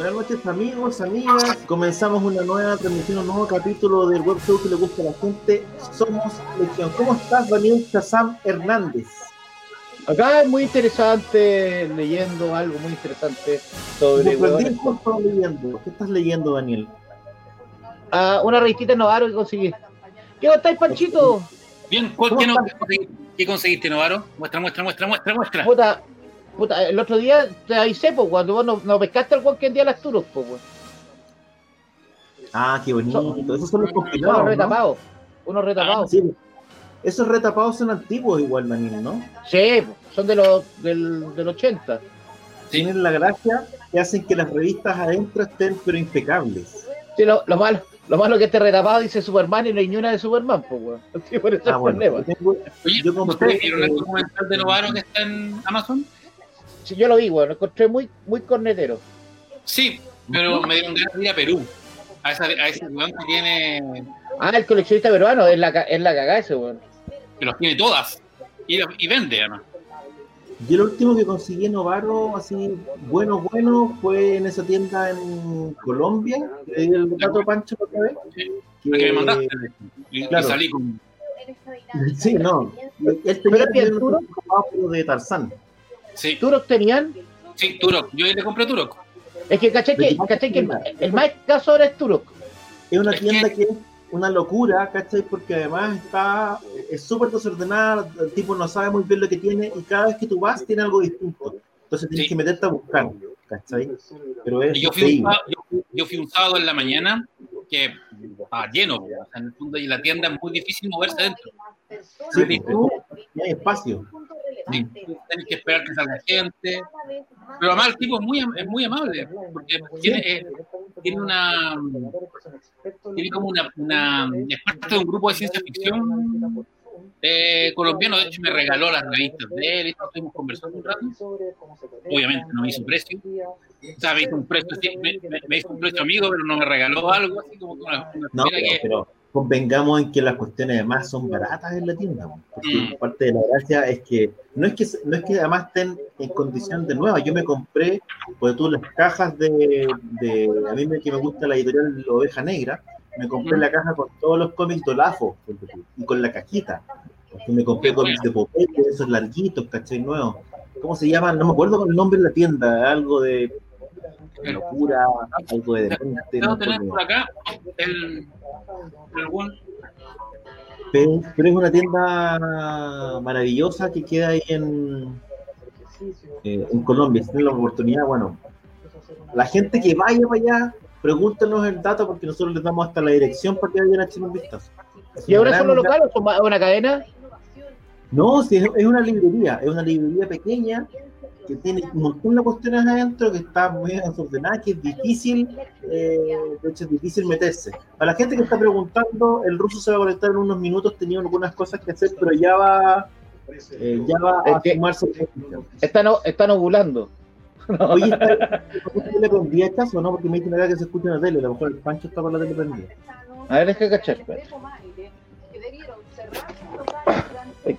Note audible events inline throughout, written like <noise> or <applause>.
Buenas noches amigos, amigas. Comenzamos una nueva transmisión, un nuevo capítulo del web show que le gusta a la gente. Somos Legión. ¿Cómo estás, Daniel Chazam Hernández? Acá es muy interesante, leyendo algo muy interesante sobre... ¿Qué estás leyendo? ¿Qué estás leyendo, Daniel? Ah, una revistita Novaro que conseguí. ¿Qué estáis, Panchito? Bien, ¿qué, conseguiste, Novaro? Muestra, muestra, muestra, muestra, muestra. Puta, el otro día te avisé, pues, cuando vos no, pescaste el que día las turos, pues, Ah, qué bonito. Esos son los compilados. Unos retapados. Unos retapados. sí. Esos retapados son antiguos igual, Daniel, ¿no? Sí, son de los del, del 80. Tienen la gracia que hacen que las revistas adentro estén pero impecables. Sí, lo, lo malo, lo malo que este retapado dice Superman y no hay ni una de Superman, pues, weón. <laughs> Sí, por eso ah, bueno, Oye, yo compré, ¿vieron el documental de Novaro que está en Amazon? Yo lo vi, weón. Lo encontré muy, muy cornetero. Sí, pero me dieron ganas de ir a Perú. A, esa, a ese weón que tiene. Ah, el coleccionista peruano, es la, es la cagada ese, weón que los tiene todas y, vende además. Yo lo último que conseguí en Novaro, así, bueno, bueno, fue en esa tienda en Colombia, el gato Pancho otra vez. Que, me mandaste. Y, salí con. Sí, no. Él tenía el de Tarzán. Sí. ¿Turok tenían? Sí, Turok. Yo le compré Turok. Es que caché que, caché que el, más escaso ahora es Turok. Es una tienda que, que una locura, ¿cachai? Porque además está, es súper desordenada, el tipo no sabe muy bien lo que tiene y cada vez que tú vas tiene algo distinto. Entonces tienes que meterte a buscar, ¿cachai? Pero es yo, fui un, yo, fui un sábado en la mañana que estaba lleno, en el fondo y la tienda es muy difícil moverse adentro. Sí, no hay espacio. Sí, tienes que esperar que salga gente. Pero además el tipo es muy, es muy amable, porque tiene, eh, tiene una. Tiene como una, una. Es parte de un grupo de ciencia ficción eh, colombiano. De hecho, me regaló las revistas de él. Y estuvimos conversando un rato. Obviamente no me hizo precio. O sea, me hizo un precio, me, hizo un precio amigo, pero no me regaló algo así como una. una no, pero, convengamos en que las cuestiones además son baratas en la tienda, porque mm. parte de la gracia es que no es que no es que además estén en condición de nueva, yo me compré, pues tú las cajas de, de a mí me, que me gusta la editorial Oveja Negra, me compré mm. la caja con todos los cómics de Olafo y con la cajita, porque me compré cómics de Popeye, esos larguitos, ¿cachai? Nuevos. ¿Cómo se llaman? No me acuerdo con el nombre de la tienda, algo de locura, algo de repente. No, tenemos por acá el, pero, es una tienda maravillosa que queda ahí en, eh, en Colombia. Si tienen la oportunidad, bueno, la gente que vaya para allá, pregúntenos el dato porque nosotros les damos hasta la dirección para que vayan a echar un vistazo. ¿Y ahora son los locales o una cadena? No, sí, es una librería, es una librería pequeña que tiene un montón de cuestiones adentro, que está muy desordenada, que es difícil, eh, de hecho es difícil meterse. Para la gente que está preguntando, el ruso se va a conectar en unos minutos, tenía algunas cosas que hacer, pero ya va, eh, ya va a sumarse. Está, no, están ovulando. <laughs> Oye, ¿le prendía caso no? Porque me dicen que se escucha en la tele, a lo mejor el Pancho está con la tele prendida. A ver, es que cachar. El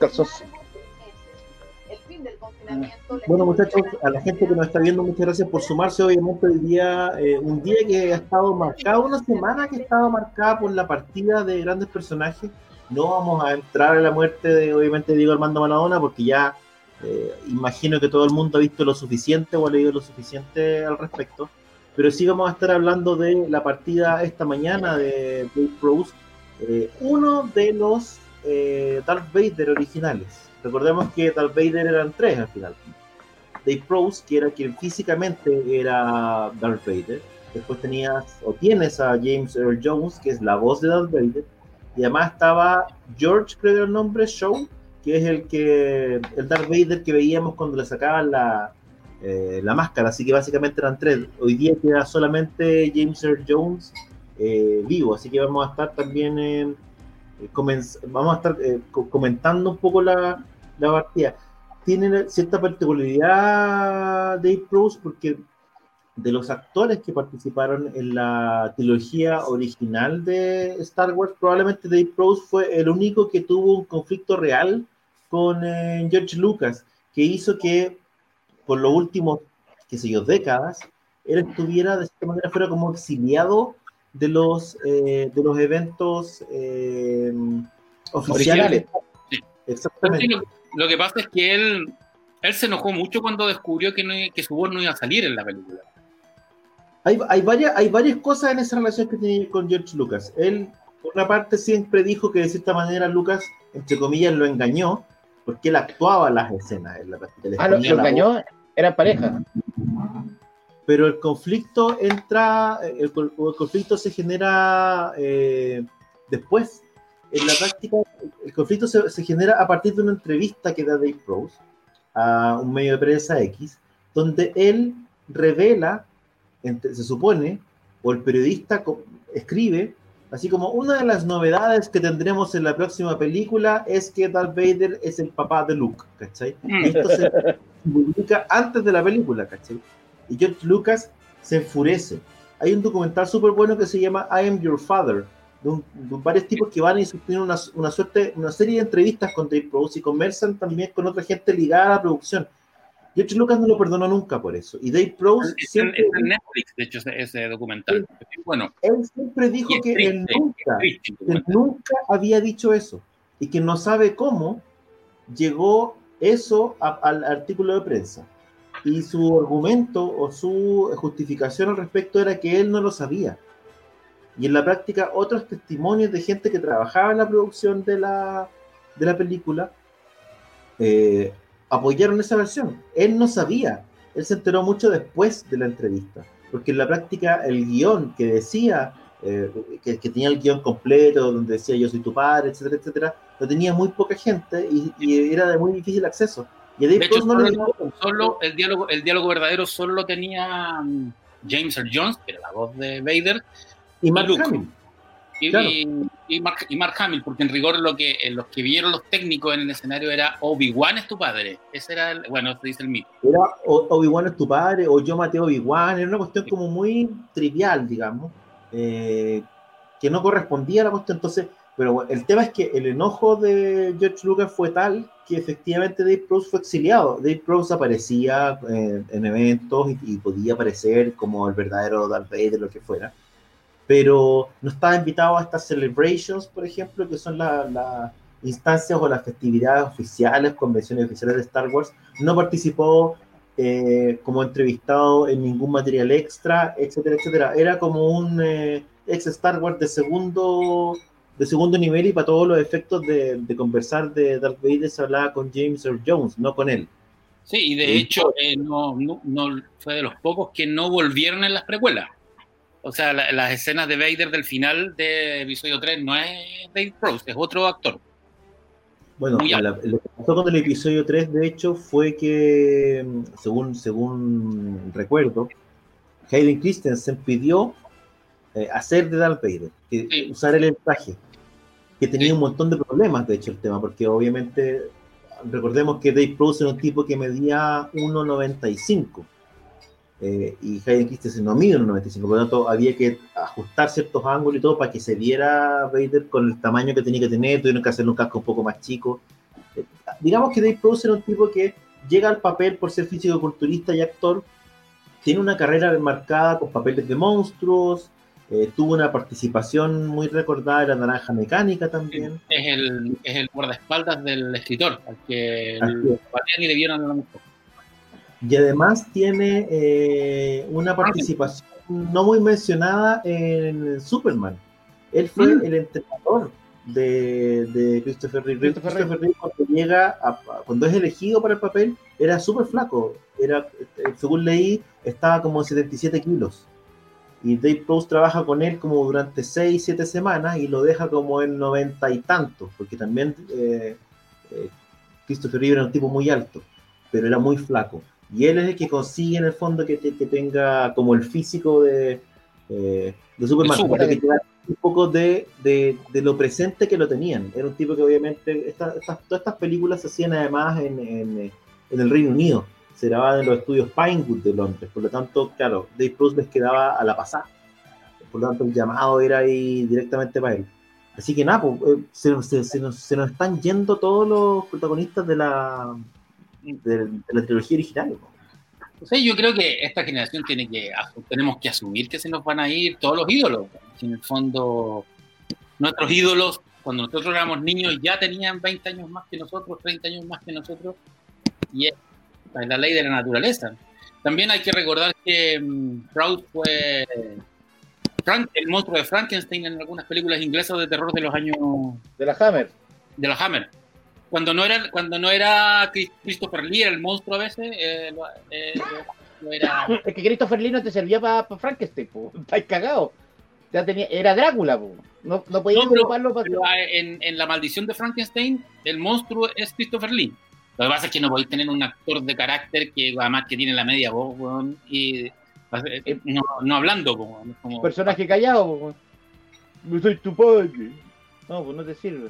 Bueno, muchachos, a la gente que nos está viendo, muchas gracias por sumarse. Obviamente, el día, eh, un día que ha estado marcado, una semana que ha estado marcada por la partida de grandes personajes. No vamos a entrar en la muerte de, obviamente, Diego Armando Maradona, porque ya eh, imagino que todo el mundo ha visto lo suficiente o ha leído lo suficiente al respecto. Pero sí vamos a estar hablando de la partida esta mañana de Blade Rose, eh, uno de los Darth Vader originales. Recordemos que Darth Vader eran tres al final. Dave Prowse, que era quien físicamente era Darth Vader. Después tenías, o tienes a James Earl Jones, que es la voz de Darth Vader. Y además estaba George, creo que era el nombre, Show, que es el que el Darth Vader que veíamos cuando le sacaban la, eh, la máscara, así que básicamente eran tres. Hoy día queda solamente James Earl Jones eh, vivo, así que vamos a estar también eh, vamos a estar comentando un poco la, la partida. Tiene cierta particularidad Dave Bruce porque de los actores que participaron en la trilogía original de Star Wars, probablemente Dave Prowse fue el único que tuvo un conflicto real con eh, George Lucas, que hizo que por los últimos, qué sé yo, décadas, él estuviera de cierta manera fuera como exiliado de los, eh, de los eventos eh, oficiales. Exactamente. Lo, que pasa es que él, él se enojó mucho cuando descubrió que, que su voz no iba a salir en la película. Hay, hay, varias, hay varias cosas en esa relación que tiene con George Lucas. Él, por una parte, siempre dijo que de cierta manera Lucas, entre comillas, lo engañó, porque él actuaba las escenas en la Ah, lo, engañó, era pareja. Pero el conflicto entra, el, conflicto se genera eh, después. En la práctica, el conflicto se, se, genera a partir de una entrevista que da Dave Rose a un medio de prensa X, donde él revela se supone, o el periodista escribe, así como una de las novedades que tendremos en la próxima película es que Darth Vader es el papá de Luke, ¿cachai? Y esto se publica antes de la película, ¿cachai? Y George Lucas se enfurece. Hay un documental súper bueno que se llama I Am Your Father, de, varios tipos que van y tienen una, una, suerte, una serie de entrevistas con Dave Prowse y conversan también con otra gente ligada a la producción. George Lucas no lo perdonó nunca por eso. Y Dave Prowse siempre... en Netflix, de hecho, ese, documental. bueno, él siempre dijo que él nunca, nunca había dicho eso. Y que no sabe cómo llegó eso al artículo de prensa. Y su argumento o su justificación al respecto era que él no lo sabía. Y en la práctica, otros testimonios de gente que trabajaba en la producción de la, de la película eh, apoyaron esa versión. Él no sabía, él se enteró mucho después de la entrevista, porque en la práctica el guion que decía, eh, que, tenía el guion completo, donde decía yo soy tu padre, etcétera, etcétera, lo tenía muy poca gente y, era de muy difícil acceso. Y de hecho, solo, el, diálogo, el diálogo verdadero solo lo tenía mm, James Earl Jones, que era la voz de Vader, y Mark Hamill. Y, Mark, Hamill, porque en rigor lo que, eh, los que vieron los técnicos en el escenario era Obi-Wan es tu padre. Ese era, el, bueno, eso dice el mito. Era Obi-Wan es tu padre, o yo maté a Obi-Wan, era una cuestión como muy trivial, digamos, eh, que no correspondía a la cuestión. Entonces, pero el tema es que el enojo de George Lucas fue tal que efectivamente Dave Prowse fue exiliado. Dave Prowse aparecía eh, en eventos y, y, podía aparecer como el verdadero Darth Vader, lo que fuera pero no estaba invitado a estas celebrations, por ejemplo, que son las instancias o las festividades oficiales, convenciones oficiales de Star Wars. No participó eh, como entrevistado en ningún material extra, etcétera, etcétera. Era como un eh, ex Star Wars de segundo de segundo nivel y para todos los efectos de, conversar de Darth Vader se hablaba con James Earl Jones, no con él. Sí, y de hecho eh, no, no, no, fue de los pocos que no volvieron en las precuelas. O sea, las escenas de Vader del final de episodio 3 no es Dave Prowse, es otro actor. Bueno, lo que pasó con el episodio 3, de hecho, fue que, según, según recuerdo, Hayden Christensen pidió eh, hacer de Darth Vader, que, usar el traje, que tenía un montón de problemas, de hecho, el tema, porque obviamente, recordemos que Dave Prowse era un tipo que medía 1,95 eh, y Hayden Christensen no mide un 95, por lo tanto había que ajustar ciertos ángulos y todo para que se viera Vader con el tamaño que tenía que tener, tuvieron que hacer un casco un poco más chico. Eh, digamos que Dave Prowse era un tipo que llega al papel por ser físico-culturista y actor, tiene una carrera marcada con papeles de monstruos, eh, tuvo una participación muy recordada en la Naranja Mecánica también. Es el, es el guardaespaldas del escritor, al que y le vieron a la mujer. Y además tiene eh, una participación no muy mencionada en Superman. Él fue mm. el entrenador de, Christopher Reeve. Christopher, Reeve cuando llega, cuando es elegido para el papel, era súper flaco. Era, eh, según leí, estaba como 77 kilos. Y Dave Prowse trabaja con él como durante 6, 7 semanas y lo deja como en 90 y tantos, porque también eh, Christopher Reeve era un tipo muy alto, pero era muy flaco. Y él es el que consigue en el fondo que, que tenga como el físico de, eh, de Superman, que un poco de, de, de, lo presente que lo tenían. Era un tipo que obviamente, estas, todas estas películas se hacían además en, en, en, el Reino Unido, se grababan en los estudios Pinewood de Londres, por lo tanto, claro, Dave Bruce les quedaba a la pasada, por lo tanto el llamado era ahí directamente para él. Así que nada, pues, eh, se, se, se, nos, se, nos, están yendo todos los protagonistas de la, de, la trilogía original. yo creo que esta generación tiene que tenemos que asumir que se nos van a ir todos los ídolos. En el fondo, nuestros ídolos, cuando nosotros éramos niños, ya tenían 20 años más que nosotros, 30 años más que nosotros, y es la ley de la naturaleza. También hay que recordar que um, Proud fue Frank, el monstruo de Frankenstein en algunas películas inglesas de terror de los años. De la Hammer. De la Hammer. Cuando no era, cuando no era Christopher Lee, era el monstruo a veces, eh, eh, era... <laughs> Es que Christopher Lee no te servía para Frankenstein, po. <laughs> Estáis cagado. Ya tenía, era Drácula, po. No, no podía no, para. En, en, La maldición de Frankenstein, el monstruo es Christopher Lee. Lo que pasa es que no podéis tener un actor de carácter que además que tiene la media voz, y eh, no, no hablando como, como... Personaje callado, No soy tu padre. No, pues no te sirve.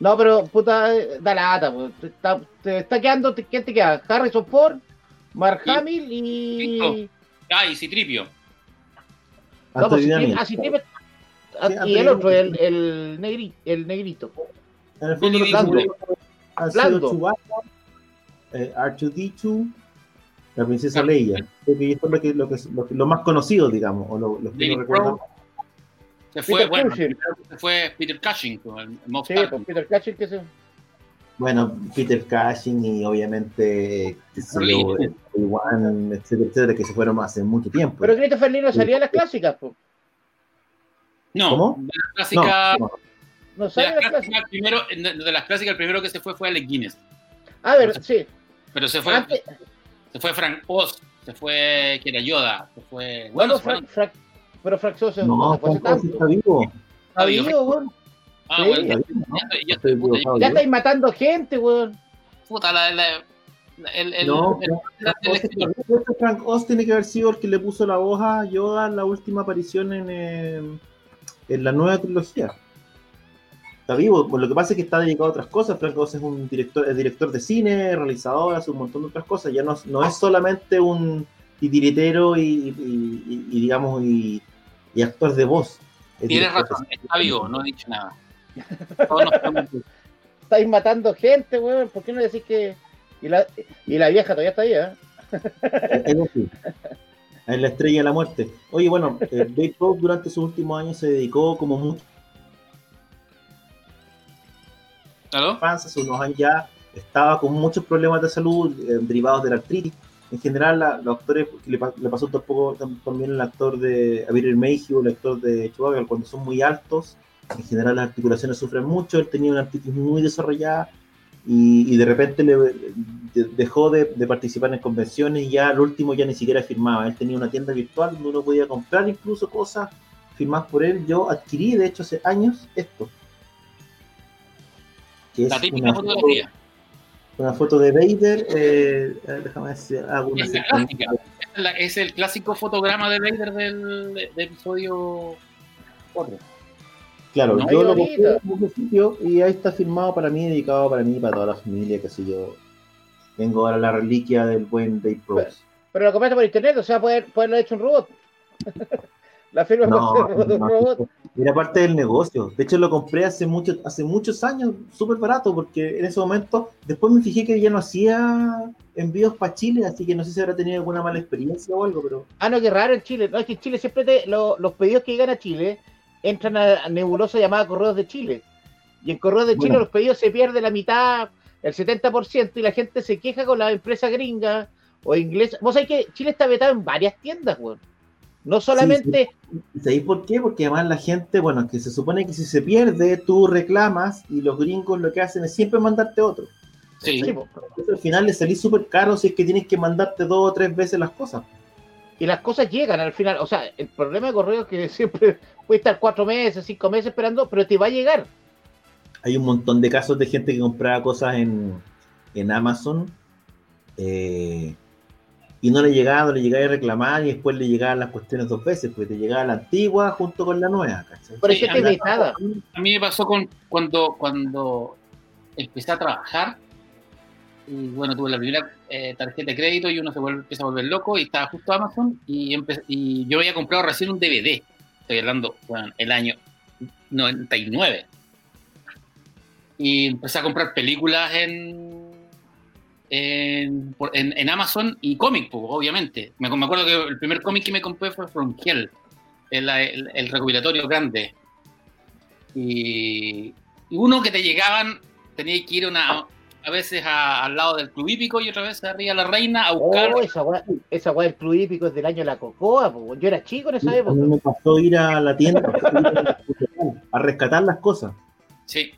No, pero puta, da lata, pues. Te está, te está quedando, ¿quién te queda? Harrison Ford, Mark Hamill y. Ah, y Citripio. No, pues, ah, Citripio. Ah, y el otro, el, el, negri, el negrito. En el fondo, Blando. Blando. Eh, R2D2 la princesa Leia. Creo que esto es lo, que, lo, que, lo, lo, más conocido, digamos, o lo, que no recordamos. Se fue, Peter bueno, se fue Peter Cushing, el Moff sí, pues Peter Cushing que se... Bueno, Peter Cushing y obviamente Obi-Wan, etcétera, etcétera, que se fueron hace mucho tiempo. Pero Christopher Lee no salía de las clásicas, pues. No, ¿Cómo? de las clásicas... No, no. no de, las clásicas, primero, de las clásicas, el primero que se fue fue Alec Guinness. A ver, sí. Pero se fue... Antes, se fue Frank Oz, se fue, que era Yoda, se fue... Bueno, Frank, Frank, pero Frank Oz no, está vivo. Está vivo, weón. Ah, sí, bueno, ya, ya, ya, ya estáis matando gente, weón. Puta, la, la, el, el, no, el, el, Frank Oz tiene que haber sido el que le puso la voz a Yoda en la última aparición en, en, en la nueva trilogía está vivo. Pues lo que pasa es que está dedicado a otras cosas. Frank Oz es un director, es director de cine, realizador, hace un montón de otras cosas. Ya no, no es solamente un titiritero y, y, y, digamos, y, actor de voz. Tienes razón, está vivo, no he dicho nada. Estáis matando gente, weón. ¿Por qué no decís que.? Y la, y la vieja todavía está ahí, ¿eh? Es la estrella de la muerte. Oye, bueno, eh, Dave Pope durante sus últimos años se dedicó como mucho hace unos años ya estaba con muchos problemas de salud eh, derivados de la artritis. En general, los actores, le, le, pasó tampoco también el actor de Abigail Mayhew, el actor de Chihuahua, cuando son muy altos, en general las articulaciones sufren mucho, él tenía una artritis muy desarrollada y, y de repente le, de, dejó de, de, participar en convenciones y ya al último ya ni siquiera firmaba. Él tenía una tienda virtual donde uno podía comprar incluso cosas firmadas por él. Yo adquirí, de hecho, hace años esto la típica fotografía. Foto, una foto de Vader, eh, déjame decir, alguna es, es el clásico fotograma de Vader del, del episodio 4. Claro, no, yo lo busqué en un sitio y ahí está firmado para mí, dedicado para mí, para toda la familia, que sé yo. Tengo ahora la reliquia del buen Dave Prost. Pero, pero, lo compraste por internet, o sea, puede, puede haberlo hecho un robot. <laughs> La firma no, no, robot. Era parte del negocio. De hecho, lo compré hace, mucho, hace muchos años, súper barato, porque en ese momento, después me fijé que ya no hacía envíos para Chile, así que no sé si habrá tenido alguna mala experiencia o algo, pero... Ah, no, qué raro en Chile. No, es que en Chile siempre te, lo, los pedidos que llegan a Chile entran a, nebulosa llamada Correos de Chile. Y en Correos de Chile bueno. los pedidos se pierden la mitad, el 70%, y la gente se queja con la empresa gringa o inglesa. Vos sabés que Chile está vetado en varias tiendas, weón. No solamente. Sí, sí. ¿Sabéis por qué? Porque además la gente, bueno, que se supone que si se pierde, tú reclamas y los gringos lo que hacen es siempre mandarte otro. Sí. sí al final le salís súper caro si es que tienes que mandarte dos o tres veces las cosas. Y las cosas llegan al final. O sea, el problema de correo es que <laughs> siempre puede estar cuatro meses, cinco meses esperando, pero te va a llegar. hay un montón de casos de gente que compraba cosas en, en Amazon eh, y no le llegaba, no le llegaba a reclamar y después le llegaban las cuestiones dos veces, porque te llegaba la antigua junto con la nueva. ¿cachai? Por eso Sí, te a mí- nada. A mí me pasó con cuando, cuando empecé a trabajar y bueno, tuve la primera eh, tarjeta de crédito y uno se vuelve, empieza a volver loco y estaba justo Amazon y, y yo había comprado recién un DVD. Estoy hablando, bueno, el año 99. Y empecé a comprar películas en, en, por- en- en Amazon y cómic, pues, obviamente. Me, me acuerdo que el primer cómic que me compré fue From Hell, el, el- el recopilatorio grande. Y, y uno que te llegaban, tenía que ir una, a veces a- al lado del club hípico y otra vez arriba a la reina a buscar. Oh, esa weá, esa del club hípico es del año de la cocoa, po. yo era chico en esa A época. mí me pasó ir a la tienda <laughs> a rescatar las cosas. Sí,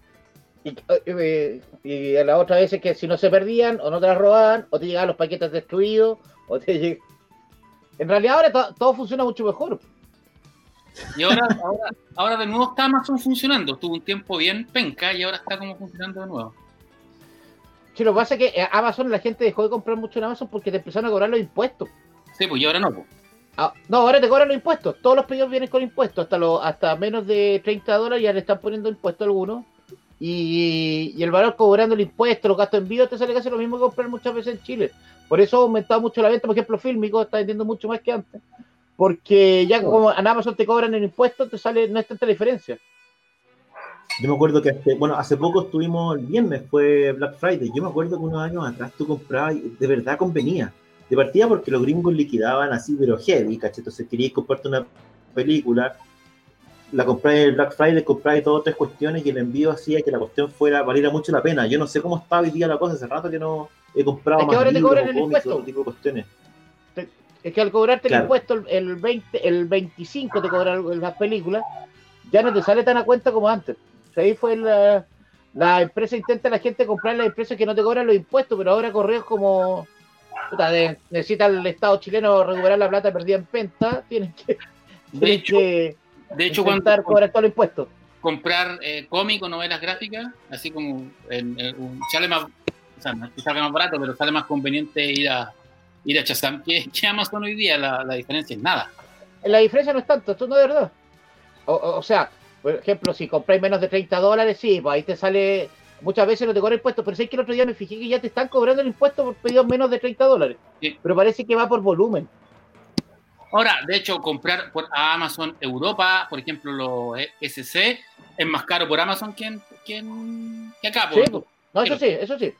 Y, eh, y a la otra vez es que si no se perdían, o no te las robaban, o te llegaban los paquetes destruidos, o te <laughs> lleg- En realidad ahora to- todo funciona mucho mejor. y ahora, ahora, ahora de nuevo está Amazon funcionando. Estuvo un tiempo bien penca y ahora está como funcionando de nuevo. Si lo que pasa es que eh, Amazon, la gente dejó de comprar mucho en Amazon porque te empezaron a cobrar los impuestos. Sí, pues y ahora no. Pues. Ah, no, ahora te cobran los impuestos. Todos los pedidos vienen con impuestos. Hasta los, hasta menos de 30 dólares ya le están poniendo impuestos algunos. Y, y el valor cobrando el impuesto, los gastos de envío, te sale casi lo mismo que comprar muchas veces en Chile. Por eso ha aumentado mucho la venta. Por ejemplo, Filmico está vendiendo mucho más que antes. Porque ya como en Amazon te cobran el impuesto, te sale, no es tanta diferencia. Yo me acuerdo que hace, bueno, hace poco estuvimos el viernes, fue Black Friday. Yo me acuerdo que unos años atrás tú comprabas y de verdad convenía. De partida porque los gringos liquidaban así, pero heavy, ¿cachai? Entonces querías comprarte una película, la compráis en el Black Friday, compráis dos o tres cuestiones y el envío hacía que la cuestión fuera, valiera mucho la pena. Yo no sé cómo está hoy día la cosa, hace rato que no he comprado Es que más ahora te libros, cobran o el cómics, impuesto. tipo de cuestiones. Es que al cobrarte Claro. el impuesto el, el 20, el 25 te cobran las películas, ya no te sale tan a cuenta como antes. O sea, ahí fue la, la empresa intenta la gente comprar las empresas que no te cobran los impuestos, pero ahora correos como puta, de- necesita el Estado chileno recuperar la plata perdida en penta, tienen que, De <laughs> tienen hecho, que de hecho intentar cuando cobrar todos los impuestos. comprar eh, cómic o novelas gráficas, así como en, en un- sale más, o sea, no salga más barato, pero sale más conveniente ir a ir a Shazam que, que Amazon hoy día, la, la diferencia es nada. La diferencia no es tanto, esto no es verdad. O, o- o sea, por ejemplo, si compráis menos de 30 dólares, sí, pues ahí te sale. Muchas veces no te cobra impuestos, pero sé que el otro día me fijé que ya te están cobrando el impuesto por pedidos menos de 30 dólares. Sí. Pero parece que va por volumen. Ahora, de hecho, comprar por Amazon Europa, por ejemplo, los SC, es más caro por Amazon que, en- que, en- que acá. Sí, pues. pues. No, eso sí, eso sí.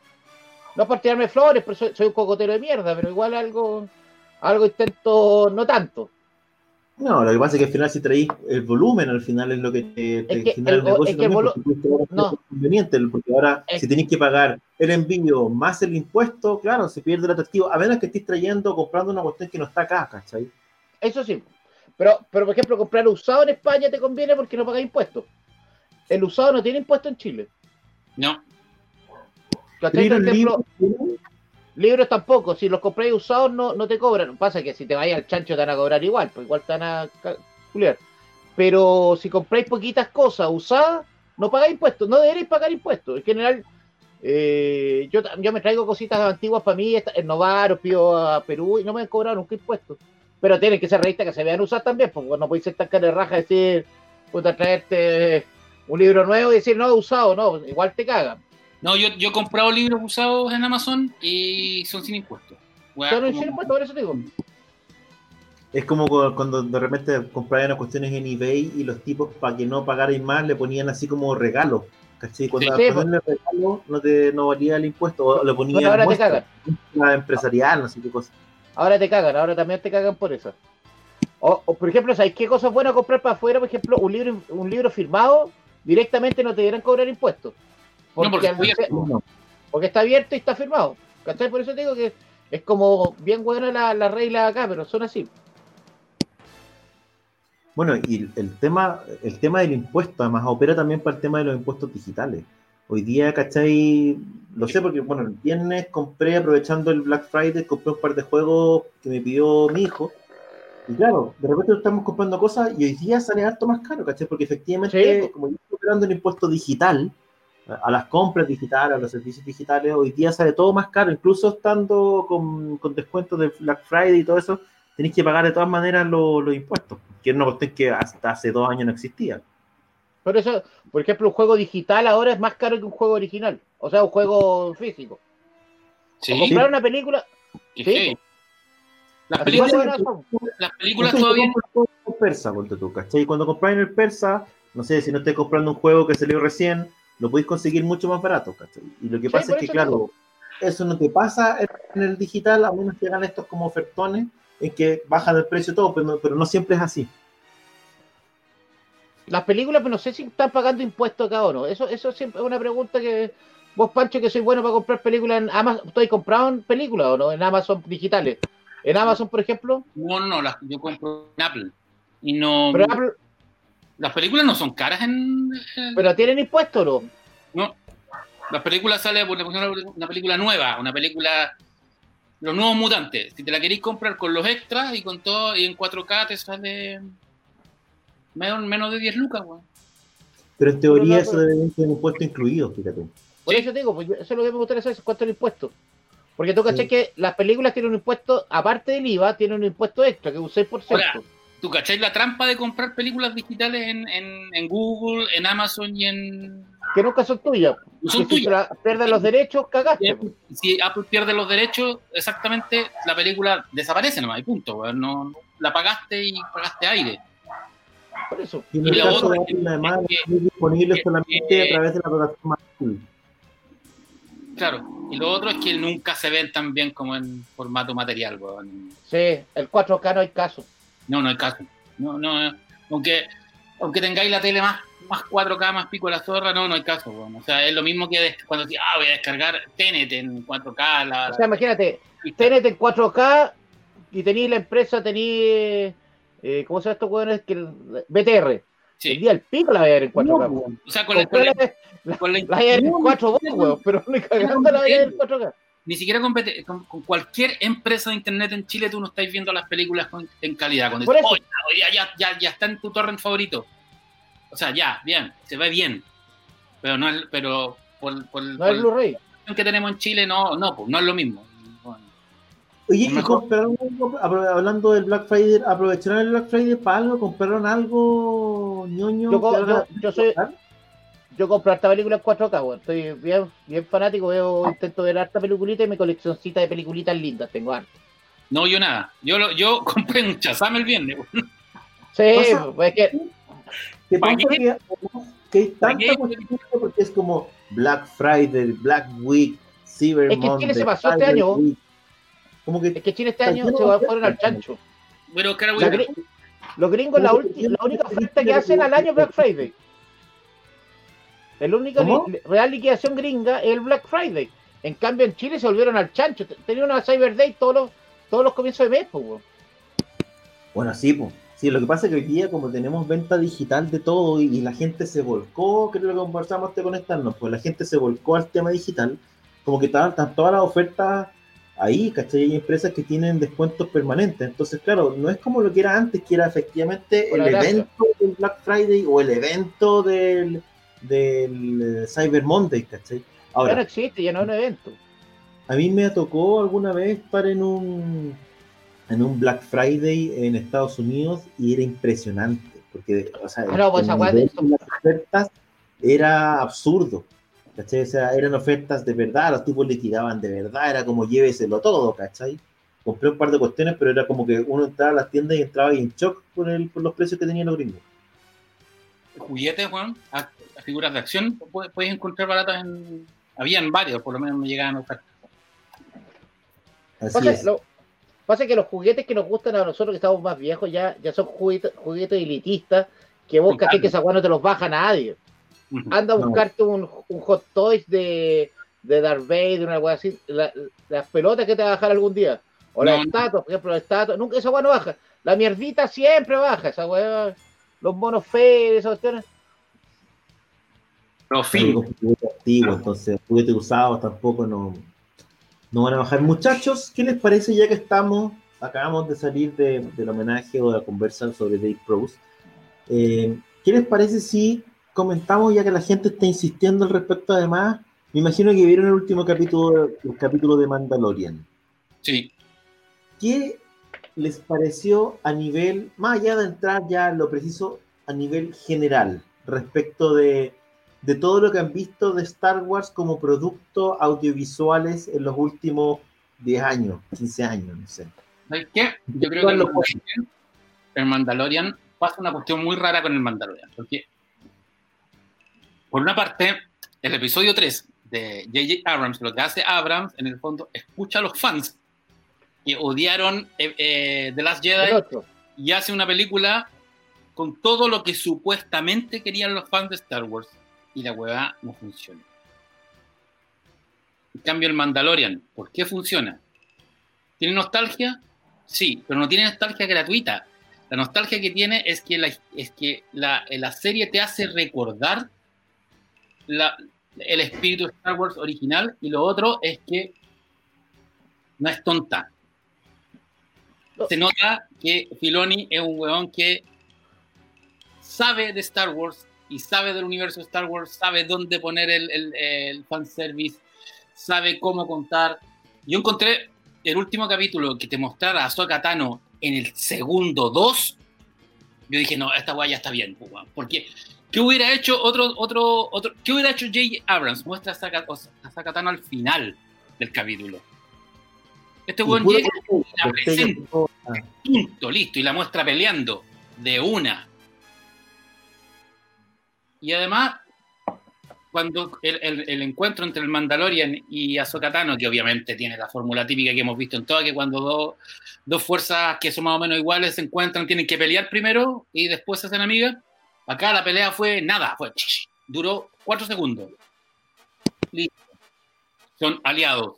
No es por tirarme flores, pero soy, soy un cocotero de mierda, pero igual algo, algo intento, no tanto. No, lo que pasa es que al final si traís el volumen, al final es lo que te, te Es que genera el el negocio es que también, volu- porque no. conveniente, porque ahora Es- si tenéis que pagar el envío más el impuesto, claro, se pierde el atractivo, a menos que estés trayendo comprando una cuestión que no está acá, ¿cachai? Eso sí. Pero, pero por ejemplo, comprar usado en España te conviene porque no pagas impuestos. El usado no tiene impuesto en Chile. No, ¿Cachai? Por Libros, ejemplo, libros, libros tampoco. Si los compráis usados no, no te cobran. Pasa que si te vayas al chancho te van a cobrar igual, pues igual te van a calcular. Pero si compráis poquitas cosas usadas, no pagáis impuestos. No deberéis pagar impuestos. En general, eh, yo, yo me traigo cositas antiguas para mí, en Novaro, pido a Perú y no me han cobrado nunca impuestos. Pero tienen que ser revistas que se vean usadas también, porque no podéis ser tan cara de raja y decir, puta, traerte un libro nuevo y decir, no, usado, no, igual te cagan. no yo, yo he comprado libros usados en Amazon y son sin impuestos. No como- hicieron impuestos, por eso te digo. Es como cu- cuando de repente compraban las cuestiones en eBay y los tipos, para que no pagaran más, le ponían así como regalo. ¿Cachai? Cuando Sí, ponerle regalo no, te, no valía el impuesto, o le ponían Bueno, ahora te muestra, cagan. muestra empresarial, no sé qué cosa. Ahora te cagan, ahora también te cagan por eso. O, o, por ejemplo, ¿sabes qué cosa es buena comprar para afuera? Por ejemplo, un libro, un libro firmado, directamente no te dieran cobrar impuestos. Porque, No, porque al es abierto. ser- No, porque está abierto y está firmado. ¿Cachai? Por eso te digo que es como bien buena la, la regla acá, pero son así. Bueno, y el tema, el tema del impuesto, además, opera también para el tema de los impuestos digitales. Hoy día, ¿cachai? Lo sé porque, bueno, el viernes compré, aprovechando el Black Friday, compré un par de juegos que me pidió mi hijo. Y claro, de repente estamos comprando cosas y hoy día sale harto más caro, ¿cachai? Porque efectivamente, Sí. como yo estoy operando el impuesto digital, a las compras digitales, a los servicios digitales, hoy día sale todo más caro, incluso estando con, con descuentos de Black Friday y todo eso, tenéis que pagar de todas maneras los impuestos, que es una cuestión que hasta hace dos años no existía. Por eso, por ejemplo, un juego digital ahora es más caro que un juego original, o sea, un juego físico. Sí. comprar una película. ¿Qué Sí? Las películas, las películas todavía. compras todo en el persa, ponte tú, ¿cachai? Cuando compráis en el persa, no sé, si no estés comprando un juego que salió recién, lo podéis conseguir mucho más barato, ¿cachai? Y lo que Sí, pasa es que, claro, eso no te pasa en el digital, a menos que hagan estos como ofertones, en que bajan el precio todo, pero no, pero no siempre es así. Las películas, pero no sé si están pagando impuestos acá o no. Eso, eso siempre es una pregunta que vos, Pancho, que soy bueno para comprar películas en Amazon. ¿Tú has comprado en películas o no? En Amazon digitales. En Amazon, por ejemplo. No, no, no, las, yo compro en Apple. Y no. Pero, Apple- Las películas no son caras en. en- pero tienen impuestos o no. no. Las películas sale por una película nueva, una película. Los nuevos mutantes. Si te la queréis comprar con los extras y con todo, y en 4K te sale. Menos, menos de 10 lucas, weón. Pero en teoría No, no, eso pero- debe tener impuesto incluido, fíjate. Por eso te digo, pues eso es lo que me gustaría saber, cuánto es el impuesto. Porque tú caché Sí. que las películas tienen un impuesto, aparte del IVA, tienen un impuesto extra, que es un 6%. Ahora, ¿Tú cacháis la trampa de comprar películas digitales en, en, en Google, en Amazon y en. que nunca son tuyas. No son si tuyas. la- pierdes los derechos, cagaste. Si Apple pierde los derechos, exactamente la película desaparece nomás, y punto. no- la pagaste y pagaste aire. Por eso. Y en Y el caso de además, es disponible que- solamente a través de la plataforma. Claro. Y lo otro es que nunca se ven tan bien como en formato material, weón. Sí, el 4K no hay caso. No, no hay caso. No, no, aunque, aunque tengáis la tele más, más 4K, más pico la zorra, no, no hay caso, weón. O sea, es lo mismo que cuando decís, ah, voy a descargar TNT en 4K. La, O sea, imagínate, tenés en 4K y tenéis la empresa, tenéis. Eh, ¿Cómo se llama estos hueones? Que el- BTR. El sí. día del pico la voy a ver en 4K. No, weón. O sea, con la, con la- La con la- la voy a ver en 4 vos, weón, pero ni cagando la voy a ver en 4K. ni siquiera compete- con, con cualquier empresa de internet en Chile tú no estáis viendo las películas con- en calidad. Cuando Por dices, eso. "Oh, ya, ya, ya, ya está en tu torrent favorito. O sea, ya, bien, se ve bien. Pero no es, pero por, por, No por es Blu-ray. la situación que tenemos en Chile, no, no, pues, no es lo mismo. Oye, ¿y compraron hablando del Black Friday, ¿aprovecharon el Black Friday para algo? ¿Compraron algo ñoño? Yo yo- yo soy- Yo compro esta película en 4K, weón. Estoy bien, bien fanático, veo, intento ver harta peliculita y mi coleccioncita de peliculitas lindas tengo harta. no, yo nada. Yo, lo- yo <laughs> compré un chazame el viernes. Sí, pues es que ¿Qué ¿Para pasa qué? que, que hay ¿Para qué? tanta porque es como Black Friday, Black Week, Cyber Es que Monday, se pasó este año. Week. Como que es que Chile este año se va- fueron al chancho. Güey, gri- los gringos, la, ulti- la única oferta que hacen al año es Black Friday. La única real liquidación gringa es el Black Friday. En cambio, en Chile se volvieron al chancho. T- Tenía una Cyber Day todos los, todos los comienzos de mes, pues. Bueno, sí, pues. Sí, lo que pasa es que hoy día, como tenemos venta digital de todo y, y la gente se volcó, creo que conversamos antes de conectarnos, pues la gente se volcó al tema digital, como que estaban, todas las ofertas ahí, ¿cachai? Hay empresas que tienen descuentos permanentes. Entonces, claro, no es como lo que era antes, que era efectivamente Por el evento del Black Friday o el evento del, del eh, Cyber Monday, ¿cachai? Ya no Ahora, existe, ya no es un evento. a mí me tocó alguna vez estar en un en un Black Friday en Estados Unidos y era impresionante, porque o sea, Ah, no, pues nivel de las ofertas era absurdo. ¿Cachai? O sea, eran ofertas de verdad, los tipos liquidaban de verdad, era como lléveselo todo, ¿cachai? Compré un par de cuestiones, pero era como que uno entraba a las tiendas y entraba ahí en shock por, el, por los precios que tenían los gringos. juguetes, Juan, a, a figuras de acción, pu- puedes encontrar baratas en. Habían varios, por lo menos me llegaban a buscar. Así Pasa, es. lo- pasa que los juguetes que nos gustan a nosotros que estamos más viejos ya, ya son juguetes, juguetes elitistas que vos claro. que esa no te los baja nadie. Anda a No. buscarte un, un Hot Toys de, de Darth Vader, una weá así, la- las pelotas que te va a bajar algún día. O No, las no. estatuas, por ejemplo, las estatuas, nunca esa weá no baja. La mierdita siempre baja, esa weá, los monos feos, esas cuestiones. Con juguetes antiguos, entonces juguetes usados tampoco no, no van a bajar. Muchachos, ¿qué les parece ya que estamos, acabamos de salir de- del homenaje o de la conversa sobre Dave Prose? Eh, ¿Qué les parece si comentamos, ya que la gente está insistiendo al respecto, además, me imagino que vieron el último capítulo, el capítulo de Mandalorian. Sí. ¿Qué les pareció a nivel, más allá de entrar ya en lo preciso, a nivel general, respecto de, de todo lo que han visto de Star Wars como productos audiovisuales en los últimos 10 años, 15 años, no sé? ¿Sabes qué? Yo creo que el Mandalorian, el Mandalorian pasa una cuestión muy rara con el Mandalorian, porque por una parte, el episodio 3 de J.J. Abrams, lo que hace Abrams, en el fondo, escucha a los fans que odiaron eh, eh, The Last Jedi y hace una película con todo lo que supuestamente querían los fans de Star Wars. Y la hueá no funciona. En cambio, el Mandalorian, ¿por qué funciona? ¿Tiene nostalgia? Sí, pero no tiene nostalgia gratuita. La nostalgia que tiene es que la, es que la, la serie te hace recordar la, el espíritu de Star Wars original y lo otro es que no es tonta. Se nota que Filoni es un weón que sabe de Star Wars y sabe del universo de Star Wars, sabe dónde poner el, el, el fanservice, sabe cómo contar. Yo encontré el último capítulo que te mostrara a Ahsoka Tano en el segundo 2. Yo dije, no, esta weá ya está bien, porque ¿Qué hubiera hecho otro, otro, otro, qué hubiera hecho J. Abrams? Muestra a Sakatano al final del capítulo. Este buen llega y la presenta. Punto, listo, y la muestra peleando de una. Y además, cuando el, el, encuentro entre el Mandalorian y Ahsoka que obviamente tiene la fórmula típica que hemos visto en todo, que cuando dos, dos fuerzas que son más o menos iguales se encuentran, tienen que pelear primero y después se hacen amigas Acá la pelea fue nada, fue duró cuatro segundos. Listo. Son aliados.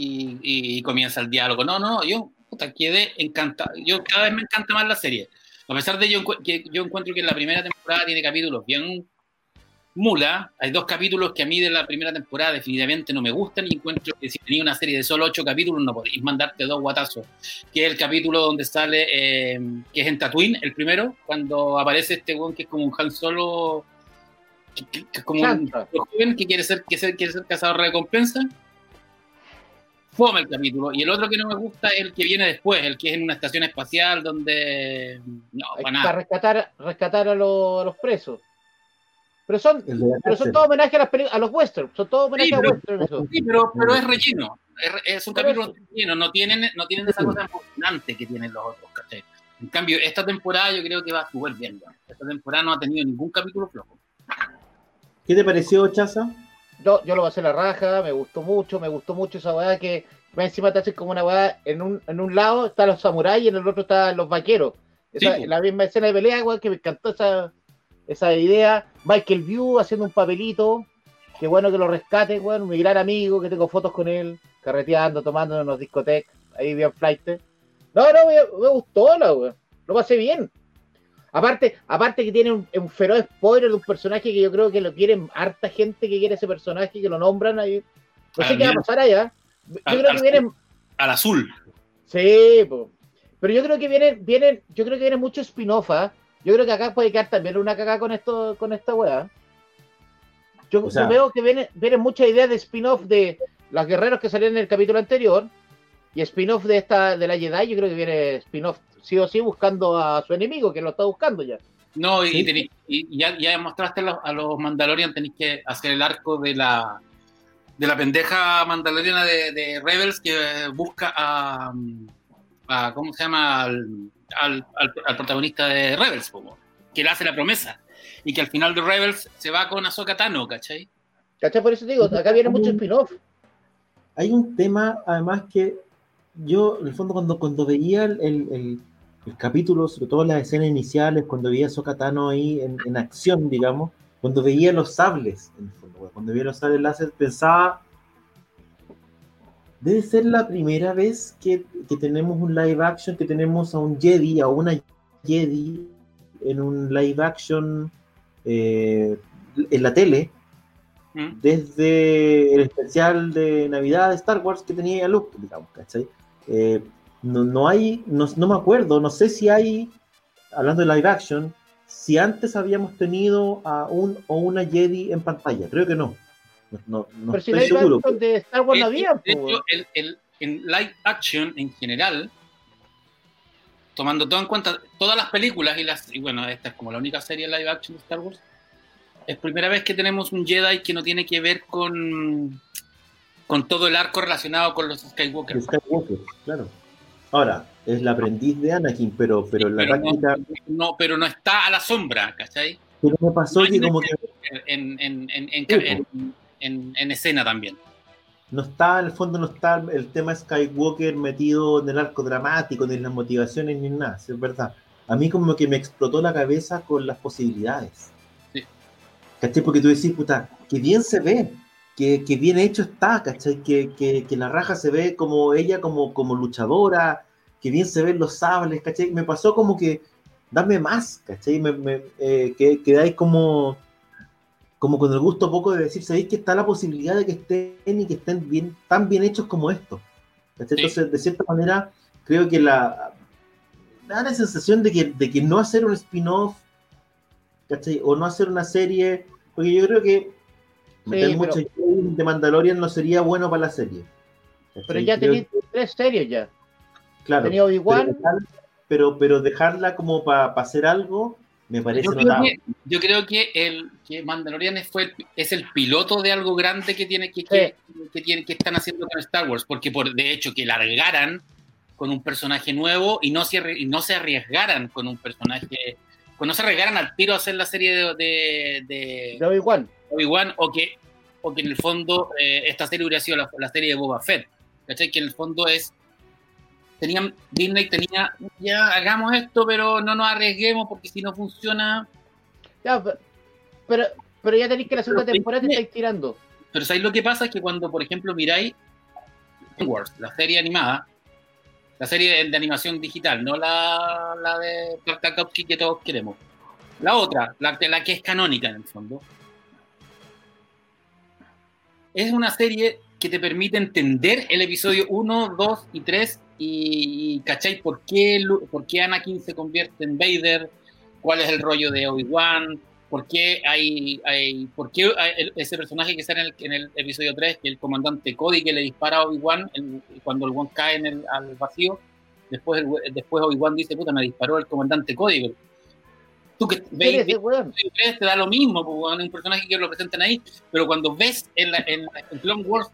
Y, comienza el diálogo. No, no, yo puta, quedé encantado. Yo cada vez me encanta más la serie. A pesar de yo, que yo encuentro que la primera temporada tiene capítulos bien mula. Hay dos capítulos que a mí de la primera temporada definitivamente no me gustan y encuentro que si tenía una serie de solo ocho capítulos no podéis mandarte dos guatazos. Que es el capítulo donde sale, eh, que es en Tatooine, el primero, cuando aparece este weón que es como un Han Solo, que, es como un joven que quiere ser, que quiere ser cazador de recompensa. Fome el capítulo. Y el otro que no me gusta es el que viene después, el que es en una estación espacial donde... No, para, nada. rescatar, rescatar a, a los presos. Pero son, pero son todos homenajes a, las a los westerns, son todos homenajes a westerns. Sí, pero, pero es relleno. Es, es un capítulo relleno, no tienen, no tienen esa cosa emocionante que tienen los otros, ¿cachai? En cambio, esta temporada yo creo que va súper bien. Esta temporada no ha tenido ningún capítulo flojo. ¿Qué te pareció, Chaza? Yo, yo lo pasé la raja, me gustó mucho, me gustó mucho esa weá que va encima te hace como una weá, en un, en un lado están los samuráis y en el otro están los vaqueros. Esa, La misma escena de pelea, weá, que me encantó esa, esa idea. Michael View haciendo un papelito. Qué bueno que lo rescate, bueno, mi gran amigo, que tengo fotos con él, carreteando, tomando en unos discotecas, ahí bien flight. No, no, me, gustó la Lo pasé bien. Aparte, aparte que tiene un, feroz spoiler de un personaje que yo creo que lo quieren harta gente que quiere ese personaje, que lo nombran ahí. No sé qué va a pasar allá. Yo creo que vienen. Al azul. Sí, pero yo creo que vienen, vienen, yo creo que viene mucho spin-off, ¿ah? Yo creo que acá puede quedar también una cagada con esto, con esta weá. Yo, veo que vienen viene muchas ideas de spin-off de los guerreros que salieron en el capítulo anterior y spin-off de esta de la Jedi. Yo creo que viene spin-off sí o sí buscando a su enemigo, que lo está buscando ya. No, y, ya, ya, mostraste a los, Mandalorian, tenéis que hacer el arco de la de la pendeja mandaloriana de, Rebels que busca a, a ¿cómo se llama? al, protagonista de Rebels, como, que le hace la promesa. Y que al final de Rebels se va con Ahsoka Tano, ¿cachai? ¿Cachai? Por eso digo, acá viene mucho spin-off. Hay un tema, además, que yo, en el fondo, cuando, cuando veía el, el, capítulo, sobre todo las escenas iniciales, cuando veía a Ahsoka Tano ahí en, en, acción, digamos, cuando veía los sables, en el fondo, cuando veía los sables láser, pensaba debe ser la primera vez que, tenemos un live action, que tenemos a un Jedi, a una Jedi en un live action eh, en la tele, mm. desde el especial de Navidad de Star Wars que tenía Luke, digamos, ¿cachai? Eh, no, hay, no, me acuerdo, no sé si hay, hablando de live action, si antes habíamos tenido a un o una Jedi en pantalla. Creo que no. No, no, no Pero si live seguro. de Star Wars no había, de hecho, el- el- en live action en general, tomando todo en cuenta todas las películas y las y bueno, esta es como la única serie live action de Star Wars, es primera vez que tenemos un Jedi que no tiene que ver con con todo el arco relacionado con los Skywalker. claro. Ahora, es la aprendiz de Anakin, pero, pero en la pero, no, práctica, no- pero no está a la sombra, ¿cachai? pero me pasó que como que En, en, en, en, Sí, en- en- en escena también. no está, en el fondo no está el tema Skywalker metido en el arco dramático, ni en las motivaciones, ni en nada, es verdad. A mí como que me explotó la cabeza con las posibilidades. Sí. ¿Cachai? Porque tú decís, puta, que bien se ve, que, que bien hecho está, ¿cachai? Que, que, que la raja se ve como ella, como, como luchadora, que bien se ven los sables, ¿cachai? Me pasó como que, dame más, ¿cachai? Me, me, eh, que, quedáis como, como con el gusto poco de decir, ¿sabéis que está la posibilidad de que estén y que estén bien, tan bien hechos como esto? ¿Cachai? Sí. Entonces, de cierta manera, creo que la... Me da la sensación de que, de que no hacer un spin-off. O no hacer una serie, porque yo creo que meter pero- mucho de Mandalorian no sería bueno para la serie. Pero ¿cachai? ya Creo tenéis tres series ya. Claro, Tenía Obi-Wan, pero, pero, pero dejarla como para hacer algo me parece Yo creo, notable. que, yo creo que el que Mandalorian fue el- es el piloto de algo grande que tiene que, que, que tiene, que están haciendo con Star Wars, porque por de hecho que largaran con un personaje nuevo y no se, y no se arriesgaran con un personaje, pues no se arriesgaran al tiro a hacer la serie de, de, de de Obi-Wan. Obi-Wan o que, o que en el fondo eh, esta serie hubiera sido la, la serie de Boba Fett, ¿cachai? Que en el fondo es tenían Disney tenía ya hagamos esto pero no nos arriesguemos porque si no funciona Ya, pe- pero, pero ya tenéis que la segunda temporada te estáis tirando. Pero ¿sabéis lo que pasa? Es que cuando, por ejemplo, miráis Wars, la serie animada, la serie de, de animación digital, no la, la de Tartakovsky que todos queremos. La otra, la, la que es canónica en el fondo, es una serie que te permite entender el episodio 1, 2 y 3 y, ¿cachai? ¿Por qué, ¿Por qué Anakin se convierte en Vader? ¿Cuál es el rollo de Obi-Wan? ¿Por qué hay, hay, por qué hay ese personaje que sale en el, en el episodio 3, que el comandante Cody que le dispara a Obi-Wan cuando el Wan cae en el, al vacío? Después, el- después Obi-Wan dice, puta, me disparó el comandante Cody. Tú que 3 te da lo mismo, pues, un personaje que lo presentan ahí, pero cuando ves en, la, en, en Clone Wars,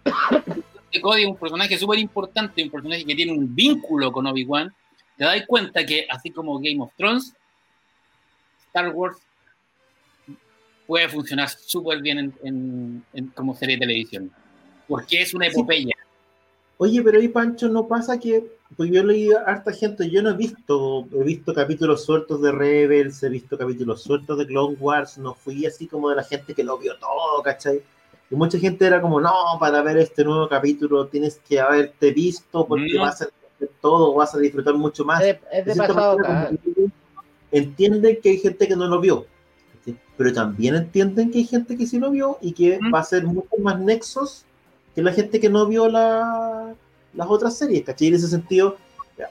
que Cody es un personaje súper importante, un personaje que tiene un vínculo con Obi-Wan, te das cuenta que, así como Game of Thrones, Star Wars puede funcionar súper bien en, en- en- como serie de televisión, porque es una Sí. epopeya. Oye, pero ahí Pancho, ¿no pasa que, pues yo leí a harta gente, yo no he visto, he visto capítulos sueltos de Rebels, he visto capítulos sueltos de Clone Wars, no fui así como de la gente que lo vio todo, ¿cachai? Y mucha gente era como, no, para ver este nuevo capítulo tienes que haberte visto porque No. vas a todo, vas a disfrutar mucho más. Es, de pasado manera, entienden que hay gente que no lo vio, pero también entienden que hay gente que sí lo vio y que va a ser mucho más nexos que la gente que no vio la- las otras series, ¿cachai? En ese sentido,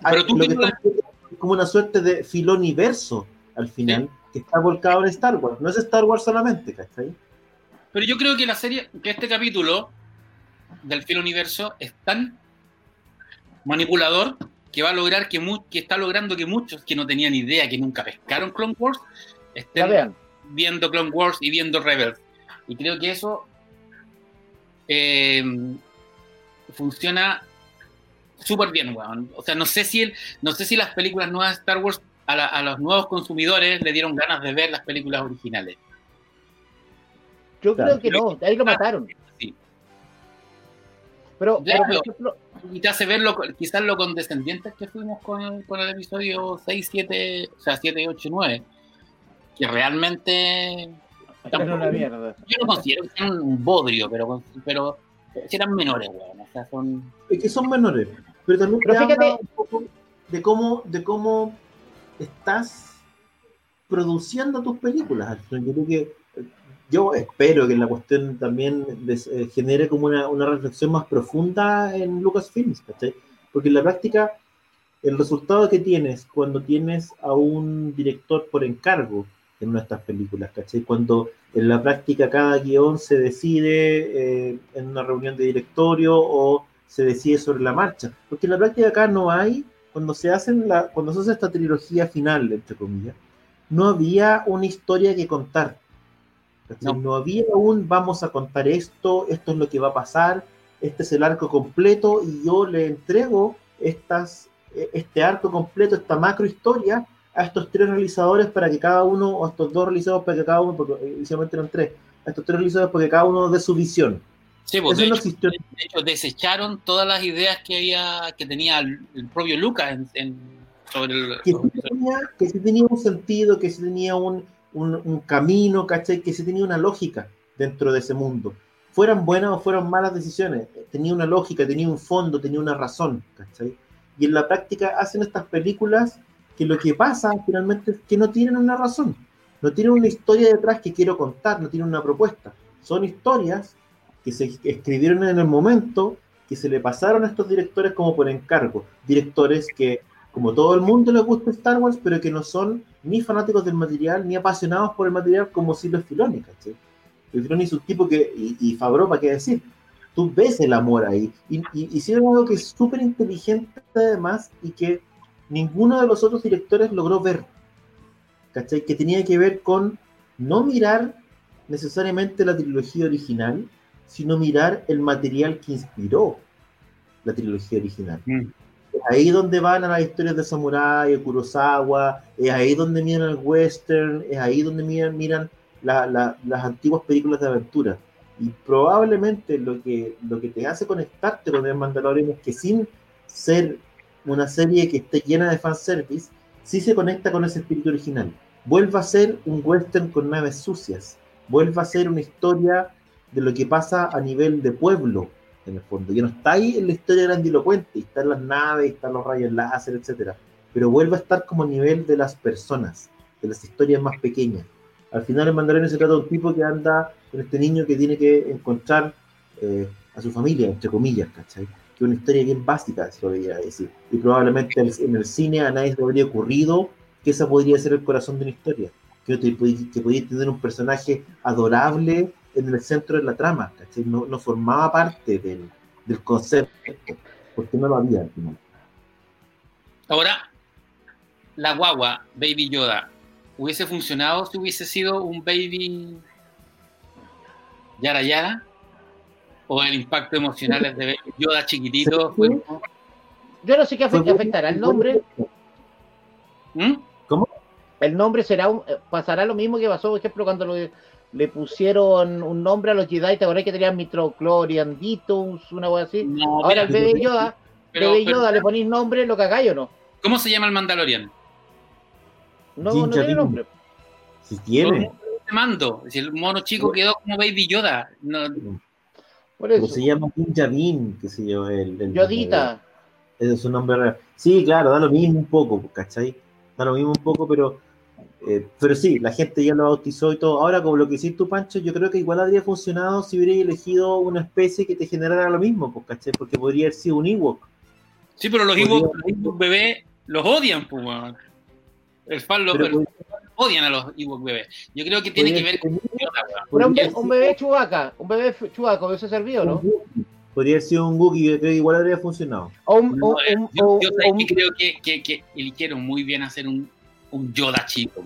hay- tú lo que es como una suerte de filoniverso al final, que está volcado en Star Wars. No es Star Wars solamente, ¿cachai? Pero yo creo que la serie, que este capítulo del Filo Universo es tan manipulador que va a lograr que, mu- que está logrando que muchos que no tenían idea, que nunca pescaron Clone Wars, estén vean. viendo Clone Wars y viendo Rebels. Y creo que eso eh, funciona súper bien, weón. O sea, no sé si el, no sé si las películas nuevas de Star Wars a, la- a los nuevos consumidores le dieron ganas de ver las películas originales. Yo Claro. creo que no, ahí lo mataron. Sí. Pero, Claro. pero, por ejemplo, Y te hace ver lo, quizás lo condescendientes que fuimos con el, con el episodio 6, 7, o sea, 7, 8, 9. Que realmente. era una mierda. Yo no considero que sean un bodrio, pero, pero si eran menores, weón. O sea, son. Es que son menores, pero también Pero te fíjate- habla un poco de cómo, de cómo estás produciendo tus películas. Yo creo que yo espero que la cuestión también eh, genere como una, una reflexión más profunda en Lucasfilms, ¿cachai? Porque en la práctica, el resultado que tienes cuando tienes a un director por encargo, en nuestras películas, ¿cachai? Cuando en la práctica cada guion se decide eh, en una reunión de directorio o se decide sobre la marcha, porque en la práctica acá no hay, cuando se, hacen la, cuando se hace esta trilogía final, entre comillas, no había una historia que contar. No. no había un vamos a contar esto, esto es lo que va a pasar, este es el arco completo y yo le entrego estas, este arco completo, esta macro historia a estos tres realizadores para que cada uno, o a estos dos realizadores para que cada uno, porque inicialmente eran tres, a estos tres realizadores para que cada uno dé su visión. Sí, pues, de, no hecho, de, hecho, desecharon todas las ideas que había que tenía el, el propio Lucas en, en, sobre el. Que sí, tenía, que sí tenía un sentido, que sí tenía un, un, camino, ¿cachai? Que sí tenía una lógica dentro de ese mundo. Fueran buenas o fueran malas decisiones, tenía una lógica, tenía un fondo, tenía una razón, ¿cachai? Y en la práctica hacen estas películas que lo que pasa finalmente es que no tienen una razón, no tienen una historia detrás que quiero contar, no tienen una propuesta. Son historias que se escribieron en el momento, que se le pasaron a estos directores como por encargo. Directores que, como todo el mundo les gusta Star Wars, pero que no son ni fanáticos del material, ni apasionados por el material como si lo es Filoni, ¿cachai? Filoni es un tipo que, y, y Fabro, ¿para qué decir? Tú ves el amor ahí. Y, y hicieron algo que es súper inteligente además y que ninguno de los otros directores logró ver. Que tenía que ver con no mirar necesariamente la trilogía original, sino mirar el material que inspiró la trilogía original. Mm. Ahí donde van a las historias de Samurai, de Kurosawa, es ahí donde miran el western, es ahí donde miran, miran la, la, las antiguas películas de aventura. Y probablemente lo que, lo que te hace conectarte con el Mandalorian es que sin ser una serie que esté llena de fanservice, sí se conecta con ese espíritu original. Vuelve a ser un western con naves sucias. Vuelve a ser una historia de lo que pasa a nivel de pueblo, en el fondo. Ya no está ahí en la historia grandilocuente, están las naves, están los rayos láser, etcétera. Pero vuelve a estar como a nivel de las personas, de las historias más pequeñas. Al final el Mandalorian se trata de un tipo que anda con este niño que tiene que encontrar eh, a su familia, entre comillas, ¿cachai? Que una historia bien básica, se lo debería decir. Y probablemente en el cine a nadie se le habría ocurrido que esa podría ser el corazón de una historia. Que, que podías tener un personaje adorable en el centro de la trama, ¿cachai? No, no formaba parte del, del, concepto, porque no lo había al final. Ahora, la guagua, Baby Yoda, ¿hubiese funcionado si hubiese sido un Baby Yara Yara? ¿O el impacto emocional de Baby Yoda chiquitito? Yo no sé qué afect afectará el nombre. ¿Mm? ¿Cómo? El nombre será un, pasará lo mismo que pasó, por ejemplo, cuando lo le pusieron un nombre a los Jedi, ¿te acordás que tenían Mitrochlorian Ditus, una cosa así? No, Ahora el bebé Yoda, pero, bebé Yoda, pero, ¿le ponéis nombre, lo cagáis o no? ¿Cómo se llama el Mandalorian? No, Jinja no tiene nombre. Si tiene. Mando, si el mono chico quedó como Baby Yoda. No. Por eso. se llama Bean, qué sé yo, el, el Yodita. Ese es su nombre real. Sí, claro, da lo mismo un poco, ¿cachai? Da lo mismo un poco, pero eh, pero sí, la gente ya lo bautizó y todo. Ahora, como lo que hiciste tú, Pancho, yo creo que igual habría funcionado si hubierais elegido una especie que te generara lo mismo, pues, ¿cachai? Porque podría haber sido un Ewok. Sí, pero los Ewok, los bebés los odian, pues, El fan los, pero, odian a los Ewok bebés. Yo creo que tiene que ver con. Pero un, un, bebé chubaca, un bebé chubaca, ¿eso servido, no? Podría haber sido un Wookiee, yo creo que igual habría funcionado. O un, no, un, yo, creo que, que, que eligieron muy bien hacer un, un Yoda chico.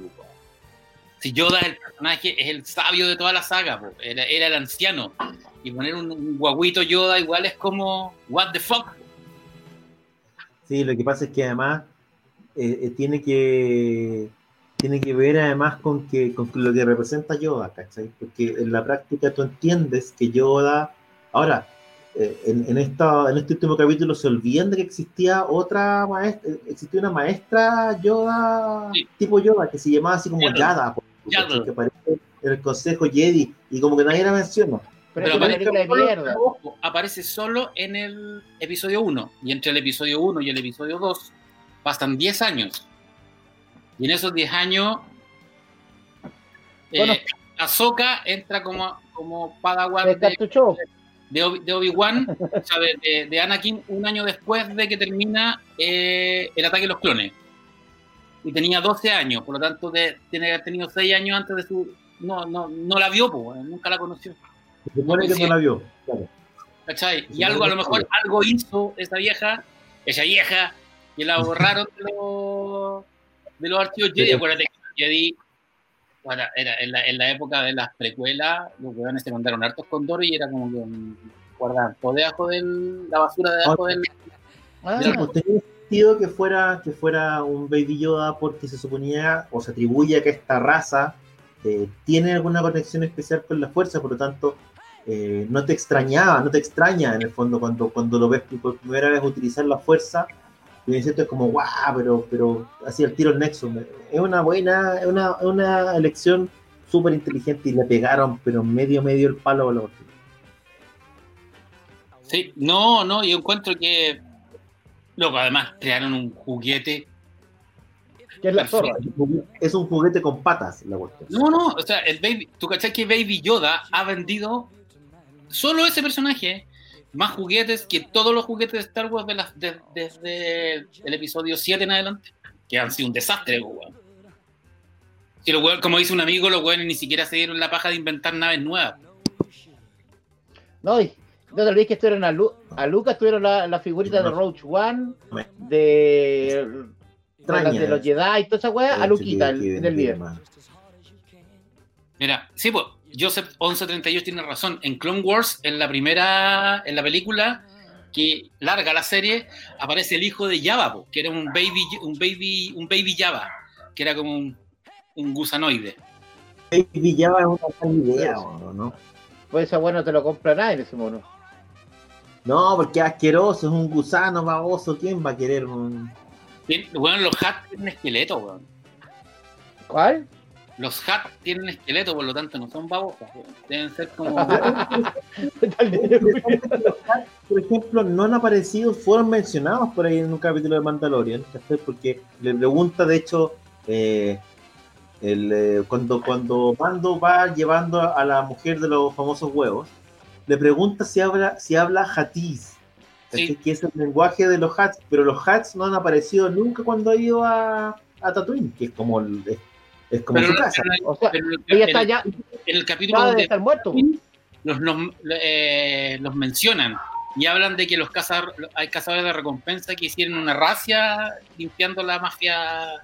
Si Yoda es el personaje, es el sabio de toda la saga. Era, era el anciano. Y poner un, un, guaguito Yoda igual es como, what the fuck. Sí, lo que pasa es que además eh, eh, tiene que tiene que ver además con que con lo que representa Yoda, ¿cachai? Porque en la práctica tú entiendes que Yoda, ahora, en, en, esta, en este último capítulo se olvidan de que existía otra maestra, existía una maestra Yoda, sí. tipo Yoda, que se llamaba así como Yada, Yada. que aparece en el Consejo Jedi, y como que nadie la menciona. Pero, Pero aparece, mierda. aparece solo en el episodio 1, y entre el episodio 1 y el episodio 2 pasan 10 años. Y en esos 10 años, bueno. eh, Ahsoka entra como, como Padawan de, de, Obi-Wan, o sea, de, de, de, Anakin, un año después de que termina eh, el ataque de los clones. y tenía 12 años, por lo tanto de, tiene que haber tenido 6 años antes de su... No, no, no la vio, pues, nunca la conoció. Se supone que no la vio, claro. ¿Cachai? Y algo, a lo mejor, algo hizo esa vieja, esa vieja, que la borraron de los, de los archivos Jedi. Acuérdate que Jedi, bueno, era en la, en la época de las precuelas, los weones se mandaron hartos condor y era como que guardaban todo debajo de la basura debajo del. Ah, pues tenía sentido que fuera, que fuera un Baby Yoda porque se suponía o se atribuye que esta raza eh, tiene alguna conexión especial con la fuerza, por lo tanto eh, no te extrañaba, no te extraña en el fondo cuando, cuando lo ves por primera vez utilizar la fuerza y me siento como guau, pero, pero así el tiro el nexo. Es una buena, es una, una elección súper inteligente y le pegaron, pero medio medio el palo a los Sí, no, no, yo encuentro que. Loco, además crearon un juguete. que es la zorra. Es un juguete con patas la cuestión. No, no, o sea, el baby, tú cachai que Baby Yoda ha vendido solo ese personaje más juguetes que todos los juguetes de Star Wars de las, de- desde el episodio 7 en adelante, que han sido un desastre, weón. Si los weones, como dice un amigo, los weones ni siquiera se dieron la paja de inventar naves nuevas. No, y no te olvides que estuvieron a, Lu- a Lucas, tuvieron la, la figurita de Roach One, de, de, los Jedi y toda esa weá, a Luquita el- en el video. Mira, sí, pues, Joseph 1138 tiene razón. En Clone Wars, en la primera, en la película que larga la serie, aparece el hijo de Java, que era un baby, un baby, un baby Java, que era como un, un gusanoide. Baby Java es una gran idea, ¿o ¿no? Pues esa weá no te lo compra nadie en ese mono. No, porque es asqueroso, es un gusano baboso. ¿Quién va a querer un.? Bueno, los hats tienen esqueleto, weón. ¿Cuál? Los hats tienen esqueleto, por lo tanto no son babosas, weón. Deben ser como. <laughs> Por ejemplo, no han aparecido, fueron mencionados por ahí en un capítulo de Mandalorian, porque le pregunta, de hecho, eh, el, eh, cuando, cuando Mando va llevando a la mujer de los famosos huevos, le pregunta si habla, si habla Hatiz. Sí. que es el lenguaje de los Hats, pero los Hats no han aparecido nunca cuando ha ido a, a Tatooine, que es como, el- es, es como Pero, su casa. O sea, pero en, ella el- ya, en el capítulo donde estar muerto. los, los, eh, los mencionan y hablan de que los cazadores, hay cazadores de recompensa que hicieron una racia limpiando la mafia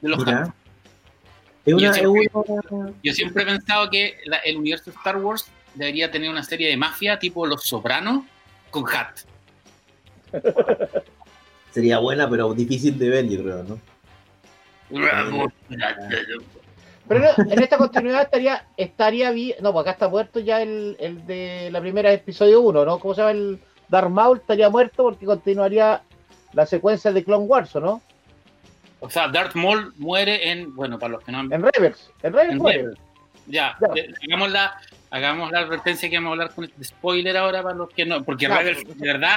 de los una, Yo siempre- una- Yo siempre he pensado que la- el universo de Star Wars debería tener una serie de mafia tipo Los Sopranos con Hat. <laughs> sería buena, pero difícil de ver, yo creo, ¿no? Pero no, en esta continuidad estaría, estaría bien. No, pues acá está muerto ya el, el de la primera episodio 1, ¿no? ¿Cómo se llama el Darth Maul? Estaría muerto porque continuaría la secuencia de Clone Wars, ¿o ¿no? O sea, Darth Maul muere en, bueno, para los que no han En Reverse. En Reverse En muere. Rebels. Ya, Ya. eh, hagamos la, hagamos la advertencia que vamos a hablar con este spoiler ahora para los que no, porque Claro. Rebels de verdad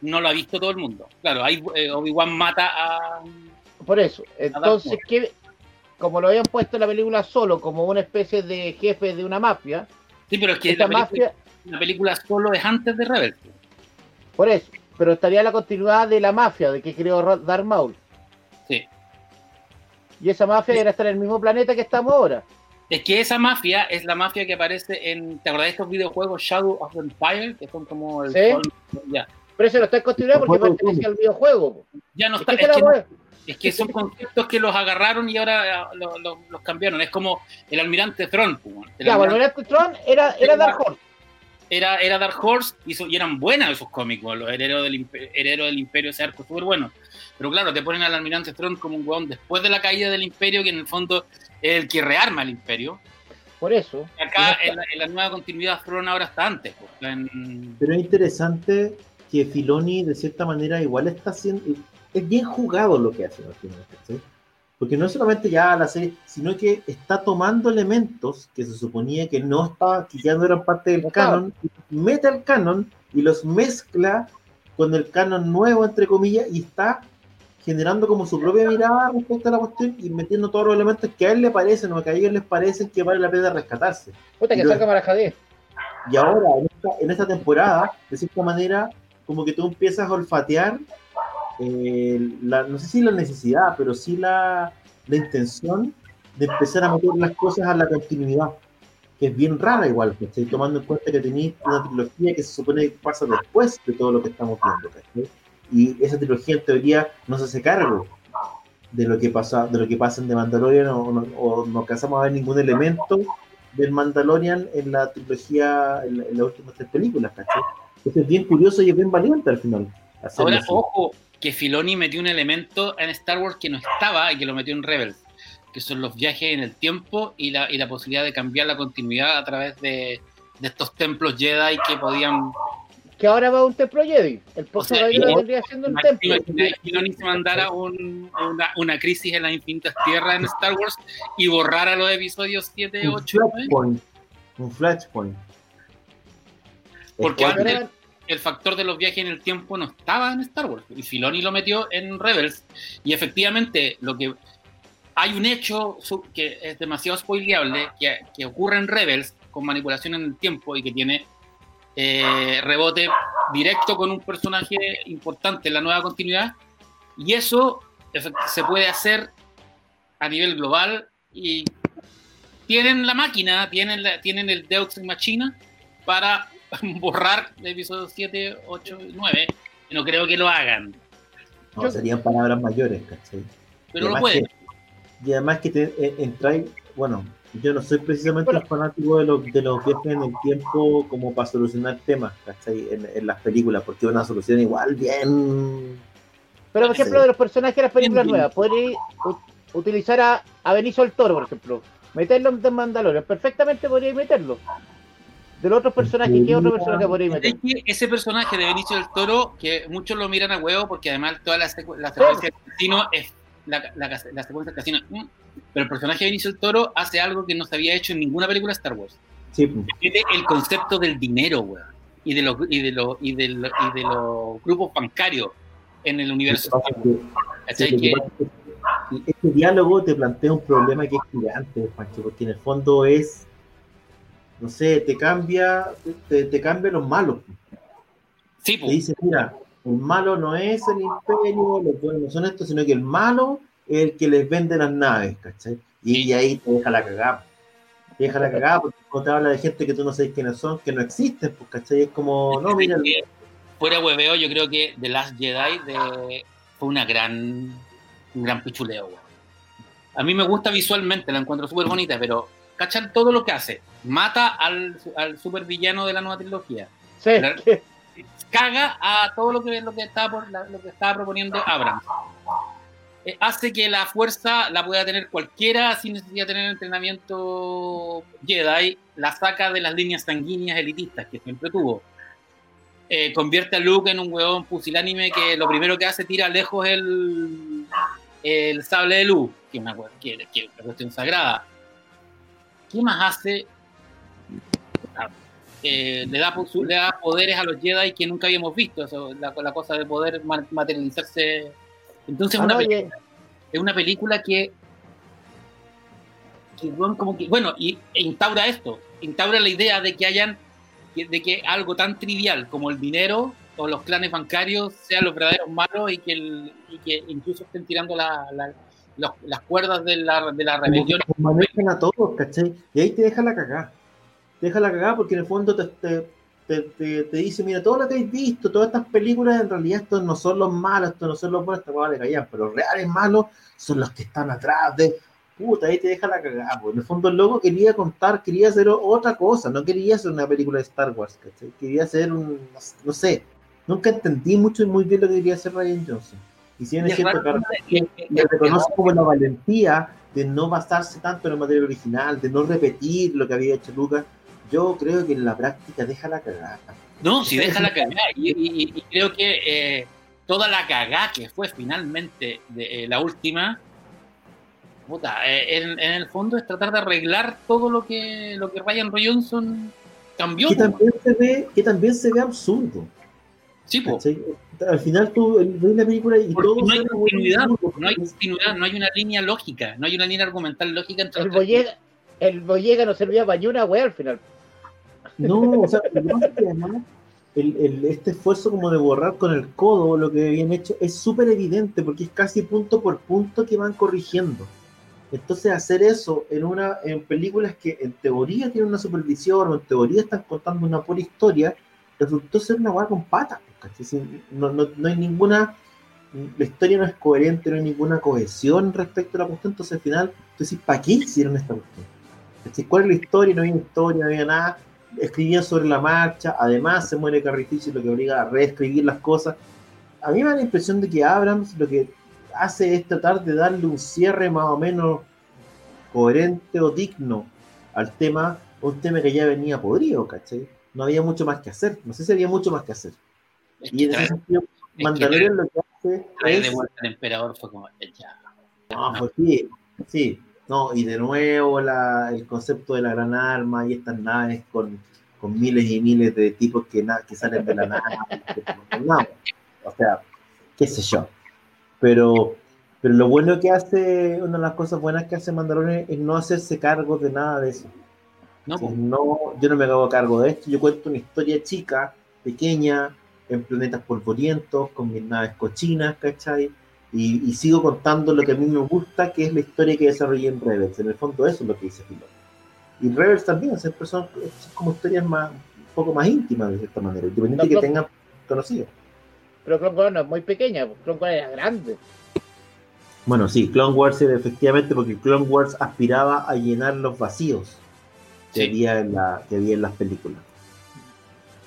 no lo ha visto todo el mundo. Claro, ahí eh, Obi-Wan mata a. Por eso. Entonces. ¿qué? como lo habían puesto en la película solo, como una especie de jefe de una mafia, Sí, pero es que esta la película, mafia, la película solo es antes de Rebels. por eso, pero estaría la continuidad de la mafia, de que creó Darth Maul. Sí. Y esa mafia era estar en el mismo planeta que estamos ahora. Es que esa mafia es la mafia que aparece en. ¿Te acordás de estos videojuegos Shadow of the Empire? Que son como el. Sí. sol- ya. Pero eso no está en continuidad porque Juego pertenece al videojuego. po. Ya no Es está. que Es que, es. Es que son conceptos que los agarraron y ahora lo- lo- los cambiaron. Es como el almirante Thrawn. pues, el Ya, bueno, almirante- el Tron era, era Dark Horse. era, era Dark Horse y, so- y eran buenas esos cómics, los herederos del, herederos del imperio, ese arco súper bueno. Pero claro, te ponen al almirante Throne como un weón después de la caída del imperio, que en el fondo es el que rearma el imperio. Por eso. Y acá en la, en la nueva continuidad Throne ahora está antes. pues, en- Pero es interesante que Filoni, de cierta manera, igual está haciendo. Es bien jugado lo que hace. Porque no es solamente ya la serie, sino que está tomando elementos que se suponía que no estaba, que ya no eran parte del canon, y mete al canon y los mezcla con el canon nuevo, entre comillas, y está generando como su propia mirada respecto a la cuestión y metiendo todos los elementos que a él le parecen o que a ellos les parecen que vale la pena rescatarse. Puta que Pero- salga Marajadé. Y ahora, en esta, en esta temporada, de cierta manera, como que tú empiezas a olfatear, eh, la, no sé si la necesidad, pero sí la, la intención de empezar a meter las cosas a la continuidad, que es bien rara igual, estoy tomando en cuenta que tenéis una trilogía que se supone que pasa después de todo lo que estamos viendo, y esa trilogía en teoría no se hace cargo de lo que pasa, de lo que pasa en The Mandalorian o, no, no alcanzamos a ver ningún elemento del Mandalorian en la trilogía, en, las últimas tres películas, ¿cachai? es bien curioso y es bien valiente al final. Ahora, ojo, que Filoni metió un elemento en Star Wars que no estaba y que lo metió en Rebels, que son los viajes en el tiempo y la, y la posibilidad de cambiar la continuidad a través de, de estos templos Jedi que podían que ahora va a un templo Jedi. El pozo de sea, vendría siendo un templo. Y se mandara un, una, una, crisis en las infinitas tierras en Star Wars y borrara los episodios 7, 8, 9. Un flashpoint. Porque antes el, factor de los viajes en el tiempo no estaba en Star Wars. Y Filoni lo metió en Rebels. Y efectivamente, lo que hay un hecho que es demasiado spoileable que, que ocurre en Rebels con manipulación en el tiempo y que tiene eh, rebote directo con un personaje importante en la nueva continuidad. Y eso se puede hacer a nivel global y tienen la máquina, tienen, tienen el Deus Machina para <laughs> borrar el episodio 7, 8 y 9. Y no creo que lo hagan. No, serían palabras mayores, ¿cachai? Pero lo pueden. y además que te, eh, entráis, bueno, yo no soy precisamente un fanático de, de los viajes en el tiempo como para solucionar temas, ¿cachai? En, las películas, porque es una solución igual bien... Pero, por ejemplo, de los personajes de las películas nuevas, podría utilizar a, a Benicio del Toro, por ejemplo. Meterlo en Mandalorian, perfectamente podría meterlo. De los otros personajes, ¿qué otro personaje podría meter? ese personaje de Benicio del Toro, que muchos lo miran a huevo, porque además toda la, la secuencia del destino es la, la, la, secuencia del casino. Mm, pero el personaje de Benicio del Toro hace algo que no se había hecho en ninguna película de Star Wars. Sí. el concepto del dinero, weón. Y de los y de los y de los, y de los grupos bancarios en el universo. este diálogo te plantea un problema que es gigante, Pancho, porque en el fondo es, no sé, te cambia, te, te cambia los malos. Sí, Te dice, mira, el malo no es el imperio, los buenos no son estos, sino que el malo es el que les vende las naves, ¿cachai? Y, ahí te deja la cagada. Te deja la cagada porque te habla de gente que tú no sabes quiénes son, que no existen, pues, ¿cachai? Es como, no, mira. Fuera hueveo, yo creo que The Last Jedi de, fue una gran, un gran pichuleo, A mí me gusta visualmente, la encuentro súper bonita, pero ¿cachan todo lo que hace? Mata al, al super villano de la nueva trilogía. Sí caga a todo lo que, lo que, estaba, lo que estaba proponiendo Abrams. Eh, hace que la fuerza la pueda tener cualquiera sin necesidad de tener entrenamiento Jedi, la saca de las líneas sanguíneas elitistas que siempre tuvo. Eh, convierte a Luke en un huevón pusilánime que lo primero que hace tira lejos el, el sable de luz, que es una, que, que una cuestión sagrada. ¿Qué más hace? Eh, le, da, le, da, poderes a los Jedi que nunca habíamos visto, la, cosa de poder materializarse. Entonces ah, es una película que, como que, bueno, y e instaura esto, instaura la idea de que hayan, de que algo tan trivial como el dinero o los clanes bancarios sean los verdaderos malos y que, y que incluso estén tirando las cuerdas de la, de la rebelión. Manejan a todos, ¿cachai? Y ahí te deja la cagada deja la cagada porque en el fondo te, te, dice, mira, todo lo que habéis visto, todas estas películas, en realidad estos no son los malos, estos no son los buenos, estos vale callar, pero los reales malos son los que están atrás de... Puta, ahí te deja la cagada, porque en el fondo el loco quería contar, quería hacer otra cosa, no quería hacer una película de Star Wars, Quería hacer un, no sé, nunca entendí mucho y muy bien lo que quería hacer Ryan Johnson. Y si es cierto que le reconoce como la valentía de no basarse tanto en el material original, de no repetir lo que había hecho Lucas, yo creo que en la práctica deja la cagada. No, si deja la cagada. Y, creo que eh, toda la cagada que fue finalmente de, eh, la última, puta, eh, en, el fondo es tratar de arreglar todo lo que, lo que Ryan Johnson cambió. Que también se ve, que también se ve absurdo. Sí, pues. Al final tú ves la película y todo. No hay continuidad, no hay continuidad, no hay una línea lógica, no hay una línea argumental lógica entre el Boyega, el Boyega no servía para ni una wea al final. No, o sea, además el, el, este esfuerzo como de borrar con el codo lo que habían hecho es súper evidente porque es casi punto por punto que van corrigiendo. Entonces hacer eso en una en películas que en teoría tienen una supervisión o en teoría están contando una pura historia, resultó ser una hueá con patas. No, no, no, hay ninguna, la historia no es coherente, no hay ninguna cohesión respecto a la cuestión, entonces al final, entonces, ¿para qué hicieron esta cuestión? ¿Cuál es la historia? No había historia, no había nada, escribían sobre la marcha, además se muere Carrificio, lo que obliga a reescribir las cosas. A mí me da la impresión de que Abrams lo que hace es tratar de darle un cierre más o menos coherente o digno al tema, un tema que ya venía podrido, ¿cachai? No había mucho más que hacer, no sé si había mucho más que hacer. Y en ese sentido, Mandalorian lo que hace es... de vuelta al emperador fue como, ya. No, pues sí, sí, no, y de nuevo la, el concepto de la gran arma y estas naves con, con miles y miles de tipos que, que salen de la nave. o sea, qué sé yo. Pero, pero lo bueno que hace, una de las cosas buenas que hace Mandalorian es no hacerse cargo de nada de eso. No, yo no me hago cargo de esto, yo cuento una historia chica, pequeña, en planetas polvorientos, con mis naves cochinas, ¿cachai? Y, sigo contando lo que a mí me gusta, que es la historia que desarrollé en Rebels. En el fondo eso es lo que dice Filo. Y Rebels también, siempre son, como historias más, un poco más íntimas de cierta manera, independiente de que tengan conocido. Pero Clone Wars no es muy pequeña, pues, Clone Wars era grande. Bueno, sí, Clone Wars efectivamente, porque Clone Wars aspiraba a llenar los vacíos que, había, en la, que había en las películas.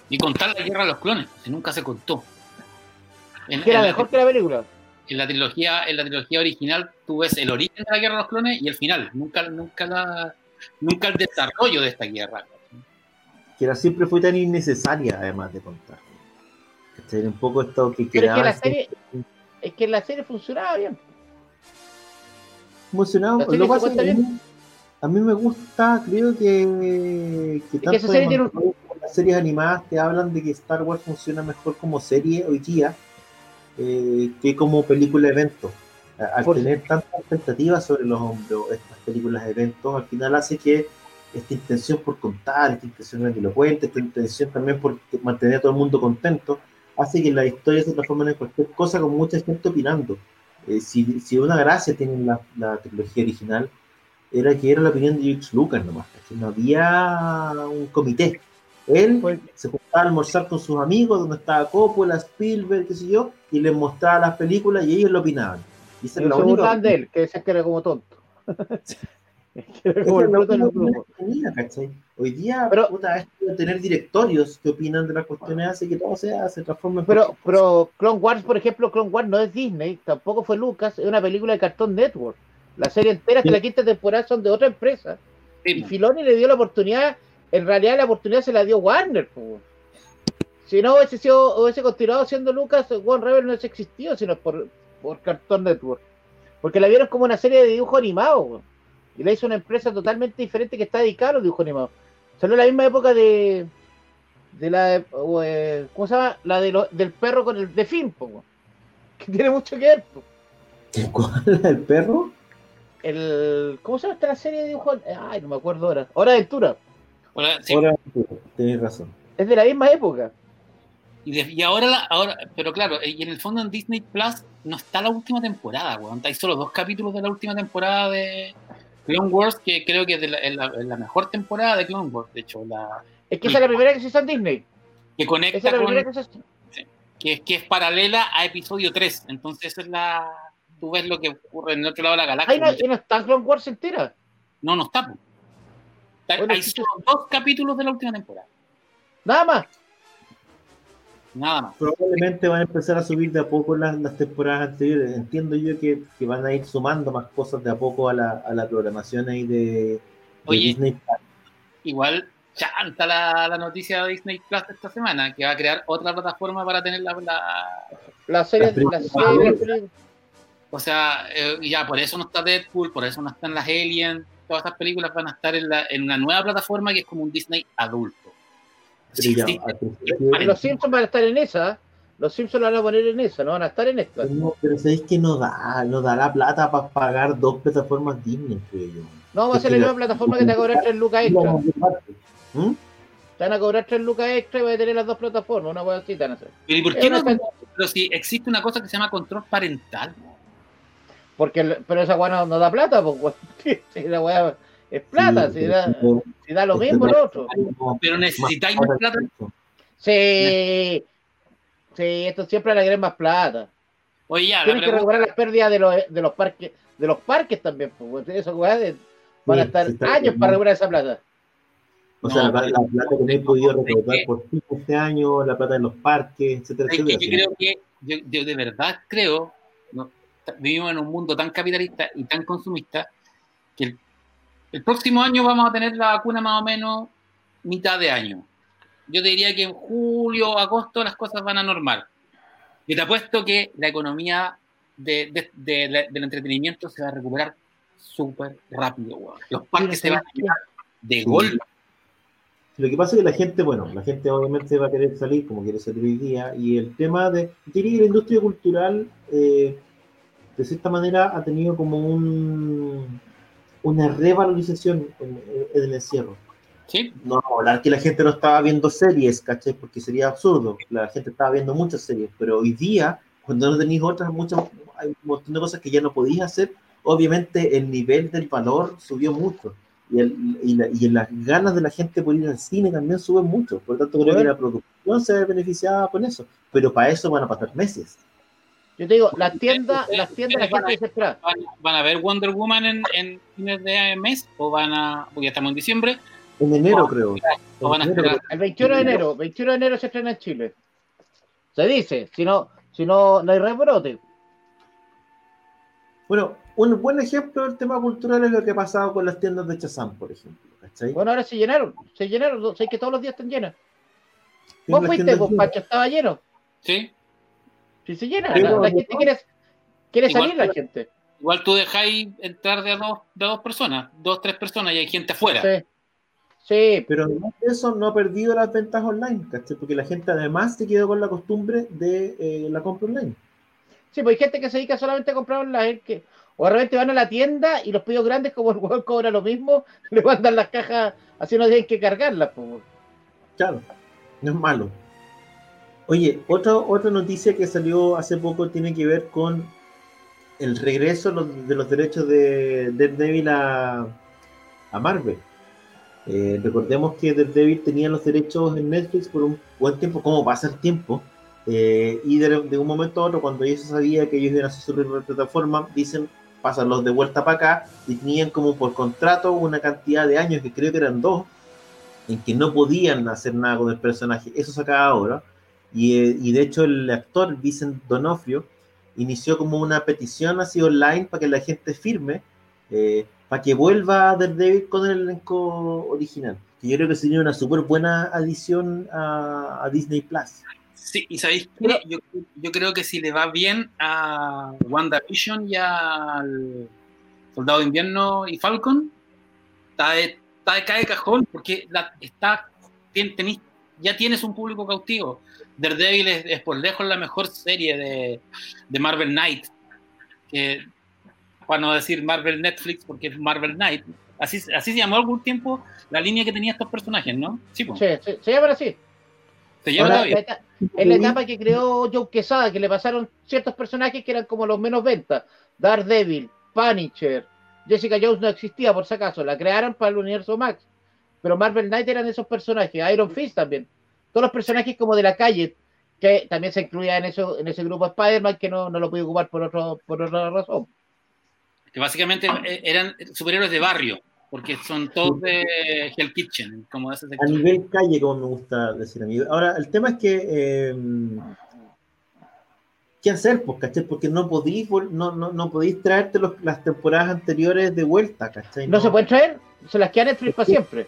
Y contar la guerra de los clones, que nunca se contó. que era mejor que la película. En la trilogía, en la trilogía original, tú ves el origen de la guerra de los clones y el final, nunca, nunca la, nunca el desarrollo de esta guerra. Que era, siempre fue tan innecesaria, además de contar un poco esto que Pero es que la serie, es que la serie funcionaba bien. Funcionaba, lo pasa a, mí, a mí me gusta, creo que, que tanto serie las series animadas que hablan de que Star Wars funciona mejor como serie hoy día eh, que como película evento. Al tener tantas expectativas sobre los hombros, estas películas de eventos, al final hace que esta intención por contar, esta intención cuente esta intención también por mantener a todo el mundo contento, hace que la historia se transforme en cualquier cosa con mucha gente opinando. Eh, si, si, una gracia tiene la, la, trilogía original, era que era la opinión de George Lucas nomás, que no había un comité. Él pues, se juntaba a almorzar con sus amigos, donde estaba Coppola, Spielberg, qué sé yo, y les mostraba las películas y ellos lo opinaban. Y se lo de él, que decía que era como tonto. <laughs> Hoy día, pero, puta, tener directorios que opinan de las cuestiones hace que todo sea, se transforme Pero, pero Clone Wars, por ejemplo, Clone Wars no es Disney, tampoco fue Lucas, es una película de Cartoon Network. La serie entera, que la quinta temporada son de otra empresa. Y Filoni le dio la oportunidad, en realidad la oportunidad se la dio Warner. Si no hubiese, sido, hubiese continuado siendo Lucas, One Rebel no hubiese existido, sino por, por Cartoon Network. Porque la vieron como una serie de dibujo animado. Y la hizo una empresa totalmente diferente que está dedicada a los dibujos animados. Salió en la misma época de. de la. Eh, ¿Cómo se llama? La de del perro con el de film, <laughs> que tiene mucho que ver. ¿Cuál? <laughs> ¿El perro? El, ¿Cómo se llama esta serie de dibujos? Ay, no me acuerdo ahora. Hora de Aventura. Hora, de Aventura, tenés razón. Es de la misma época. Y, y ahora, ahora, pero claro, y en el fondo en Disney Plus no está la última temporada, weón. Hay solo dos capítulos de la última temporada de, Clone Wars, que creo que es, la, mejor temporada de Clone Wars, de hecho. La, es que esa es la primera que se hizo en Disney. Que conecta con, que, es, que es paralela a episodio 3. Entonces es la. Tú ves lo que ocurre en el otro lado de la galaxia. No, no está Clone Wars entera. No, no está. Hay solo dos capítulos de la última temporada. Nada más. Nada más. Probablemente van a empezar a subir de a poco las, las temporadas anteriores. Entiendo yo que, que, van a ir sumando más cosas de a poco a la, a la programación ahí de, Disney Plus. Igual chanta la, la, noticia de Disney Plus esta semana, que va a crear otra plataforma para tener la, la, serie. o sea, eh, ya por eso no está Deadpool, por eso no están las Aliens, todas esas películas van a estar en, la, en una nueva plataforma que es como un Disney adulto los Simpsons van a estar en esa. Los Simpsons lo van a poner en esa, no van a estar en esta. No, pero sabéis que no da, no da la plata para pagar dos plataformas Disney, creo yo. No, va a ser la misma plataforma que te va a cobrar 3 lucas extra. ¿Mm? Te van a cobrar 3 lucas extra y va a tener las dos plataformas, una buena cita, no sé. Pero ¿y por qué no? Pero si existe una cosa que se llama control parental. Porque, pero esa weá no, da plata, pues, <laughs> si la weá es plata, si, da, si da lo mismo el otro. Pero necesitáis más plata. Sí, sí, esto siempre le más plata. Oye, ya, Tienen que recuperar las pérdidas de los, de los parques, de los parques también, pues, eso weá van a estar años para recuperar esa plata. O sea, la, plata que no he podido recuperar por ti este año, la plata de los parques, etcétera, etcétera. yo creo que, yo, de verdad creo, vivimos en un mundo tan capitalista y tan consumista que el, próximo año vamos a tener la vacuna más o menos mitad de año. Yo te diría que en julio, agosto las cosas van a normal. Y te apuesto que la economía de, del entretenimiento se va a recuperar súper rápido. Los parques se van a quedar de golpe. Lo que pasa es que la gente, bueno, la gente obviamente va a querer salir como quiere salir hoy día, y el tema de, diría que la industria cultural, eh, de cierta manera, ha tenido como un, una revalorización en, el encierro. ¿Sí? No, hablar que la gente no estaba viendo series, ¿cachai? Porque sería absurdo. La gente estaba viendo muchas series, pero hoy día, cuando no tenéis otras, muchas, hay un montón de cosas que ya no podías hacer, obviamente el nivel del valor subió mucho y, el, y, las ganas de la gente por ir al cine también suben mucho. Por lo tanto, creo que la producción se ve beneficiada con eso. Pero para eso van a pasar meses. Yo te digo, las tiendas, las tiendas, la gente desesperada. ¿Van a ver Wonder Woman en, en fines de mes? ¿O van a.? Porque ya estamos en diciembre. En enero, creo. O van a El 21 de enero. 21 de enero se estrena en Chile. Se dice. Si no, si no, no hay rebrote. Bueno, un buen ejemplo del tema cultural es lo que ha pasado con las tiendas de Chazán, por ejemplo. Bueno, ahora se llenaron, se llenaron, sé que todos los días están llenas. ¿Vos fuiste, vos, Pacho? ¿Estaba lleno? Sí. Sí, se llena, la, gente quiere, quiere salir la gente. Igual tú dejáis entrar de a dos, de dos personas, dos, tres personas y hay gente afuera. Sí. Sí. Pero además de eso no ha perdido las ventas online, ¿cachai? Porque la gente además se quedó con la costumbre de eh, la compra online. Sí, pues hay gente que se dedica solamente a comprar online, que o de repente van a la tienda y los pedidos grandes, como el juego cobra lo mismo, <laughs> le mandan las cajas, así no tienen que cargarlas. Pues. Claro, no es malo. Oye, otra, otra noticia que salió hace poco tiene que ver con el regreso de los derechos de Daredevil a, a Marvel. Eh, recordemos que Daredevil tenía los derechos en Netflix por un buen tiempo, como pasa el tiempo, eh, y de, un momento a otro, cuando ellos sabía que ellos iban a hacer su plataforma, dicen, los de vuelta para acá y tenían como por contrato una cantidad de años, que creo que eran dos, en que no podían hacer nada con el personaje. Eso se acaba ahora. Y, eh, y de hecho el actor Vincent Donofrio inició como una petición así online para que la gente firme, eh, para que vuelva a Daredevil con el elenco original. Que yo creo que sería una súper buena adición a, a Disney Plus. Sí, y sabéis qué? Yo, yo, creo que si le va bien a WandaVision y al Soldado de Invierno y Falcon, está de, está de cae cajón porque la, está, ya tienes un público cautivo. Daredevil es, es, por lejos la mejor serie de, de Marvel Knight. Que, para no decir Marvel Netflix, porque es Marvel Knight. Así, así se llamó algún tiempo la línea que tenía estos personajes, ¿no? Sí, sí, se llama así. Se llama es la etapa que creó Joe Quesada, que le pasaron ciertos personajes que eran como los menos ventas. Daredevil, Punisher, Jessica Jones no existía por si acaso, la crearon para el universo Max. Pero Marvel Knight eran esos personajes, Iron Fist también. Todos los personajes como de la calle, que también se incluía en, eso, en ese grupo Spider-Man que no, no lo pude ocupar por, otro, por otra razón. Que básicamente eh, eran superhéroes de barrio porque son todos de Hell Kitchen, como A nivel calle, como me gusta decir a mí. Ahora, el tema es que. Em, ¿Qué hacer, pues, cachai? Porque no podéis, no, no, no podéis traerte las temporadas anteriores de vuelta, ¿cachai? ¿No, se pueden traer? Se las queda Netflix para siempre.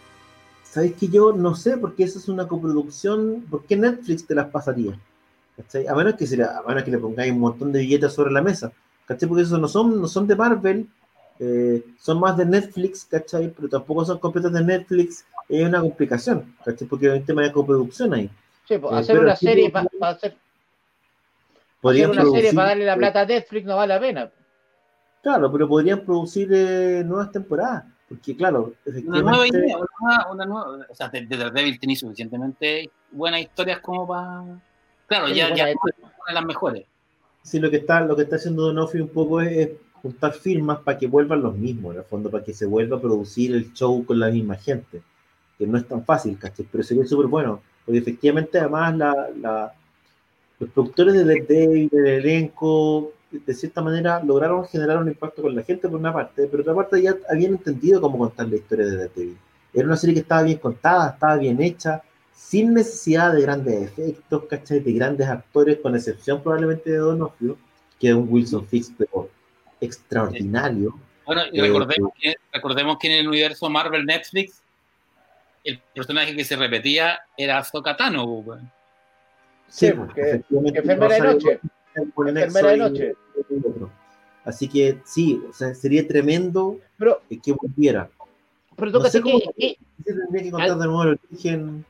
¿Sabéis que yo no sé? Porque esa es una coproducción. ¿Por qué Netflix te las pasaría? ¿cachai? A menos que, a menos que le pongáis un montón de billetes sobre la mesa. ¿cachai? Porque esos no son, no son de Marvel eh, son más de Netflix, ¿cachai? Pero tampoco son completos de Netflix, es una complicación, ¿cachai? Porque hay un tema de coproducción ahí. Sí, pues, eh, hacer una serie para hacer, hacer una serie para darle la plata a Netflix no vale la pena. Claro, pero podrían producir eh, nuevas temporadas. Porque, claro, efectivamente. Una nueva idea, una, nueva. O sea, de, de Daredevil tenéis suficientemente buenas historias como para. Claro, ya, ya una de las mejores. Sí, lo que está, lo que está haciendo Donofrio un poco es juntar firmas para que vuelvan los mismos, en el fondo, para que se vuelva a producir el show con la misma gente, que no es tan fácil, ¿cachai? Pero sería súper bueno, porque efectivamente además la, los productores de Daredevil, del elenco, de cierta manera lograron generar un impacto con la gente por una parte, pero por otra parte ya habían entendido cómo contar la historia de Daredevil. Era una serie que estaba bien contada, estaba bien hecha, sin necesidad de grandes efectos, ¿cachai? De grandes actores, con excepción probablemente de Donofrio, que es un Wilson Fix, pero extraordinario. Bueno, y recordemos, que, recordemos que en el universo Marvel Netflix, el personaje que se repetía era Ahsoka Tano. Sí, porque enfermera de noche. Enfermera de noche. Así que sí, o sea, sería tremendo pero, que volviera. Pero toca no que, que, tendría que contar de nuevo el origen.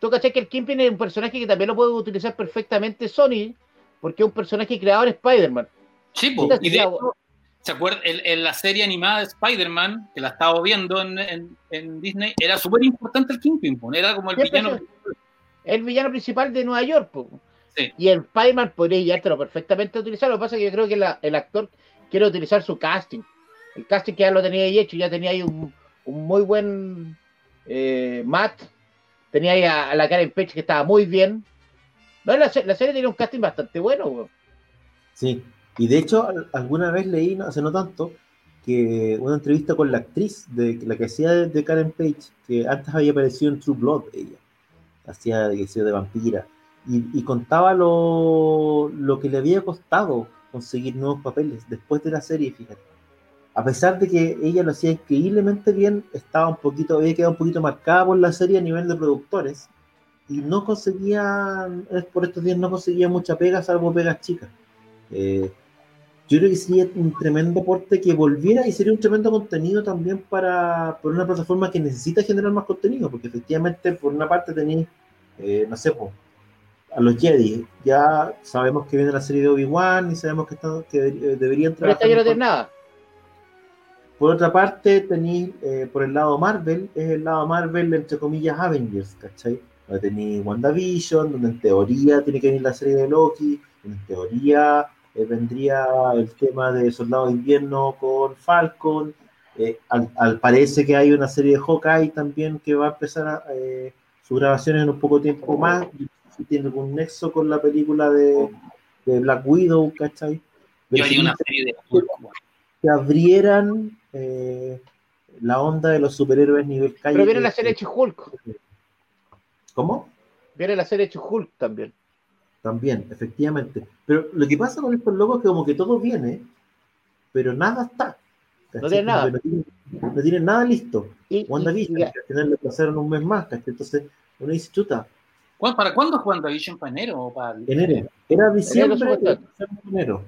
Tú que el Kingpin es un personaje que también lo puede utilizar perfectamente Sony, porque es un personaje creado en Spider-Man. Sí, y de hecho, ¿se acuerdan? En, la serie animada de Spider-Man, que la estaba viendo en, en, Disney, era súper importante el Kingpin, era como el villano. El villano principal de Nueva York. Sí. Y el Spider-Man podría llevártelo perfectamente utilizar. Lo que pasa es que yo creo que la, el actor quiere utilizar su casting. El casting que ya lo tenía ahí hecho, ya tenía ahí un, un muy buen eh, Matt. Tenía ahí a, la Karen Page que estaba muy bien. No, la, la serie tiene un casting bastante bueno. Sí, y de hecho, alguna vez leí, no, hace no tanto, que una entrevista con la actriz de la que hacía de, Karen Page, que antes había aparecido en True Blood, ella, hacía de, de vampira, y, contaba lo, lo, que le había costado conseguir nuevos papeles después de la serie, fíjate. A pesar de que ella lo hacía increíblemente bien, estaba un poquito, había quedado un poquito marcada por la serie a nivel de productores, y no conseguía, por estos días no conseguía mucha pega, salvo pegas chicas. Eh, yo creo que sería un tremendo aporte que volviera y sería un tremendo contenido también para por una plataforma que necesita generar más contenido, porque efectivamente por una parte tenéis, eh, no sé, a los Jedi, ya sabemos que viene la serie de Obi-Wan y sabemos que, están, que deberían trabajar. Pero no nada. Por otra parte, tenéis eh, por el lado Marvel, es el lado Marvel, entre comillas, Avengers, ¿cachai? Donde tenéis WandaVision, donde en teoría tiene que venir la serie de Loki, en teoría eh, vendría el tema de Soldado de Invierno con Falcon. Eh, al, parece que hay una serie de Hawkeye también que va a empezar a, eh, sus grabaciones en un poco tiempo más. Si tiene algún nexo con la película de, Black Widow, ¿cachai? Yo hay una serie de <laughs> que abrieran la onda de los superhéroes nivel calle. Pero viene la serie de Hulk. ¿Cómo? Viene la serie de Hulk también. También, efectivamente. Pero lo que pasa con estos locos es que como que todo viene, pero nada está. No tiene nada. No, tienen nada listo. Y, WandaVision, que al final le pasaron un mes más, Entonces uno dice, chuta. ¿Para cuándo es WandaVision? ¿Para enero o para...? Enero. Era diciembre, enero.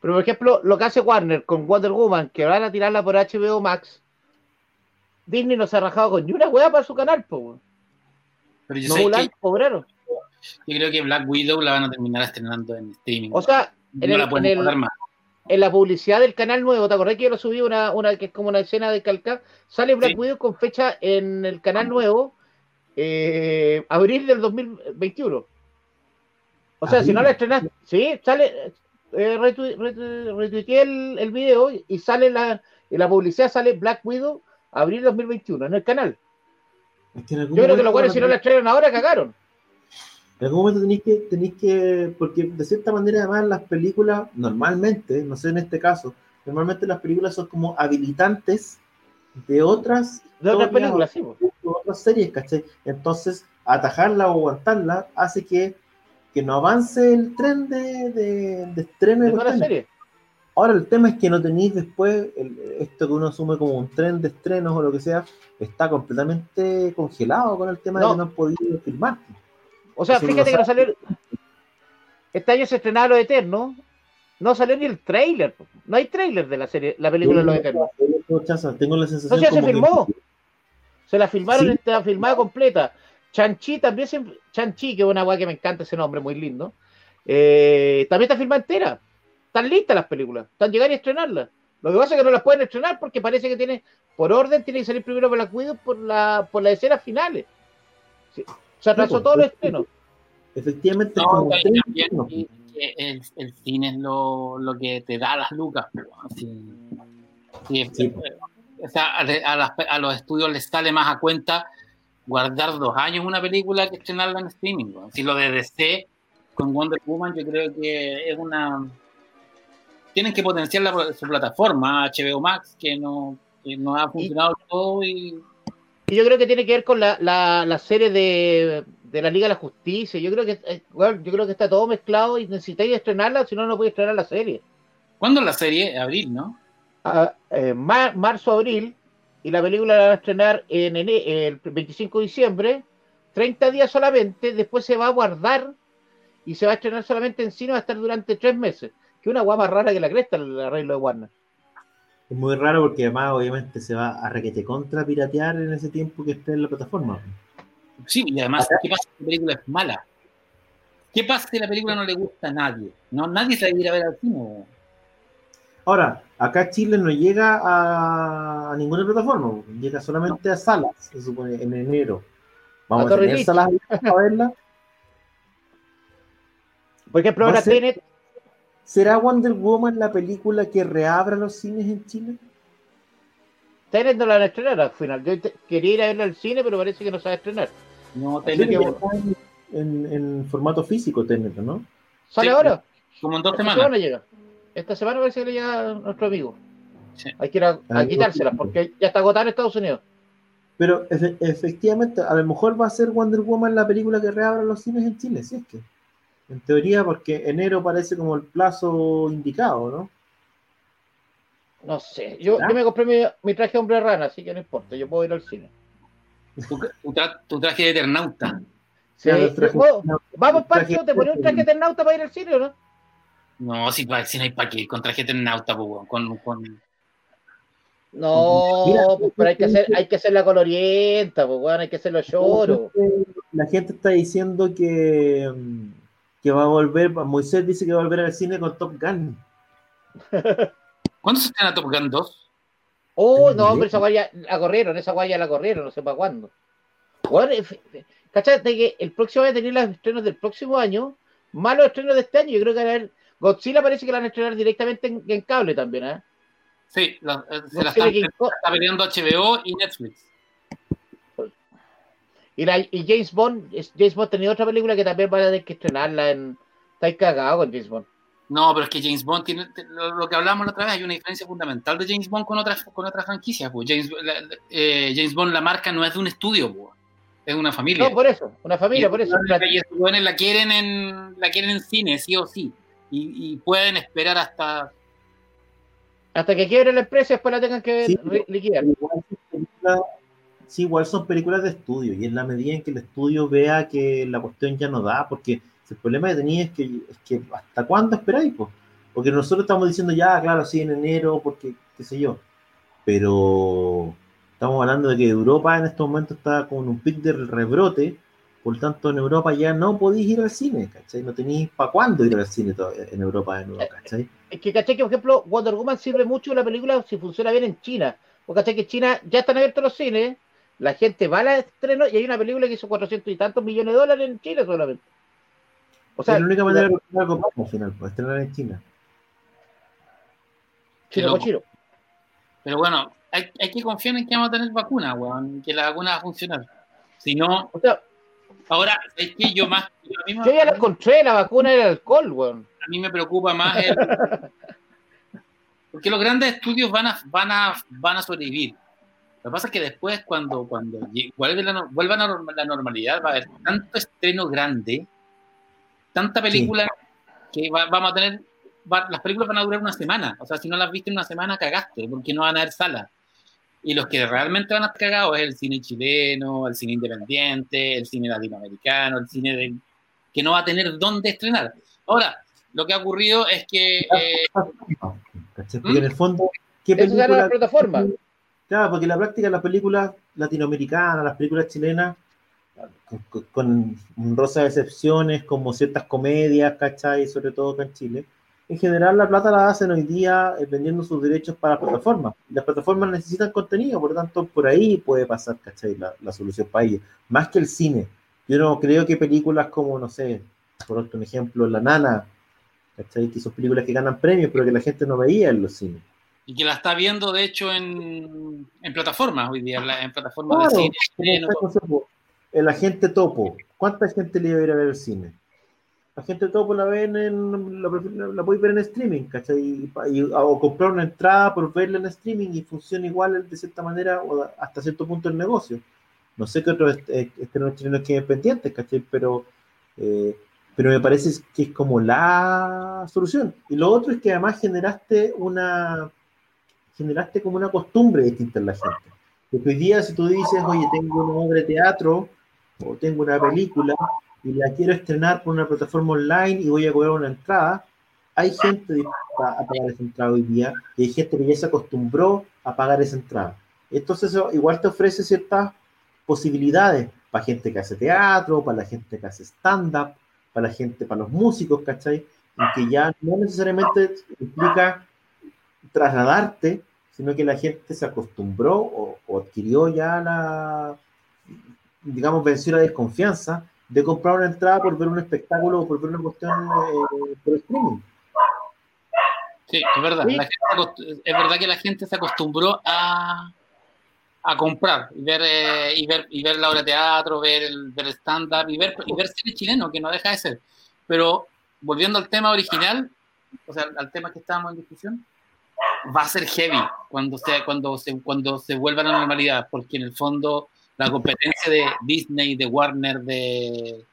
Pero por ejemplo, lo que hace Warner con Wonder Woman, que van a tirarla por HBO Max, Disney no se ha rajado con ni una hueá para su canal, po. Pero yo no sé que... Yo creo que Black Widow la van a terminar estrenando en streaming. O sea, en, el, en, la publicidad del canal nuevo, ¿te acordás que yo lo subí una, una que es como una escena de calcar? Sale Black Widow con fecha en el canal nuevo, eh, abril del 2021. O sea, si no la estrenas, sí, sale, eh, retuiteé el, el, video y sale la, la publicidad sale Black Widow abril 2021 en el canal. Yo creo que los cuales si no la estrenan ahora cagaron. En algún momento tenéis que, tenéis que, porque de cierta manera además las películas, normalmente, no sé en este caso, normalmente las películas son como habilitantes de otras, de otras películas, sí, otras series, ¿cachai? Entonces, atajarla o aguantarla hace que, que no avance el tren de, de, de estreno de, serie. Ahora el tema es que no tenéis después esto que uno asume como un tren de estrenos o lo que sea, está completamente congelado con el tema de que no han podido filmar. O sea, fíjate que no salió. Este año se estrenaba Los Eternos. No salió ni el trailer. No hay trailer de la serie, la película de Los Eternos. Tengo la sensación. se filmó. Se la filmaron, está filmada completa. Chanchi también, Chanchi, que es una weá que me encanta ese nombre, muy lindo. Eh, también está filmada entera. Están listas las películas. Están llegando a estrenarlas. Lo que pasa es que no las pueden estrenar porque parece que tiene, por orden, tiene que salir primero por la cuido por la, por las escenas finales. Sí. Se atrasó todo el estreno. Efectivamente, el, cine es lo, lo, que te da las lucas. sí. sí, O sea, a, los estudios les sale más a cuenta guardar dos años una película que estrenarla en streaming. Si lo de DC con Wonder Woman, yo creo que es una. Tienen que potenciar la, su plataforma, HBO Max, que no, que no ha funcionado todo y y yo creo que tiene que ver con la, la, serie de, la Liga de la Justicia. Yo creo que eh, yo creo que está todo mezclado y necesitáis estrenarla, si no, no podéis estrenar la serie. ¿Cuándo la serie? Abril, ¿no? Ah, eh, marzo, abril. Y la película la van a estrenar en, el 25 de diciembre. 30 días solamente. Después se va a guardar y se va a estrenar solamente en cine. Va a estar durante tres meses. Que una guapa rara que la cresta el arreglo de Warner. Es muy raro porque además obviamente se va a requete contra piratear en ese tiempo que esté en la plataforma. Sí, y además, ¿qué pasa si la película es mala? ¿Qué pasa si la película no le gusta a nadie? No, nadie se va a ir a ver al cine. Ahora, acá Chile no llega a ninguna plataforma, llega solamente a salas, se supone, en enero. Vamos a, tener salas a verla. Por ejemplo, ahora Tenet ¿Será Wonder Woman la película que reabra los cines en Chile? Tenet no la van a estrenar al final. Yo quería ir a verla al cine, pero parece que no se va a estrenar. No, Tenet que... en, en, formato físico, Tenet, ¿no? ¿Sale ahora? Como en dos semanas. llega. Esta semana parece que le llega a nuestro amigo. Hay que ir a, ah, quitársela porque ya está agotada en Estados Unidos. Pero efectivamente, a lo mejor va a ser Wonder Woman la película que reabra los cines en Chile, si es que. En teoría, porque enero parece como el plazo indicado, ¿no? No sé. Yo, yo me compré mi, mi, traje de hombre rana, así que no importa. Yo puedo ir al cine. Tu, traje de eternauta. Sí. Vamos, Pancho, ¿te pones un traje de eternauta para ir al cine o no? No, si, si no hay para qué, con traje de eternauta, pues, con, con... No, pues, pero hay que hacer, hay que hacer la colorienta, pues, bueno, hay que hacer los lloros. La gente está diciendo que mm, que va a volver, Moisés dice que va a volver al cine con Top Gun. <laughs> ¿Cuándo se estrena Top Gun 2? Oh, no, hombre, esa guaya la corrieron, esa guaya la corrieron, no sé para cuándo. Bueno, ¿cachate que el próximo va a tener los estrenos del próximo año? Malos estrenos de este año, yo creo que a ver, Godzilla parece que la van a estrenar directamente en, cable también, ¿eh? Sí, eh, se la está, está peleando HBO y Netflix. Y, James Bond, James Bond tenía otra película que también va a tener que estrenarla en. Está cagado con James Bond. No, pero es que James Bond tiene lo, que hablamos la otra vez, hay una diferencia fundamental de James Bond con otras con otras franquicias. Pues. James, eh, James Bond, la marca no es de un estudio, pues. es una familia. No, por eso, una familia, por eso. Y la quieren en la quieren en cine, sí o sí. Y, pueden esperar hasta hasta que quiebre la empresa y después la tengan que liquidar sí, igual son películas de estudio, y en la medida en que el estudio vea que la cuestión ya no da, porque el problema que tenía es que, es que ¿hasta cuándo esperáis? Porque nosotros estamos diciendo ya, claro, sí, en enero, porque qué sé yo, pero estamos hablando de que Europa en estos momentos está con un pic de rebrote, por tanto en Europa ya no podéis ir al cine, ¿cachai? No tenéis para cuándo ir al cine en Europa de nuevo, ¿cachai? Es que, ¿cachai? Que, por ejemplo, Wonder Woman sirve mucho la película si funciona bien en China, porque, ¿cachai? Que China ya están abiertos los cines, la gente va al estreno y hay una película que hizo 400 y tantos millones de dólares en Chile solamente. O sea, es la única manera de algo al final, pues estrenar en China. Chino chino. Pero bueno, hay, hay, que confiar en que vamos a tener vacuna, weón, que la vacuna va a funcionar. Si no, o sea, ahora es que yo más. Yo, ya la encontré, la vacuna era el alcohol, weón. A mí me preocupa más el. <laughs> porque los grandes estudios van a, van a, van a sobrevivir. Lo que pasa es que después, cuando, cuando vuelve la, vuelvan a la normalidad, va a haber tanto estreno grande, tanta película que vamos a tener. las películas van a durar una semana. O sea, si no las viste en una semana, cagaste, porque no van a haber salas. Y los que realmente van a estar cagados es el cine chileno, el cine independiente, el cine latinoamericano, el cine de, que no va a tener dónde estrenar. Ahora, lo que ha ocurrido es que. Eh, en el fondo, ¿qué película, la plataforma? Claro, porque la práctica de las películas latinoamericanas, las películas chilenas, con, rosas excepciones, como ciertas comedias, ¿cachai? Sobre todo acá en Chile. En general, la plata la hacen hoy día eh, vendiendo sus derechos para plataformas. Las plataformas necesitan contenido, por lo tanto, por ahí puede pasar, ¿cachai? La, la solución para ellos. Más que el cine. Yo no creo que películas como, no sé, por otro ejemplo, La Nana, ¿cachai? Que son películas que ganan premios, pero que la gente no veía en los cines Y que la está viendo, de hecho, en, en plataformas hoy día, en, la- en plataformas Claro, de cine. está, no el agente topo. ¿Cuánta gente le iba a ir a ver al cine? La gente topo la ven en, la, la, la podéis ver en streaming, ¿cachai? Y, y- o comprar una entrada por verla en streaming y funciona igual de cierta manera o hasta cierto punto el negocio. No sé qué otros eh, estrenos chilenos queden pendientes, ¿cachai? Pero, eh, pero me parece que es como la solución. Y lo otro es que además generaste una generaste como una costumbre distinta en la gente. Porque hoy día si tú dices, oye, tengo una obra de teatro o tengo una película y la quiero estrenar por una plataforma online y voy a cobrar una entrada, hay gente dispuesta a pagar esa entrada hoy día y hay gente que ya se acostumbró a pagar esa entrada. Entonces eso igual te ofrece ciertas posibilidades para gente que hace teatro, para la gente que hace stand-up, para la gente, para los músicos, ¿cachai? Y que ya no necesariamente implica trasladarte, sino que la gente se acostumbró o, o adquirió ya la, digamos, venció la desconfianza de comprar una entrada por ver un espectáculo o por ver una cuestión eh, por streaming. Sí, es verdad. Sí. La gente es verdad que la gente se acostumbró a, a comprar y ver, eh, y ver y ver la obra de teatro, ver el, ver stand-up y ver, y ver cine chileno, que no deja de ser. Pero volviendo al tema original, o sea, al tema que estábamos en discusión, va a ser heavy cuando se, cuando se, cuando se vuelva a la normalidad, porque en el fondo la competencia de Disney, de Warner, de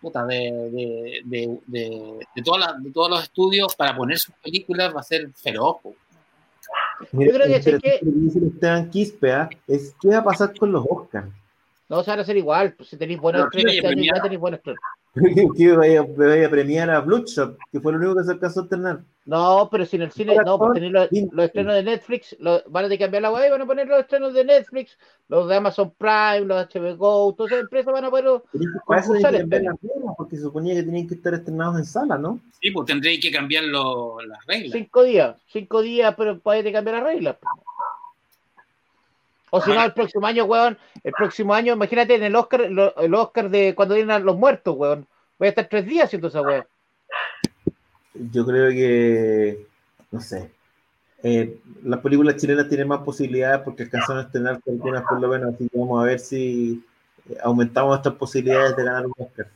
puta, de, de, de, de, de todas las- de todos los estudios para poner sus películas va a ser feroz. Mira, creo que interesante que- Esteban Quispe, ¿ah? es qué va a pasar con los Oscars. No, se van a hacer igual. pues, si tenéis buenos estrenos este año, premiado. ya tenéis buenos estrenos. <laughs> que me vaya, vaya a premiar a Bloodshot, que fue lo único que se alcanzó a estrenar. No, pero si en el cine, no, pues tenéis los, los estrenos de Netflix, lo- van a tener que cambiar la web y van a poner los estrenos de Netflix, los de Amazon Prime, los HBO Go, todas esas empresas van a poder. Para eso que este cambiar las reglas, porque se suponía que tenían que estar estrenados en sala, ¿no? Sí, pues tendréis que cambiar lo- las reglas. Cinco días, cinco días, pero puede que cambiar las reglas. O si no, el próximo año, weón, el próximo año, imagínate en el Oscar, lo- el Oscar de cuando vienen a los muertos, weón. Voy a estar tres días haciendo esa weón. Yo creo que, no sé, eh, las películas chilenas tienen más posibilidades porque alcanzaron a estrenar algunas por lo menos, así que vamos a ver si eh, aumentamos estas posibilidades de ganar un Oscar.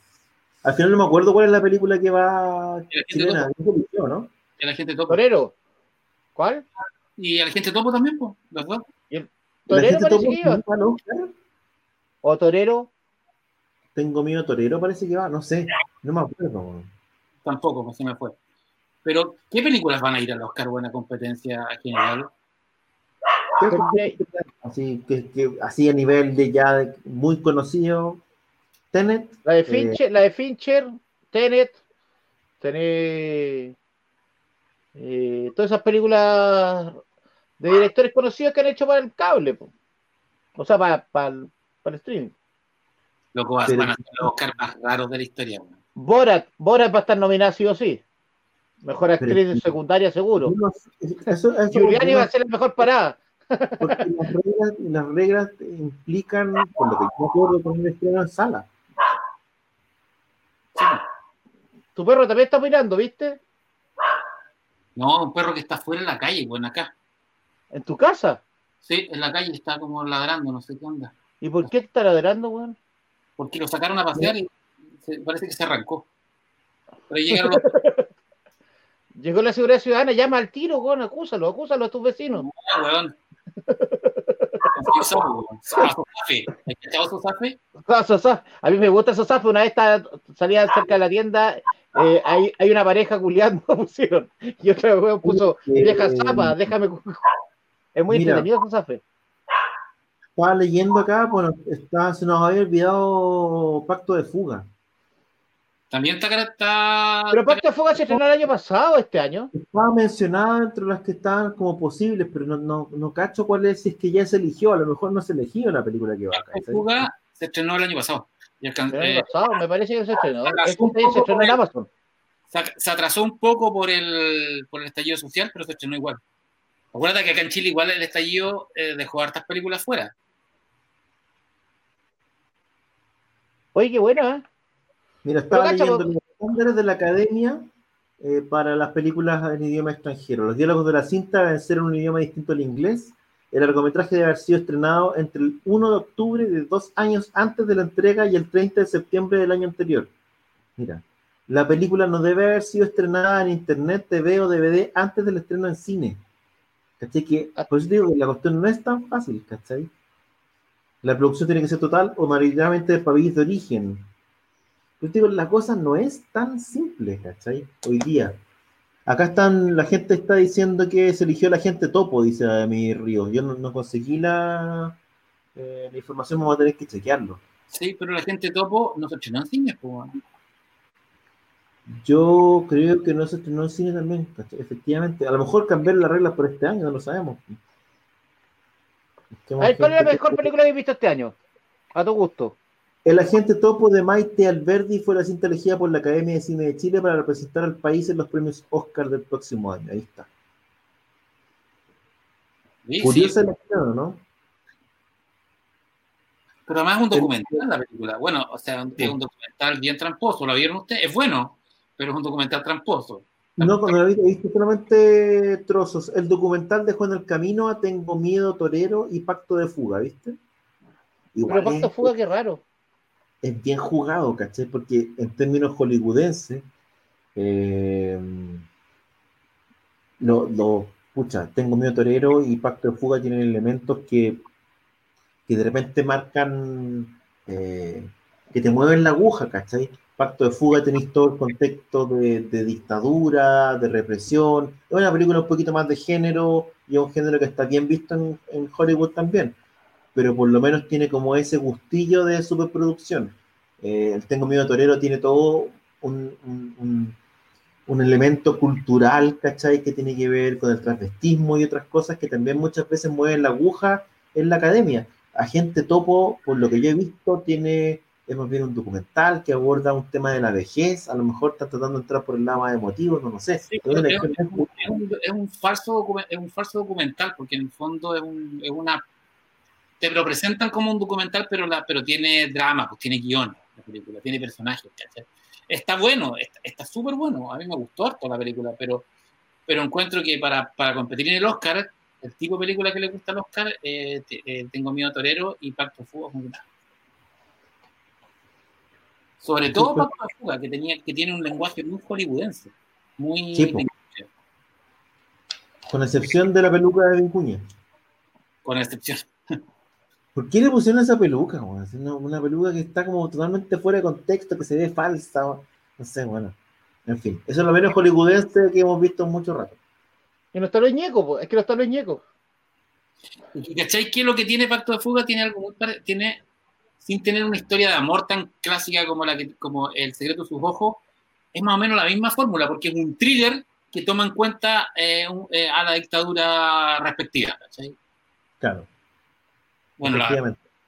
Al final no me acuerdo cuál es la película que va Y la gente chilena, topo, no eligió, ¿no? y a la gente topo. Torero. ¿Cuál? Y a la gente topo también, pues, los dos. Torero parece que iba. O Torero. Tengo miedo torero, parece que va, no sé, no me acuerdo. Tampoco, pues se me fue. Pero, ¿qué películas van a ir al Oscar Buena Competencia general? Así que, que así a nivel de ya de- muy conocido, Tenet, La de Fincher, la de Fincher, Tenet, tenés eh, todas esas películas de directores conocidos que han hecho para el cable, po. o sea, para, para, el, para el streaming. Loco, van a ser los Oscar más raros de la historia. weón. Borat, Borat va a estar nominada sí o sí. Mejor actriz Pero- secundaria seguro. eso, eso- Giuliani va a ser la mejor parada. porque las reglas, las reglas implican, por lo que yo me acuerdo, con un estreno en sala. Sí. Tu perro también está mirando, ¿viste? No, un perro que está fuera en la calle, bueno, acá. En tu casa. Sí, en la calle está como ladrando, no sé qué onda. ¿Y por qué está ladrando, weón? Porque lo sacaron a pasear y se- parece que se arrancó. Pero <laughs> llegaron los Llegó la seguridad ciudadana, llama al tiro, weón, acúsalo, acúsalo a tus vecinos. weón. Weón. Ah, Sosá. A mí me gusta Sosafe. Una vez salía cerca de la tienda, eh, hay, hay una pareja culiando, <laughs> pusieron. Y otra weón puso, vieja zapa, déjame. Cu-". Es muy Mira. entretenido Sosafe. Estaba leyendo acá, bueno, está, se nos había olvidado Pacto de Fuga. También está. está Pero Pacto de Fuga se estrenó el año pasado, este año. Estaba mencionada entre las que estaban como posibles, pero no, no, no cacho cuál es, si es que ya se eligió, a lo mejor no se eligió la película que va acá. Pacto de Fuga se estrenó el año pasado. Y El año eh, pasado, me parece que se estrenó. Este se poco estrenó en Amazon. se atrasó un poco por el, por el estallido social, pero se estrenó igual. Acuérdate que acá en Chile igual el estallido eh, dejó hartas películas fuera. Oye, qué buena, ¿eh? Mira, estaba leyendo los estándares de la academia eh, para las películas en idioma extranjero. Los diálogos de la cinta deben ser en un idioma distinto al inglés. El largometraje debe haber sido estrenado entre el 1 de octubre de dos años antes de la entrega y el 30 de septiembre del año anterior. Mira, la película no debe haber sido estrenada en internet, TV o DVD antes del estreno en cine. ¿Cachai? Que, por eso digo que la cuestión no es tan fácil, ¿cachai? La producción tiene que ser total o mayoritariamente de país de origen. Yo digo, la cosa no es tan simple, ¿cachai? Hoy día. Acá están, la gente está diciendo que se eligió la gente topo, dice mi Río. Yo no, conseguí la, eh, la información, vamos a tener que chequearlo. Sí, pero la gente topo no se estrenó en cine, pues. Yo creo que no se estrenó en cine también, efectivamente. A lo mejor cambiar las reglas por este año, no lo sabemos. ¿cuál es la mejor película que has visto este año? A tu gusto. El agente topo de Maite Alberdi fue la cinta elegida por la Academia de Cine de Chile para representar al país en los premios Oscar del próximo año. Ahí está. Curiosa la ¿no? Pero además es un documental la película. Bueno, o sea, es un documental bien tramposo. ¿Lo vieron ustedes? Es bueno, pero es un documental tramposo. No, cuando lo he visto solamente trozos. El documental dejó en el camino a Tengo Miedo Torero y Pacto de Fuga, ¿viste? Igual pero Pacto de Fuga, qué raro. Es bien jugado, ¿cachai? Porque en términos hollywoodenses, eh, lo, lo, pucha, Tengo Miedo Torero y Pacto de Fuga tienen elementos que, que de repente marcan, eh, que te mueven la aguja, ¿cachai? Pacto de Fuga tenéis todo el contexto de, dictadura, de represión. Es una película un poquito más de género y es un género que está bien visto en, Hollywood también, pero por lo menos tiene como ese gustillo de superproducción. Eh, el Tengo Miedo Torero tiene todo un, un, elemento cultural, ¿cachai? Que tiene que ver con el transvestismo y otras cosas que también muchas veces mueven la aguja en la academia. Agente Topo, por lo que yo he visto, tiene es más bien un documental que aborda un tema de la vejez, a lo mejor está tratando de entrar por el lado más emotivo, no lo sé. es, un, falso, es un falso documental, porque en el fondo es, un, es una... Te lo presentan como un documental, pero, la, pero tiene drama, pues tiene guion, la película, tiene personajes, Está bueno, está súper bueno, a mí me gustó harto la película, pero, pero encuentro que para, para competir en el Oscar, el tipo de película que le gusta al Oscar, eh, eh, Tengo Miedo a Torero y Pacto Fuego, muy sobre todo Paco la Fuga, que, tenía, que tiene un lenguaje muy hollywoodense. Muy. con excepción de la peluca de Vincuña. Con excepción. <laughs> ¿Por qué le pusieron esa peluca? Una, una, peluca que está como totalmente fuera de contexto, que se ve falsa. No sé, bueno. En fin, eso es lo menos hollywoodense que hemos visto mucho rato. Y no está lo ñeco, es que no está lo ñeco. ¿Cacháis que lo que tiene Pacto de Fuga tiene algo muy tiene sin tener una historia de amor tan clásica como, la que, como El secreto de sus ojos, es más o menos la misma fórmula, porque es un thriller que toma en cuenta eh, eh, a la dictadura respectiva. Claro. Bueno,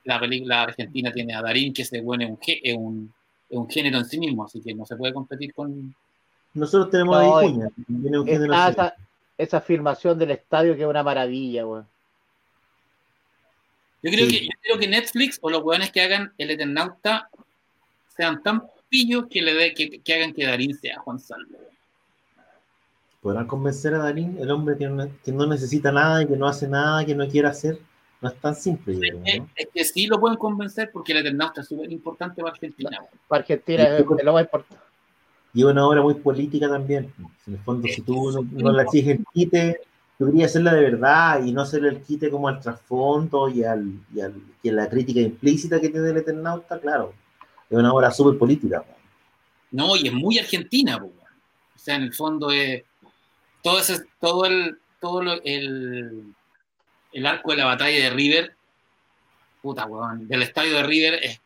la, película argentina tiene a Darín, que se bueno, es, un, es un género en sí mismo, así que no se puede competir con. Nosotros tenemos ahí esa, esa, afirmación del estadio que es una maravilla, güey. Yo creo, que, yo creo que Netflix o los weones que hagan el Eternauta sean tan pillos que, le de, que, que, hagan que Darín sea Juan Salvo. ¿Podrán convencer a Darín, el hombre que no, que no, necesita nada y que no hace nada, que no quiere hacer? No es tan simple. es, que sí lo pueden convencer porque el Eternauta es súper importante para Argentina. Para Argentina es, lo más importante. Y una obra muy política también. En el fondo, si tú no, no la exiges quite, debería hacerla de verdad y no hacerle el quite como al trasfondo y, al, y, al, y a la crítica implícita que tiene el Eternauta, claro. Es una obra súper política. No, y es muy argentina, o sea, en el fondo es todo ese, todo el, todo el, el arco de la batalla de River, puta, weón, del estadio de River es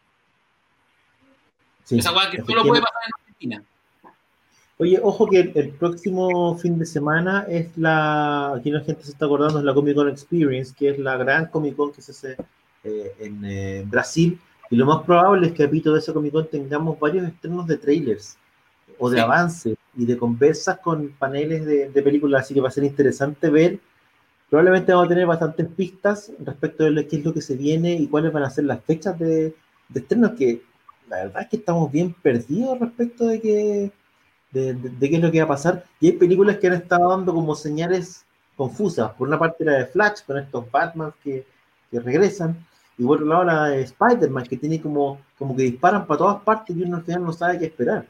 esa weá que solo puede pasar en Argentina. Oye, ojo que el, próximo fin de semana es la, aquí la gente se está acordando, es la Comic Con Experience, que es la gran Comic Con que se hace eh, en eh, Brasil. Y lo más probable es que a pito de esa Comic Con tengamos varios estrenos de trailers o de avance y de conversas con paneles de, películas, así que va a ser interesante ver. Probablemente vamos a tener bastantes pistas respecto de qué es lo que se viene y cuáles van a ser las fechas de, de estrenos, que la verdad es que estamos bien perdidos respecto de que de, de, qué es lo que va a pasar. Y hay películas que han estado dando como señales confusas. Por una parte la de Flash, con estos Batman que, que regresan, y por otro lado la de Spider-Man, que tiene como, como que disparan para todas partes y uno al final no sabe qué esperar.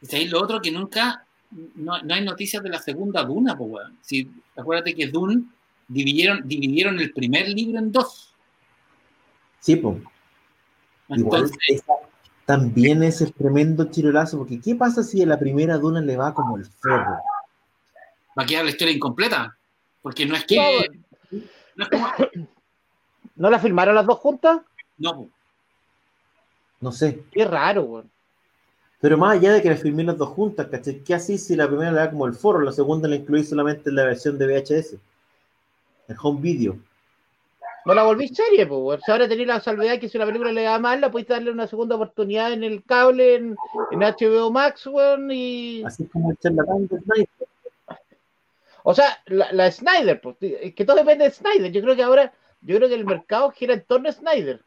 Y ahí lo otro que nunca, no, no, hay noticias de la segunda Duna, pues, weón. Si, acuérdate que Dune dividieron, dividieron el primer libro en dos. Sí, pues. Entonces, Igual, también es el tremendo chirolazo, porque ¿qué pasa si a la primera Duna le va como el ferro? Va a quedar la historia incompleta, porque no es que... No, es como... ¿No la filmaron las dos juntas? No. No sé. Qué raro, weón. Pero más allá de que la filmé las dos juntas, ¿cachai? ¿Qué así si la primera le da como el foro, la segunda la incluí solamente en la versión de VHS? El home video. No la volví serie, pues. Ahora tenéis la salvedad que si una película le da mal, la podéis darle una segunda oportunidad en el cable, en, en HBO Max, weón, y. Así como el charlatán de Snyder. O sea, la, la Snyder, pues, que todo depende de Snyder. Yo creo que ahora, yo creo que el mercado gira en torno a Snyder.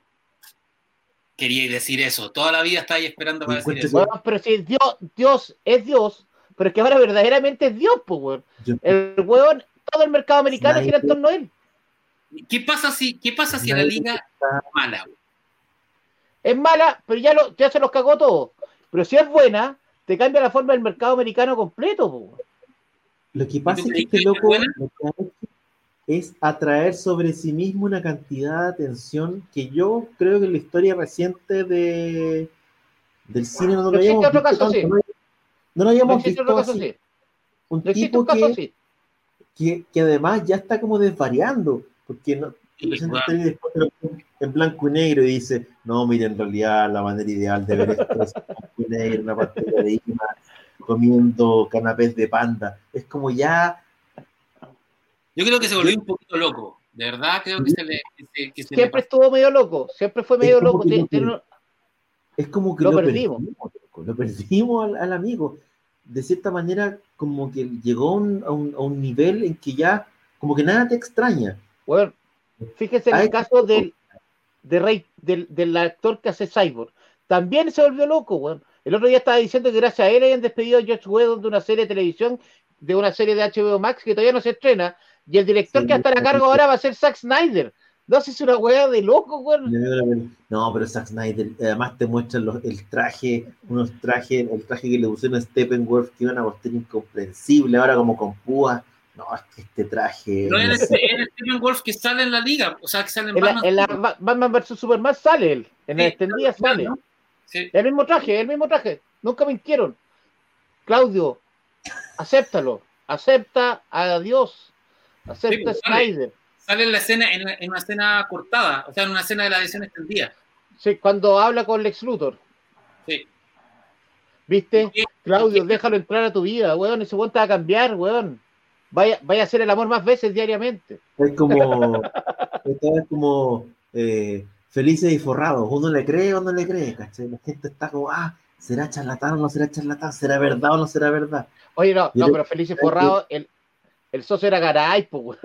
Quería decir eso, toda la vida estáis esperando para decir eso. Bueno, pero si Dios, Dios es Dios, pero es que ahora verdaderamente es Dios, pues, weón. El weón, todo el mercado americano gira en torno a él. ¿Qué pasa si, qué pasa si la liga es mala? Es mala, pero ya, lo, ya se los cagó todo. Pero si es buena, te cambia la forma del mercado americano completo. Po. Lo que pasa es que este loco lo que ha hecho es atraer sobre sí mismo una cantidad de atención que yo creo que en la historia reciente de del cine no lo habíamos visto. Caso, sí. no, lo habíamos visto caso, así. Sí. Un tipo un que, sí. que, que además ya está como desvariando porque no, en blanco y negro y dice, no, mire, en realidad la manera ideal de ver esto es en blanco y negro, una pantalla de Ima, comiendo canapés de panda. Es como ya... Yo creo que se volvió un poquito loco, de verdad creo que se le... Que se, que se siempre le estuvo medio loco, siempre fue medio loco. Lo, es como que lo, lo perdimos. perdimos lo perdimos al, al, amigo. De cierta manera, como que llegó un, a, un, a un nivel en que ya, como que nada te extraña bueno, fíjese en el caso del, de Rey, del, del, actor que hace Cyborg. También se volvió loco, weón. El otro día estaba diciendo que gracias a él hayan despedido a George Whedon de una serie de televisión, de una serie de HBO Max que todavía no se estrena, y el director sí, que está a cargo ahora va a ser Zack Snyder. No sé si es una weá de loco, weón. No, pero Zack Snyder, además te muestran los, el traje, unos trajes, el traje que le pusieron a Steppenwolf que iban a costar incomprensible, ahora como con púas no, es que este traje. No, en el, Steven Wolf que sale en la liga, o sea, que sale en, en Batman. La, en la Batman vs Superman sale él, en sí, la extendida sale. ¿no? Sí. El mismo traje, el mismo traje. Nunca mintieron. Claudio, acéptalo. Acepta a Dios. Acepta sí, pues, a Snyder. Sale en la escena, en, en, una escena cortada, o sea, en una escena de la edición extendida. Sí, cuando habla con Lex Luthor. Sí. ¿Viste? Claudio, déjalo entrar a tu vida, weón. Ese weón te va a cambiar, weón vaya, vaya a hacer el amor más veces diariamente. Es como, <laughs> es como eh, felices y forrados. Uno le cree o no le cree, ¿cachai? La gente está como, ah, ¿será charlatán o no será charlatán? ¿Será verdad o no será verdad? Oye, no, no, pero felices y forrados, el, el socio era Garay, pues,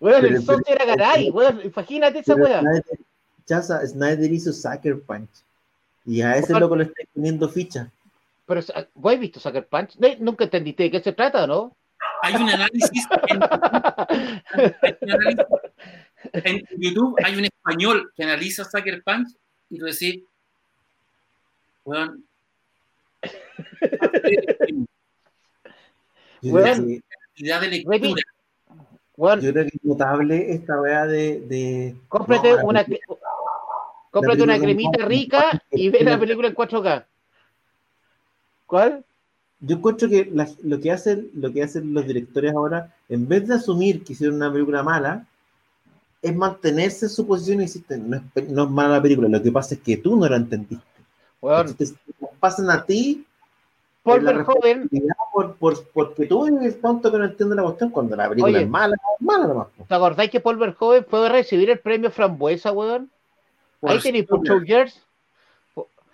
weón. <laughs> el socio era Garay, weón. Imagínate esa weá. Chaza, Snyder hizo Sucker Punch. Y a ese loco le está poniendo ficha. Pero, ¿vos has visto Sucker Punch? Nunca entendiste de qué se trata, ¿no? Hay un análisis en, hay un análisis en YouTube, hay un español que analiza Sucker Punch y tú decís, bueno, bueno, de lectura. Bueno, yo creo que es notable esta wea de, de... Cómprate no, una, cómprate una cremita rica y ve la película en 4K. ¿Cuál? Yo encuentro que la, lo, que hacen, lo que hacen los directores ahora, en vez de asumir que hicieron una película mala, es mantenerse en su posición y decir, no es, no es mala la película, lo que pasa es que tú no la entendiste. Bueno, Entonces, pasan a ti por joven por, por, porque tú eres tonto que no entiendes la cuestión cuando la película Oye, es mala, es mala nomás. ¿Te acordáis que Paul Verhoeven fue a recibir el premio Frambuesa, weón? Ahí tenéis Years.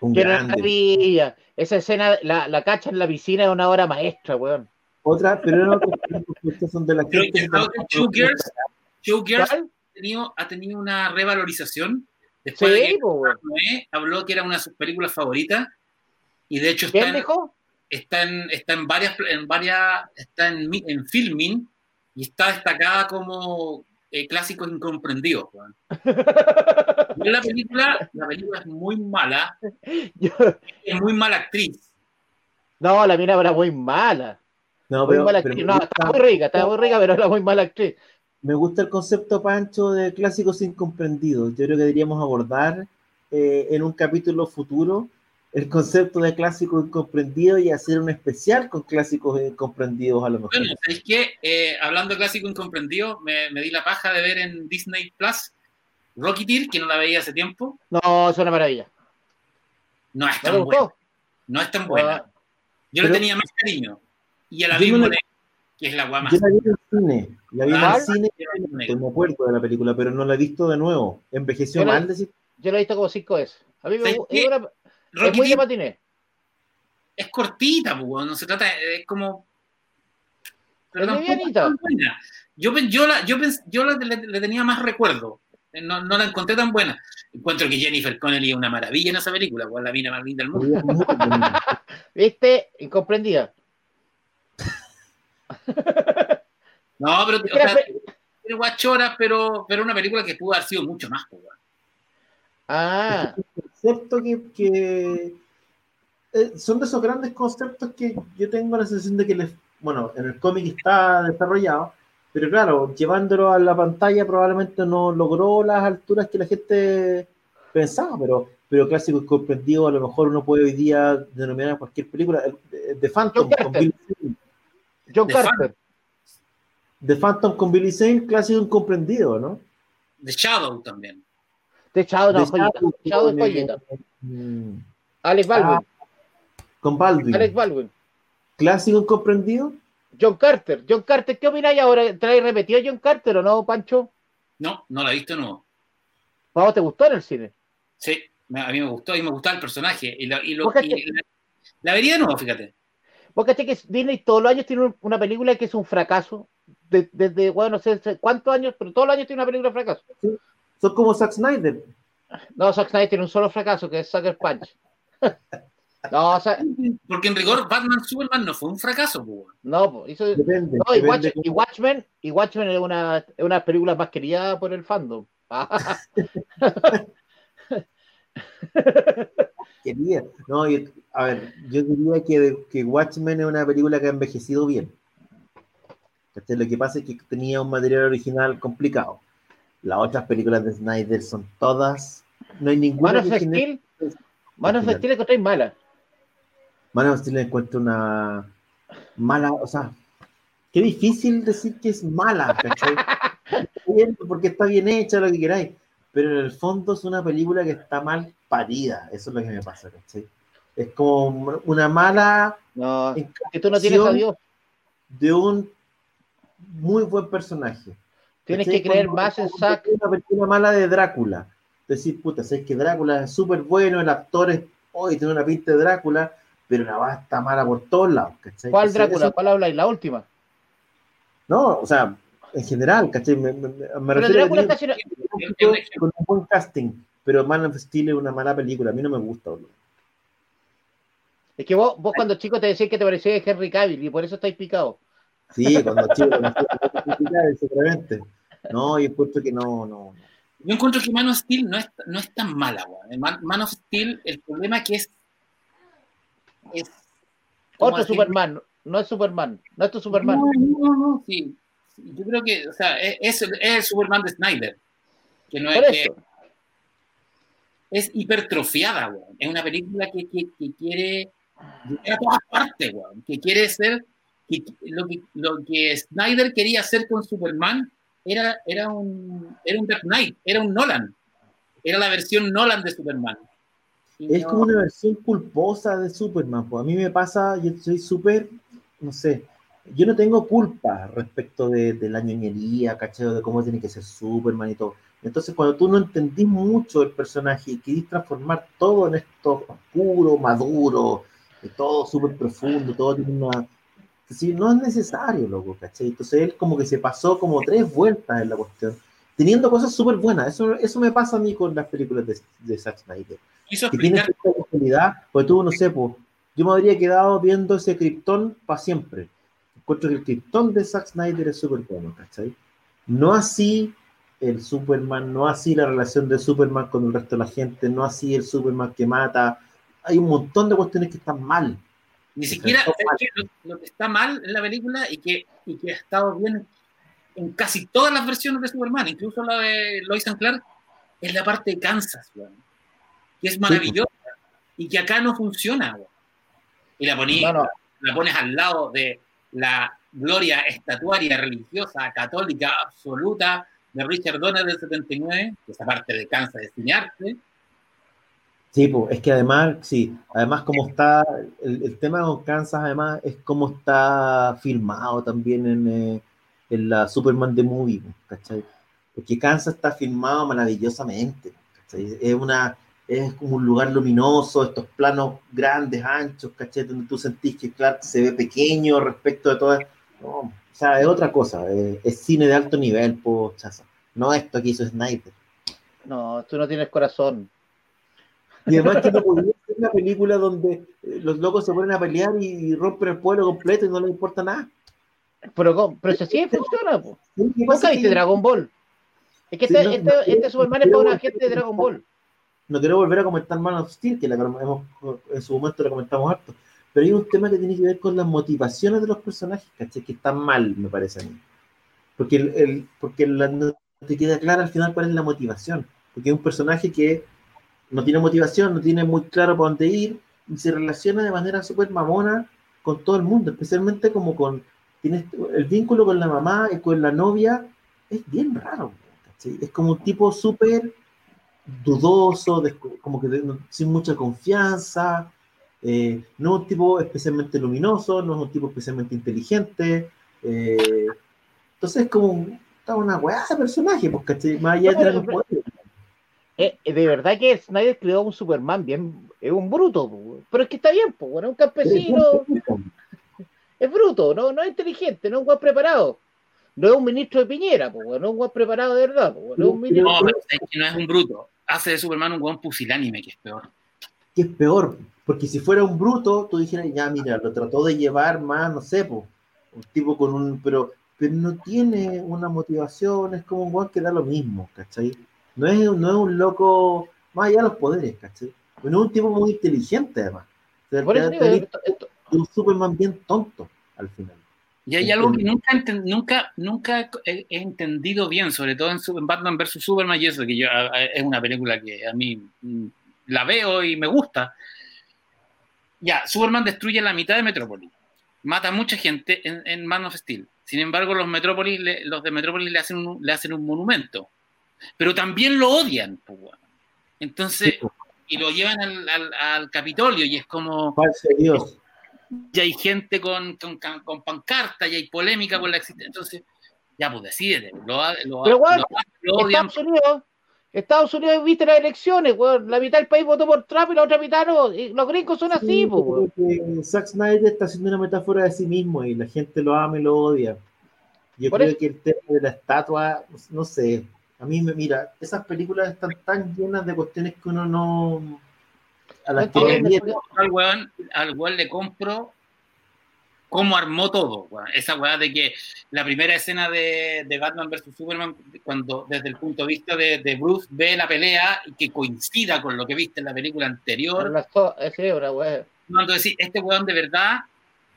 Un que grande. maravilla. Esa escena, la, la cacha en la piscina es una obra maestra, weón. Otra, pero no, estas son de las Pero que Gears ha, tenido, ha tenido una revalorización Después de Sí, que po. Noé habló que era una de sus películas favoritas y de hecho está ¿Quién en, está en, está en varias, en varias, está en, en filming y está destacada como eh, clásicos incomprendidos. <laughs> Y la película, la película es muy mala, Yo- es muy mala actriz. No, la mina era muy mala. No, Muy pero, mala pero No, gusta, estaba muy rica, estaba muy rica, pero era muy mala actriz. me gusta el concepto, Pancho, de clásicos incomprendidos. Yo creo que deberíamos abordar eh, en un capítulo futuro el concepto de clásicos incomprendidos y hacer un especial con clásicos incomprendidos a lo mejor. Bueno, ¿sabéis qué? Eh, hablando de clásico incomprendido, me, me di la paja de ver en Disney Plus Rocketeer, que no la veía hace tiempo. No, es una maravilla. No es ¿No tan buena. No es tan buena. Yo le Pero- tenía más cariño. Y el Yo abismo no la- que es la guama. Yo la vi en el cine, la vi en Ah, el cine, el abismo me acuerdo de la película, pero no la he visto de nuevo. Envejeció Yo la- mal, decir. Yo la he visto como cinco veces. A mí me. Es, una- es muy de es cortita, pues, no se trata, es como... Pero Es tan buena. Yo, yo, la, yo, pens- yo la- le, le tenía más recuerdo. Eh, No, no la encontré tan buena. Encuentro que Jennifer Connelly es una maravilla en esa película, weón, la mina más linda del mundo. ¿Viste? Incomprendida. No, pero, o sea, guachoras, pero, pero una película que pudo haber sido mucho más, pues. Ah, concepto que, que eh, son de esos grandes conceptos que yo tengo la sensación de que les, bueno, en el cómic está desarrollado, pero claro, llevándolo a la pantalla probablemente no logró las alturas que la gente pensaba, pero, pero clásico y comprendido a lo mejor uno puede hoy día denominar a cualquier película, el- The Phantom John con. Billy Zane. John De Carter. The Phantom con Billy Zane, clásico incomprendido, ¿no? The Shadow también. De Chado, no, joyita. Shadow Chado es con, joyita. mm, Alex Baldwin. con Baldwin. Alex Baldwin. Clásico incomprendido. John Carter. John Carter, ¿qué opináis ahora? ¿Trae repetido John Carter o no, Pancho? No, no la he visto nuevo. ¿Vamos, te gustó en el cine? Sí, a mí me gustó y me gustaba el personaje. Y, la- y lo- Fíjate. y la, la vería nuevo, fíjate. Vos caché que Disney todos los años tiene un- una película que es un fracaso. De- Desde, bueno, no sé sé cuántos años, pero todos los años tiene una película de fracaso. Son como Zack Snyder. No, Zack Snyder tiene un solo fracaso, que es Sucker Punch. <laughs> no, o sea, Porque en rigor, Batman Superman no fue un fracaso, no, hizo- Depende. no, y, Watch- y Watchmen, y Watchmen es una, es una de las películas más queridas por el fandom. <laughs> quería. No, yo- a ver, yo diría que, que Watchmen es una película que ha envejecido bien. Lo que pasa es que tenía un material original complicado. Las otras películas de Snyder son todas. No hay ninguna Man of que genere- Steel, Man of Steel encontré mala. Man of Steel encuentro una mala, o sea, qué difícil decir que es mala, ¿cachai? <laughs> Porque está bien hecha, lo que queráis, pero en el fondo es una película que está mal parida, eso es lo que me pasa, ¿cachai? Es como una mala No, que tú no tienes a Dios. de un muy buen personaje. Tienes que creer más en Zack. Una película mala de Drácula. Decir, puta, sabes que Drácula es súper bueno, el actor es, hoy tiene una pinta de Drácula, pero la va está mala por todos lados, ¿cachai? ¿Cuál Drácula? eso- ¿Cuál habláis? La última. no, o sea, en general, ¿cachai? Me, me- me Pero Drácula a casi no- que con un buen casting, pero Man of Steel es una mala película, a mí no me gusta. boludo. Es que vos, vos cuando chico te decías que te parecía Henry Cavill y por eso estáis picados. Sí, cuando chico, cuando chico, <laughs> seguramente. No, yo encuentro que no, no. Yo encuentro que Man of Steel no es, no es tan mala, weón. Man, Man of Steel, el problema que es. es ¿cómo Otro decirlo? Superman, no es Superman, no es tu Superman. No, no, no, sí. Yo creo que, o sea, es, es el- es el Superman de Snyder. Que no es, Por que eso. es hipertrofiada, weón. Es una película que, que, que quiere llegar a todas partes, weón. Que quiere ser. que- lo, que, lo que Snyder quería hacer con Superman era, era, un, era un Dark Knight, era un Nolan. Era la versión Nolan de Superman. Y Es no- como una versión culposa de Superman. Pues a mí me pasa, yo soy súper, no sé, yo no tengo culpa respecto de, de la ñoñería, ¿cachai? De cómo tiene que ser Superman y todo. Entonces, cuando tú no entendís mucho el personaje y querís transformar todo en esto oscuro, maduro, todo súper profundo, todo tiene una. Sí, no es necesario, loco, ¿cachai? Entonces él como que se pasó como tres vueltas en la cuestión. teniendo cosas súper buenas. Eso, eso me pasa a mí con las películas de, de Zack Snyder. Quiso Que cierta calidad, pues tú, no sé, pues, yo me habría quedado viendo ese Krypton para siempre. Encuentro que el Krypton de Zack Snyder es súper bueno, ¿cachai? No así el Superman, no así la relación de Superman con el resto de la gente, no así el Superman que mata. Hay un montón de cuestiones que están mal. Ni siquiera lo, lo que está mal en la película y que, y que ha estado bien en casi todas las versiones de Superman, incluso la de Lois and Clark, es la parte de Kansas, weón, que es maravillosa y que acá no funciona. Y la, poní- No, no. la pones al lado de la gloria estatuaria religiosa católica absoluta de Richard Donner del 79, que esa parte de Kansas es cinearte, Sí, pues, es que además, sí, además como está, el, el tema con Kansas además es cómo está filmado también en, eh, en la Superman The Movie, pues, ¿cachai? Porque Kansas está filmado maravillosamente, ¿cachai? Es una, es como un lugar luminoso, estos planos grandes, anchos, ¿cachai? Donde tú sentís que Clark se ve pequeño respecto de todo, no, o sea, es otra cosa, eh, es cine de alto nivel, po, chaza. No esto que hizo Snyder. No, tú no tienes corazón. Y además que no podía ser una película donde eh, los locos se ponen a pelear y rompen el pueblo completo y no les importa nada. Pero, pero si así funciona, po. ¿Nunca viste Dragon Ball? Es que Sí, este, no, este, no, este Superman no es para una gente de Dragon Ball. No quiero volver a comentar Man of Steel, que la hemos, en su momento la comentamos harto, pero hay un tema que tiene que ver con las motivaciones de los personajes, ¿cachai? Que están mal, me parece a mí. Porque, el, el- porque la- no te queda clara al final cuál es la motivación. Porque es un personaje que no tiene motivación, no tiene muy claro para dónde ir, y se relaciona de manera súper mamona con todo el mundo, especialmente como con tiene este- el vínculo con la mamá y con la novia, es bien raro. ¿cachai? Es como un tipo súper dudoso, como que de- no- sin mucha confianza, eh, no es un tipo especialmente luminoso, no es un tipo especialmente inteligente. eh, entonces es como un- está una weá de personaje, pues, ¿cachai? Más allá de Pero- los poderes. Eh, eh, de verdad que Snyder creó un Superman bien, es un bruto, po. pero es que está bien, pues, bueno, es un campesino, es bruto, no, no es inteligente, no es un buen preparado. No es un ministro de Piñera, pues, bueno, no es un buen preparado de verdad, pues, bueno, es un ministro. no, pero es que no es un bruto. Hace de Superman un buen pusilánime, que es peor. que es peor, porque si fuera un bruto, tú dijeras, ya, mira, lo trató de llevar más, no sé, po, un tipo con un, pero, pero no tiene una motivación, es como un guan que da lo mismo, ¿cachai? No es, no es un loco, más allá de los poderes, ¿cachai? Pero no es un tipo muy inteligente, además. O sea, Por eso te- digo, te- esto- esto- un Superman bien tonto, al final. Y hay algo que nunca, nunca, nunca he, entendido bien, sobre todo en, Batman vs. Superman y eso, que yo, es una película que a mí mm, la veo y me gusta. Ya, Superman destruye la mitad de Metrópolis, mata a mucha gente en, en Man of Steel. Sin embargo, los, Metrópolis le- los de Metrópolis le hacen, un, le hacen un monumento, pero también lo odian. pues, bueno. Entonces, Sí, y lo llevan al, al- al Capitolio y es como Dios. ya hay gente con, con, con pancarta, ya hay polémica por la existencia. Entonces, ya pues decídete. Lo, lo, Pero, weón, lo- lo odian. Estados Unidos, Estados Unidos viste las elecciones, weón, la mitad del país votó por Trump y la otra mitad no, y los gringos son así, Sí, pues, yo weón. creo que Zack Snyder está haciendo una metáfora de sí mismo y la gente lo ama y lo odia. Yo creo eso- que el tema de la estatua, no sé, a mí me mira, esas películas están tan llenas de cuestiones que uno no a las que le al weón, al weón le compro cómo armó todo. weón. Esa weá de que la primera escena de, de Batman vs. Superman, cuando desde el punto de vista de, de Bruce ve la pelea y que coincida con lo que viste en la película anterior, Las to- ese, una weón, cuando decís, este weón de verdad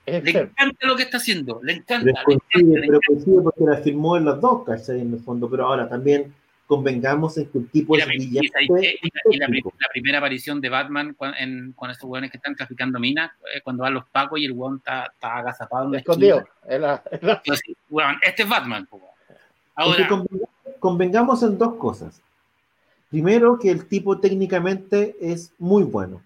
es le encanta lo que está haciendo, le encanta, Pero le coincide, encanta, le pero encanta. coincide porque la filmó en las dos, ¿cachai? En el fondo, pero ahora también convengamos en que el tipo Y es la, y brillante. la- y la- y la la primera aparición de Batman cuando, en, con estos weones que están traficando minas, eh, cuando van los pacos y el weón está, está agazapado en la Escondido. en la- en la- Yo así, weón, este es Batman. Ahora, convenga- convengamos en dos cosas. Primero, que el tipo técnicamente es muy bueno.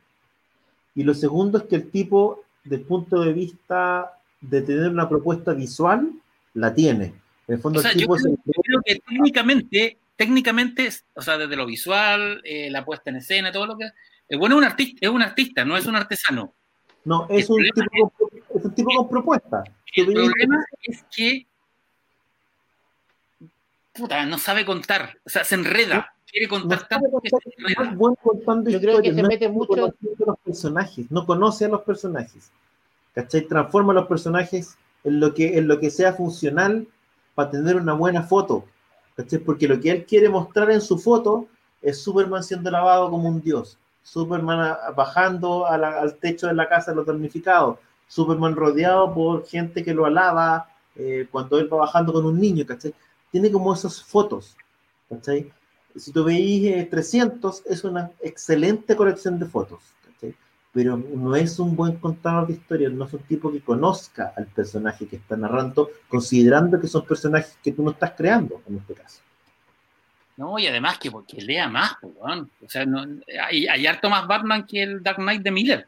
Y lo segundo es que el tipo, desde el punto de vista de tener una propuesta visual, la tiene. En el fondo, O sea, el tipo yo es el- yo creo que técnicamente, técnicamente, o sea, desde lo visual, eh, la puesta en escena, todo lo que. El bueno es un artista, es un artista, no es un artesano. no, es un, tipo con, es un tipo con propuesta. El problema es que puta, no sabe contar, o sea, se enreda, quiere contar No tanto contando Yo creo que historias, se no mete mucho- conociendo los personajes, no conoce a los personajes. ¿Cachai? Transforma a los personajes en lo que, en lo que sea funcional para tener una buena foto. ¿Cachai? Porque lo que él quiere mostrar en su foto es Superman siendo lavado como un dios. Superman a- bajando a la- al techo de la casa de los damnificados. Superman rodeado por gente que lo alaba eh, cuando él va bajando con un niño, ¿cachai? Tiene como esas fotos, ¿cachai? Si tú veis eh, 300, es una excelente colección de fotos, ¿cachai? Pero no es un buen contador de historias, no es un tipo que conozca al personaje que está narrando, considerando que son personajes que tú no estás creando, en este caso. No, y además que porque lea más. O sea, no, hay, hay harto más Batman que el Dark Knight de Miller.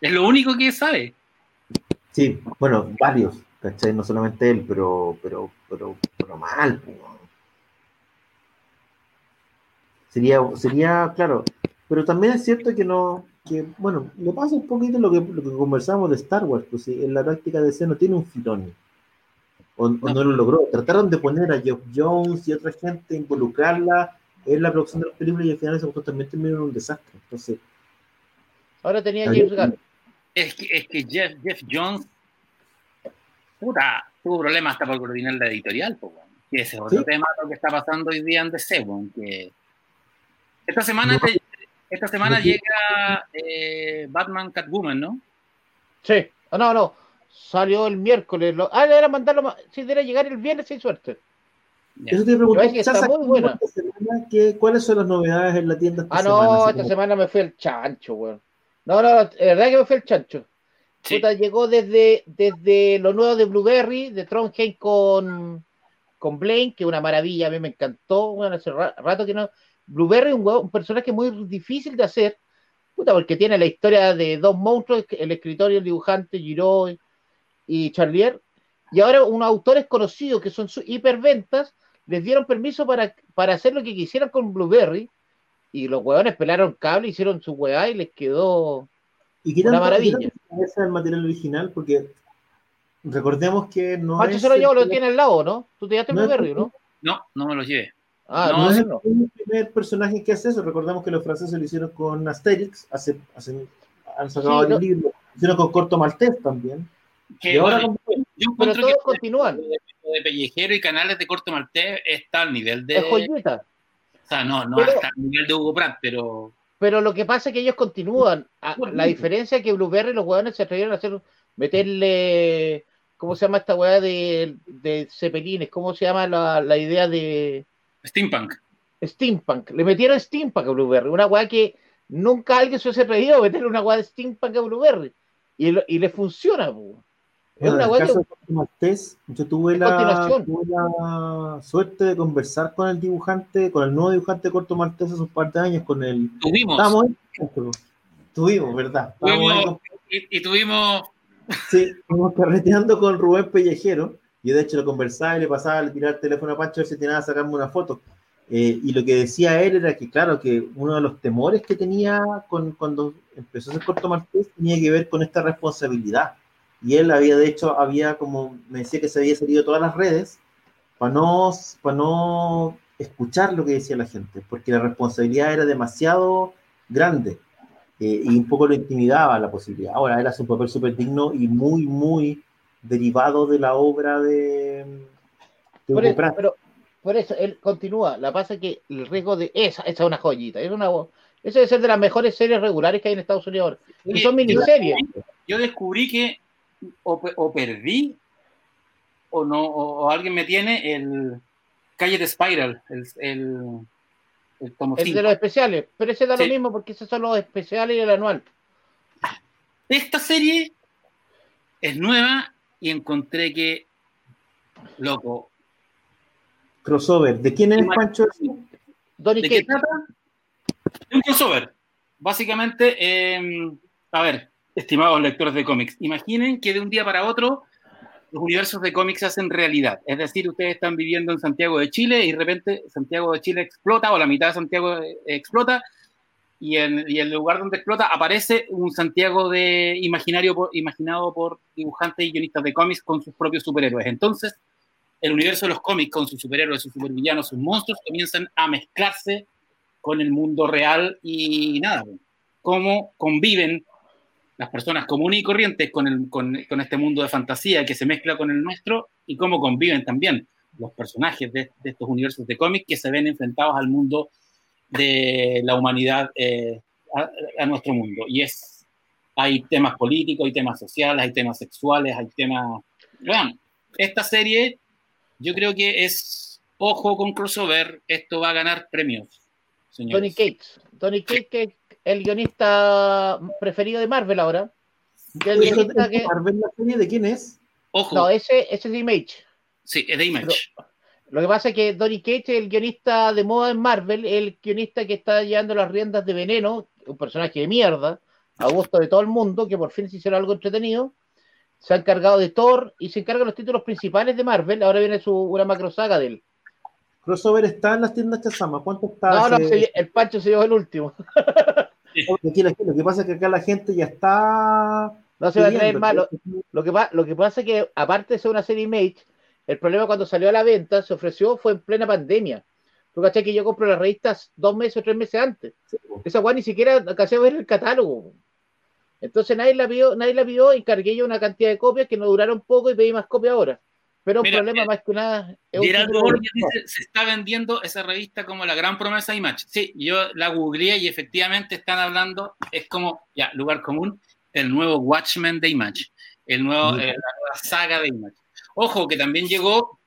Es lo único que sabe. Sí, bueno, varios, ¿cachai? No solamente él, pero, pero, pero, pero mal, po. Sería, sería, claro, pero también es cierto que no, que, bueno, le pasa un poquito lo que, lo que conversamos de Star Wars, pues en la práctica de C no tiene un filón, o, o no. lo logró. Trataron de poner a Geoff Jones y otra gente, involucrarla en la producción de las películas y al final eso también terminó en un desastre. Entonces, Ahora tenía James Gunn. Es que, es que Jeff, Jeff Jones, puta, tuvo problemas hasta por coordinar la editorial, po, weón. Que ese es otro ¿Sí? tema lo que está pasando hoy día en DC, weón, que esta semana, te- esta semana llega eh, Batman Catwoman, ¿no? Sí. Ah, no, no. Salió el miércoles. Lo... Ah, era mandarlo. ma- Sí, era llegar el viernes sin suerte. Ya. eso te pregunté, Parece que está Chaza, muy buena. esta semana, ¿qué- ¿cuáles son las novedades en la tienda esta Ah, semana? no, Así esta como- semana me fui el chancho, weón. No, no, es verdad que me fui el chancho. Sí. Puta, llegó desde, desde lo nuevo de Blueberry, de Trondheim con, con Blaine, que es una maravilla, a mí me encantó. Bueno, hace ra- rato que no. Blueberry es un, personaje muy difícil de hacer, puta, porque tiene la historia de dos monstruos, el escritor y el dibujante, Giro y Charlier, y ahora unos autores conocidos que son hiperventas les dieron permiso para, para hacer lo que quisieran con Blueberry, y los huevones pelaron cable, hicieron su hueá y les quedó ¿Y qué Una maravilla. qué parece al material original? Porque recordemos que no Pancho es. se lo llevo, lo el- tiene al lado, ¿no? Tú te llevaste No es- Blueberry, ¿no? No, no me lo llevé. Ah, No, no no, es no. el primer personaje que hace eso. Recordemos que los franceses lo hicieron con Asterix, hace, hace- han sacado Sí, varios no. libros. Lo hicieron con Corto Maltés también. Que, y ahora bueno, con- yo Pero todos que continúan. de, de Pellejero y canales de corto maltés está al nivel de. Es joyita. O sea, no, no Pero- hasta el nivel de Hugo Pratt, pero. Pero lo que pasa es que ellos continúan. Ah, Bueno. La diferencia es que Blueberry los huevones se atrevieron a hacer, meterle, ¿cómo se llama esta hueá de, de Cepelines? ¿Cómo se llama la, la idea de Steampunk. Steampunk? Le metieron Steampunk a Blueberry, una hueá que nunca alguien se hubiese atrevido a meterle una hueá de Steampunk a Blueberry. Y, lo- y le funciona, pu. Es una en el hueá caso que- de Corto Maltés, yo tuve la, tuve la suerte de conversar con el dibujante, con el nuevo dibujante de Corto Maltés hace un par de años, con el. Tuvimos. Estábamos ahí, tuvimos, ¿verdad? Tuvimos y, y tuvimos. Sí, estuvimos carreteando con Rubén Pellejero. Yo de hecho lo conversaba y le pasaba, le tiraba el teléfono a Pancho a ver si tenía que sacarme una foto. Eh, y lo que decía él era que, claro, que uno de los temores que tenía con, cuando empezó a hacer Corto Maltés tenía que ver con esta responsabilidad. Y él había, de hecho, había como, me decía que se había salido todas las redes para no, para no escuchar lo que decía la gente, porque la responsabilidad era demasiado grande eh, y un poco lo intimidaba la posibilidad. Ahora, hace un papel súper digno y muy, muy derivado de la obra de, de Por eso, pero por eso él continúa. La pasa es que el riesgo de esa, esa es una joyita, es una esa debe ser de las mejores series regulares que hay en Estados Unidos ahora. Y son miniseries. Yo descubrí que o, o perdí o no o, o alguien me tiene el Calle de Spiral, el, el, el tomo de los especiales, pero ese da Sí. lo mismo porque esos son los especiales y el anual. Esta serie es nueva y encontré que, loco, Crossover. ¿De quién es Pancho? Donny ¿de qué trata? Un crossover. Básicamente, eh, a ver, estimados lectores de cómics, imaginen que de un día para otro los universos de cómics se hacen realidad. Es decir, ustedes están viviendo en Santiago de Chile y de repente Santiago de Chile explota o la mitad de Santiago eh, explota y en, y el lugar donde explota aparece un Santiago de imaginario por- imaginado por dibujantes y guionistas de cómics con sus propios superhéroes. Entonces, el universo de los cómics con sus superhéroes, sus supervillanos, sus monstruos comienzan a mezclarse con el mundo real y nada, cómo conviven las personas comunes y corrientes con, el, con, con, este mundo de fantasía que se mezcla con el nuestro y cómo conviven también los personajes de, de estos universos de cómics que se ven enfrentados al mundo de la humanidad, eh, a, a, nuestro mundo. Y es, hay temas políticos, hay temas sociales, hay temas sexuales, hay temas... Vean, esta serie yo creo que es, ojo con crossover, esto va a ganar premios. Señores. Tony Cates, Tony Cates, que es el guionista preferido de Marvel ahora. El guionista que... Marvel, la serie de quién es? Ojo. No, ese, ese es de Image. Sí, es de Image. Pero, lo que pasa es que Donny Cates es el guionista de moda en Marvel, el guionista que está llevando las riendas de Veneno, un personaje de mierda, a gusto de todo el mundo, que por fin se hicieron algo entretenido. Se ha encargado de Thor y se encarga de los títulos principales de Marvel. Ahora viene su, una macro saga de él. Crossover está en las tiendas Chazama. ¿Cuánto está? No, no, se, el Pancho se llevó el último. Aquí, lo que pasa es que acá la gente ya está. No se va a traer más. Lo, lo, que, lo que pasa es que, aparte de ser una serie Image, el problema cuando salió a la venta, se ofreció, fue en plena pandemia. Tú caché que yo compro las revistas dos meses o tres meses antes. Esa guay ni siquiera alcancé a ver el catálogo. Entonces nadie la vio, nadie la vio y cargué yo una cantidad de copias que no duraron poco y pedí más copias ahora. Pero un problema mira, más que nada. Es un dice, se está vendiendo esa revista como la gran promesa de Image. Sí, yo la googleé y efectivamente están hablando, es como, ya, lugar común, el nuevo Watchmen de Image, el nuevo, eh, la nueva saga de Image. Ojo, que también llegó,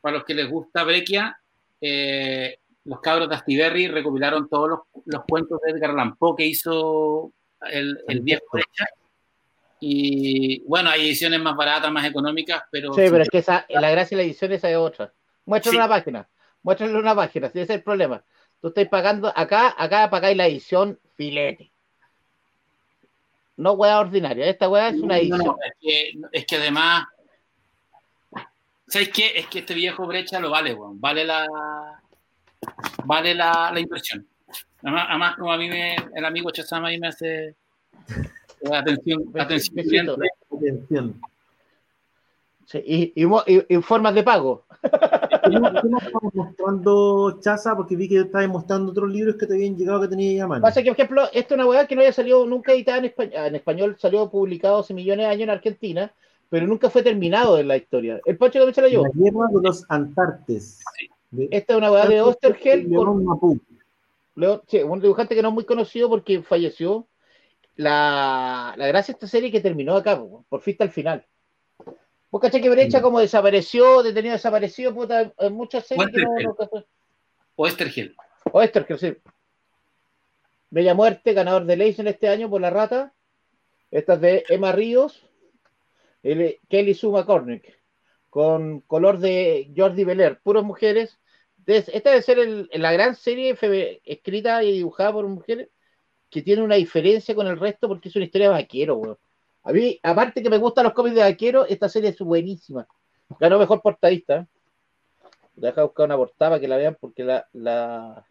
para los que les gusta Brequia, eh, los cabros de Astiberri recopilaron todos los, los, cuentos de Edgar Allan Poe que hizo el, el viejo Brecha. Y bueno, hay ediciones más baratas, más económicas, pero... Sí, pero es que esa, la gracia de la edición esa es otra. Muéstrale sí. una página, muéstrale una página, ese es el problema. Tú estás pagando, acá, acá pagáis la edición filete. No hueá ordinaria, esta hueá es una edición. No, es, que, es que además ¿Sabes qué? Es que este viejo brecha lo vale, weón. Vale la. Vale la, la inversión. Además, además, como a mí me, el amigo Chazama ahí me hace. Atención, <laughs> atención. atención. Sí, y, y, y, y, formas de pago. <laughs> ¿Qué nos estamos mostrando, Chaza? Porque vi que estabas mostrando otros libros que te habían llegado que tenía ya mano. Pasa que, por ejemplo, esta es una weá que no había salido nunca editada en español. En español salió publicado hace millones de años en Argentina pero nunca fue terminado en la historia. El Pancho se la llevó. La guerra de los Antartes. Esta es una weá de con León, sí, un dibujante que no es muy conocido porque falleció. La, la gracia de esta serie que terminó acá, por fin hasta el final. Vos caché que Brecha como desapareció, detenido desaparecido, puta, en muchas series que no, no, sí. Bella Muerte, ganador de Leisen este año por La Rata. Esta es de Emma Ríos el, Kelly Suma Cornick, con color de Jordi Belair, puras mujeres. Esta debe ser el, la gran serie escrita y dibujada por mujeres que tiene una diferencia con el resto porque es una historia de vaquero, weón. A mí, aparte que me gustan los cómics de vaquero, esta serie es buenísima. Ganó mejor portadista. Deja buscar una portada para que la vean porque la, la,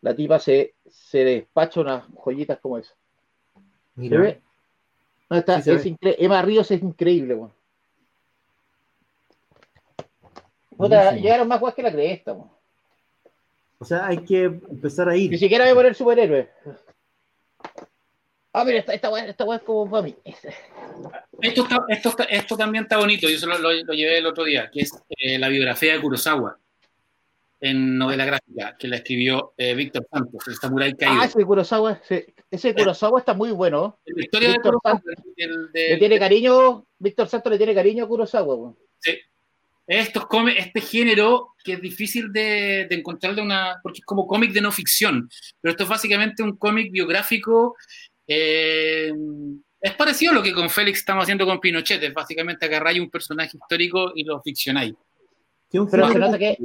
la tipa se, se despacha unas joyitas como esa. Mira. ¿Se? No, está, sí, es incre... Emma Ríos es increíble, weón. Puta, llegaron más guas que la cresta, weón. O sea, hay que empezar a ir. Ni siquiera voy a poner superhéroe. Ah, mira, esta, esta weá esta es como para mí. Esto, está, esto, está, esto también está bonito, yo lo, lo, lo, llevé el otro día, que es eh, la biografía de Kurosawa en novela gráfica, que la escribió eh, Víctor Santos, el Samurai Caído. Ah, ese Kurosawa, ese, ese Kurosawa está muy bueno. La historia Víctor de Santos, el, de, le tiene cariño, Víctor Santos le tiene cariño a Kurosawa. Bueno. Sí. Estos come, este género que es difícil de, de encontrarle una, porque es como cómic de no ficción, pero esto es básicamente un cómic biográfico. Eh, es parecido a lo que con Félix estamos haciendo con Pinochet, es básicamente agarráis un personaje histórico y lo ficcionáis. Pero se nota que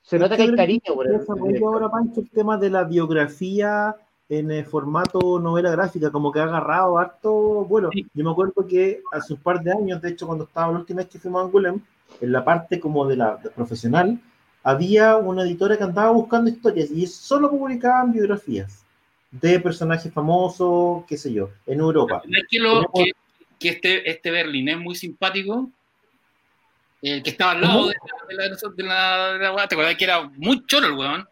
se nota que hay cariño por ahora, Pancho, el tema de la biografía en el formato novela gráfica, como que ha agarrado harto bueno. Sí. Yo me acuerdo que hace un par de años, de hecho, cuando estaba la última vez que fuimos a Angulem, en la parte como de la de profesional, había una editora que andaba buscando historias y solo publicaban biografías de personajes famosos, qué sé yo, en Europa. ¿No es que, lo, que, que este, este Berlín es muy simpático? el que estaba al lado de la, de, la, de, la, de la, ¿Te acuerdas que era muy choro el weón?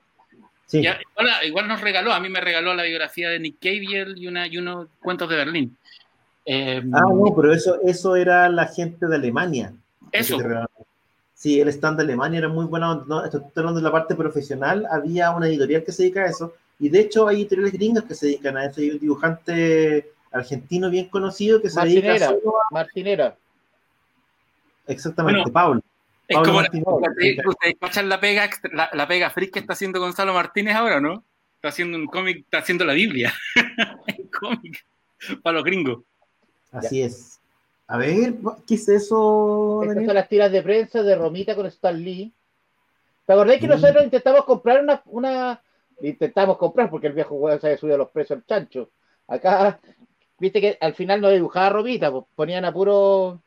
Sí. Ya, igual, igual, nos regaló, a mí me regaló la biografía de Nick Cave y, una, y unos cuentos de Berlín. Eh, ah, no, pero eso, eso era la gente de Alemania. Eso. Sí, el stand de Alemania era muy bueno. No, estoy hablando de la parte profesional. Había una editorial que se dedica a eso. Y de hecho, hay editoriales gringas que se dedican a eso. Hay un dibujante argentino bien conocido que se Martinera, dedica a... Martinera. Exactamente, bueno, Pablo. Es como ustedes, ustedes cachan la pega, la, la pega free que está haciendo Gonzalo Martínez ahora, ¿no? Está haciendo un cómic, está haciendo la Biblia. <laughs> un cómic para los gringos. Así ya. es. A ver, ¿qué es eso? Estas son las tiras de prensa de Romita con Stan Lee. ¿Te acordás que mm. nosotros intentamos comprar una, una, Intentamos comprar porque el viejo juego se había subido los precios al chancho. Acá, viste que al final no dibujaba Romita, pues ponían a puro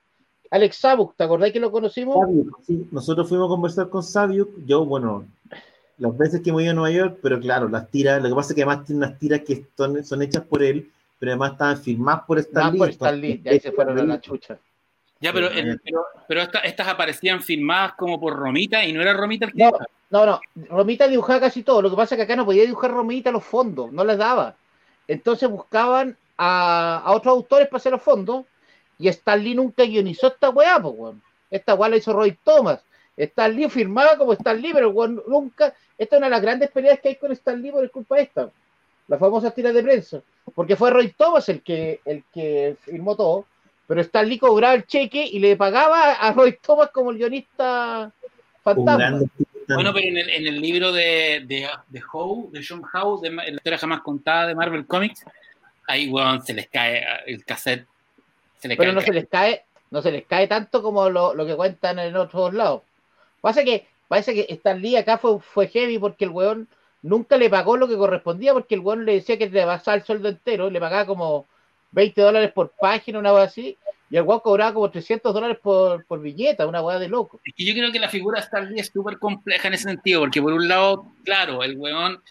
Alex Sabuk, ¿te acordás que lo conocimos? Sí, nosotros fuimos a conversar con Sabiuk, yo, bueno, las veces que hemos ido a Nueva York, pero claro, las tiras, lo que pasa es que además tiene unas tiras que son, son hechas por él, pero además estaban firmadas por Stan Lee. por Stan Lee, ahí se fueron a la chucha. Ya, pero, el, pero, pero esta, estas aparecían firmadas como por Romita y no era Romita el que. No, no, no, Romita dibujaba casi todo. Lo que pasa es que acá no podía dibujar Romita los fondos, no les daba. Entonces buscaban a, a otros autores para hacer los fondos y Stan Lee nunca guionizó esta weá, pues, weón. Esta weá la hizo Roy Thomas. Stan Lee firmaba como Stan Lee, pero weón, nunca. Esta es una de las grandes peleas que hay con Stan Lee por culpa de esta. La famosa tira de prensa. Porque fue Roy Thomas el que, el que firmó todo, pero Stan Lee cobraba el cheque y le pagaba a Roy Thomas como el guionista fantasma. Bueno, pero en el, en el libro de, de, de Howe, de John Howe, de la historia jamás contada de Marvel Comics, ahí, weón, se les cae el cassette pero no se les cae, no se les cae tanto como lo, lo que cuentan en otros lados. Pasa que, parece que Stan Lee acá fue, fue heavy porque el weón nunca le pagó lo que correspondía porque el weón le decía que le basaba el sueldo entero, le pagaba como 20 dólares por página, una cosa así, y el weón cobraba como 300 dólares por, por viñeta, una weá de loco. Es que yo creo que la figura de Stan Lee es súper compleja en ese sentido, porque por un lado, claro, el weón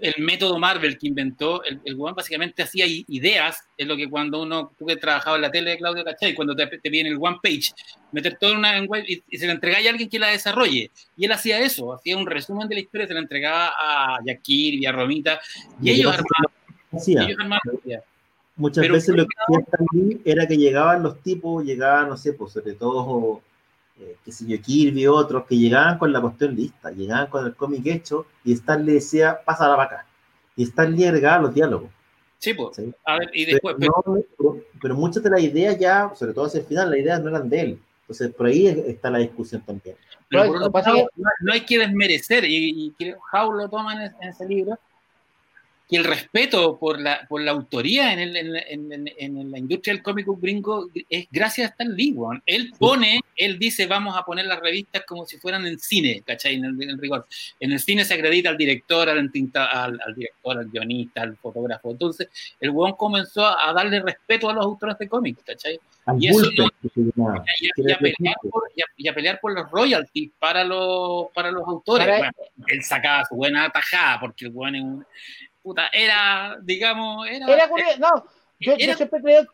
el método Marvel que inventó, el, el weón básicamente hacía ideas, es lo que cuando uno, tú que trabajaba en la tele de Claudio Cachay, cuando te, te viene el one page, meter todo en una en web y, y, se le entregáis a alguien que la desarrolle. Y él hacía eso, hacía un resumen de la historia, se la entregaba a Yakir y a Romita, y, y ellos armaban. Muchas Pero veces lo que hacía también era que llegaban los tipos, llegaban, no sé, pues sobre todo eh, que si yo, Kirby, otros, que llegaban con la cuestión lista, llegaban con el cómic hecho, y Stan le decía, pásala para acá. Y Stan le agregaba los diálogos. Sí, pues. ¿sí? A ver, y después. Pero, no, pero, pero, muchas de las ideas ya, sobre todo hacia el final, las ideas no eran de él. Entonces, por ahí está la discusión también. Pero lado, no, no, hay que desmerecer, y, y Howe lo toma en, en ese libro, que el respeto por la, por la autoría en, el, en, en, en la industria del cómic gringo es gracias a Stan Lee. Bueno. Él pone, él dice, vamos a poner las revistas como si fueran en cine, ¿cachai? En el, rigor. En el cine se acredita al director, al, al, al, director, al guionista, al fotógrafo. Entonces, el weón comenzó a darle respeto a los autores de cómics, ¿cachai? Y, eso no, y, y, a pelear por, y, a, pelear por, los royalties para los, para los autores. Bueno, él sacaba su buena tajada porque el weón es un puta, era, digamos, era... era no, yo, era, yo, siempre creo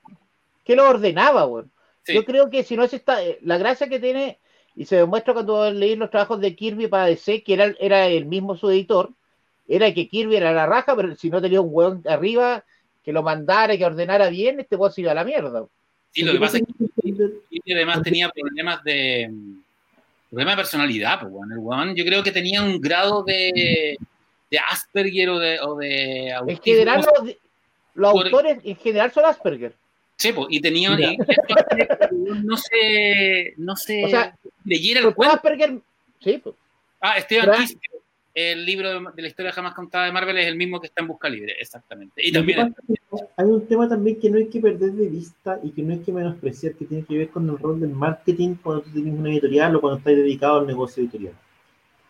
que lo ordenaba, weón. Sí. Yo creo que si no es esta, la gracia que tiene, y se demuestra cuando leí los trabajos de Kirby para DC, que era, era el mismo su editor, era que Kirby era la raja, pero si no tenía un weón arriba que lo mandara, que ordenara bien, este weón se iba a la mierda. Sí, lo que pasa es que Kirby además tenía problemas de problemas de personalidad, pues, weón. El weón yo creo que tenía un grado de de Asperger o de, o de En general, los, los por, autores en general son Asperger. Sí, pues, y tenían. Y, no sé. No sé. O sea, leyera el cuento. Asperger. Sí, pues. Ah, Esteban Kiss, el libro de, de, la historia jamás contada de Marvel es el mismo que está en Busca Libre, exactamente. Y también. Hay un tema también que no hay que perder de vista y que no hay que menospreciar, que tiene que ver con el rol del marketing cuando tú tienes una editorial o cuando estás dedicado al negocio editorial.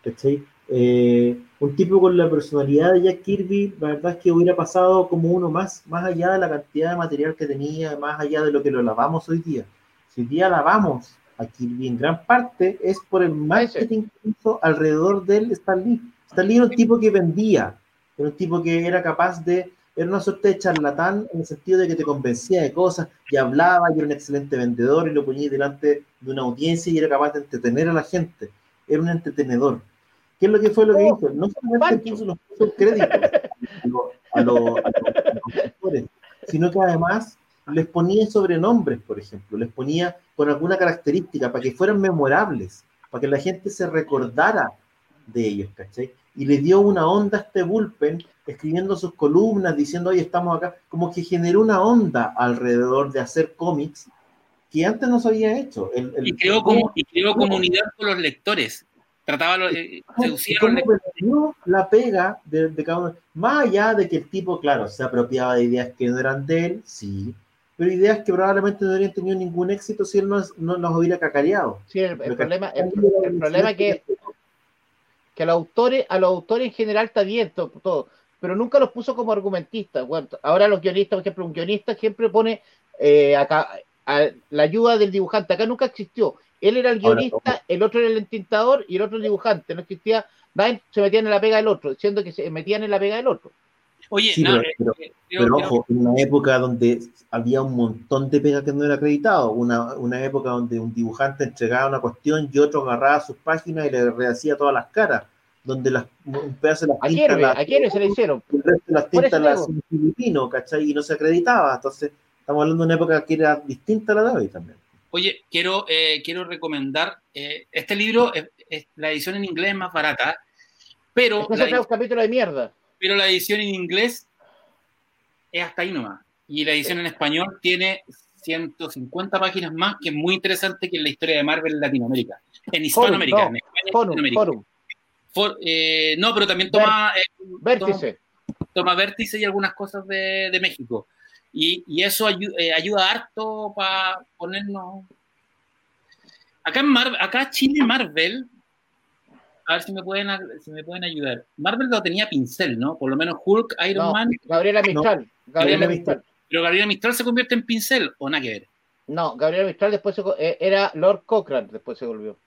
¿Cachai? Eh, un tipo con la personalidad de Jack Kirby, la verdad es que hubiera pasado como uno más, más allá de la cantidad de material que tenía, más allá de lo que lo lavamos hoy día. Si hoy día lavamos a Kirby en gran parte es por el marketing que hizo alrededor del Stan Lee. Stan Lee era un tipo que vendía, era un tipo que era capaz de era una suerte de charlatán en el sentido de que te convencía de cosas y hablaba y era un excelente vendedor y lo ponía delante de una audiencia y era capaz de entretener a la gente. Era un entretenedor. ¿Qué es lo que fue lo que Oh, hizo? No solamente puso los puso créditos a los a los- a los actores, sino que además les ponía sobrenombres, por ejemplo, les ponía con alguna característica para que fueran memorables, para que la gente se recordara de ellos, ¿cachai? Y le dio una onda a este bullpen, escribiendo sus columnas, diciendo, oye, estamos acá, como que generó una onda alrededor de hacer cómics que antes no se había hecho. El- el- Y creó, como, y creó comunidad con los lectores. Trataba, los- eh, seducía a los ¿Cómo lectores. perdió la pega de, de cada uno? Más allá de que el tipo, claro, se apropiaba de ideas que no eran de él, sí, pero ideas que probablemente no habrían tenido ningún éxito si él no, no las hubiera cacareado. Sí, el, problema, el, problema es que, excelente- que a los autores, a los autores en general está bien to- todo, pero nunca los puso como argumentistas. Bueno, ahora los guionistas, por ejemplo, un guionista siempre pone eh, acá a- la ayuda del dibujante. Acá nunca existió. Él era el Ahora, guionista, el otro era el entintador y el otro el dibujante. No existía, nadie se metían en la pega del otro, diciendo que se metían en la pega del otro. Oye, Sí, no, pero- eh, pero- eh, Pero ojo, en una época donde había un montón de pegas que no era acreditado, una, una época donde un dibujante entregaba una cuestión y otro agarraba sus páginas y le rehacía todas las caras, donde las, un pedazo de las A tintas Kirby, las- a Kirby se le hicieron. el resto de las tintas las digo. hacía un filipino, ¿cachai? Y no se acreditaba. Entonces, estamos hablando de una época que era distinta a la de hoy también. Oye, quiero, eh, quiero recomendar, eh, este libro, es- es- la edición en inglés es más barata, pero Después la, un capítulo de mierda. pero la edición en inglés es hasta ahí nomás. Y la edición en español tiene 150 páginas más, que es muy interesante que en la historia de Marvel en Latinoamérica. En Hispanoamérica, no. en España Forum, Latinoamérica. forum, For- eh, no, pero también toma, eh, vértice. toma vértice y algunas cosas de, de México. Y, y eso ayu- eh, ayuda harto para ponernos. Acá en Mar- acá Chile Marvel, a ver si me pueden si me pueden ayudar. Marvel lo tenía pincel, ¿no? Por lo menos Hulk, Iron No, Man, Gabriela Mistral. Gabriela Gabriela Mistral. pero Gabriela Mistral se convierte en pincel o nada que ver. No, Gabriela Mistral después se eh, era Lord Cochrane, después se volvió.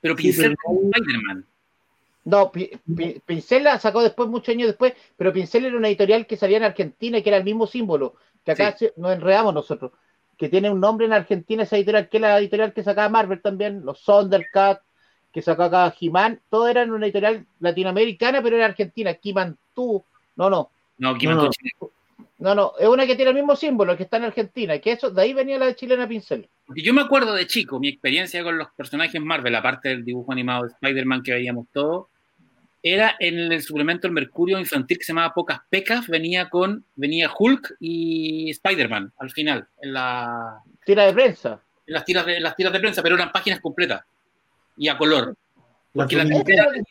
Pero Sí, pincel pero es Spider-Man. No, Pi- Pi- Pincel la sacó después, muchos años después, pero Pincel era una editorial que salía en Argentina y que era el mismo símbolo, que acá nos enredamos nosotros, que tiene un nombre en Argentina esa editorial, que es la editorial que sacaba Marvel también, los Thundercat, que sacó acá He-Man, todo era en una editorial latinoamericana, pero era argentina, Kimantú, no, no, No, No, mandó no. Chile. no, no, es una que tiene el mismo símbolo, que está en Argentina, que eso, de ahí venía la chilena Pincel. Yo me acuerdo de chico, mi experiencia con los personajes Marvel, aparte del dibujo animado de Spider-Man que veíamos todos, era en el suplemento del Mercurio infantil que se llamaba Pocas Pecas, venía con venía Hulk y Spider-Man al final, en, la, Tira de prensa. en las, tiras de, en las tiras de prensa, pero eran páginas completas y a color, La porque la primera tenía,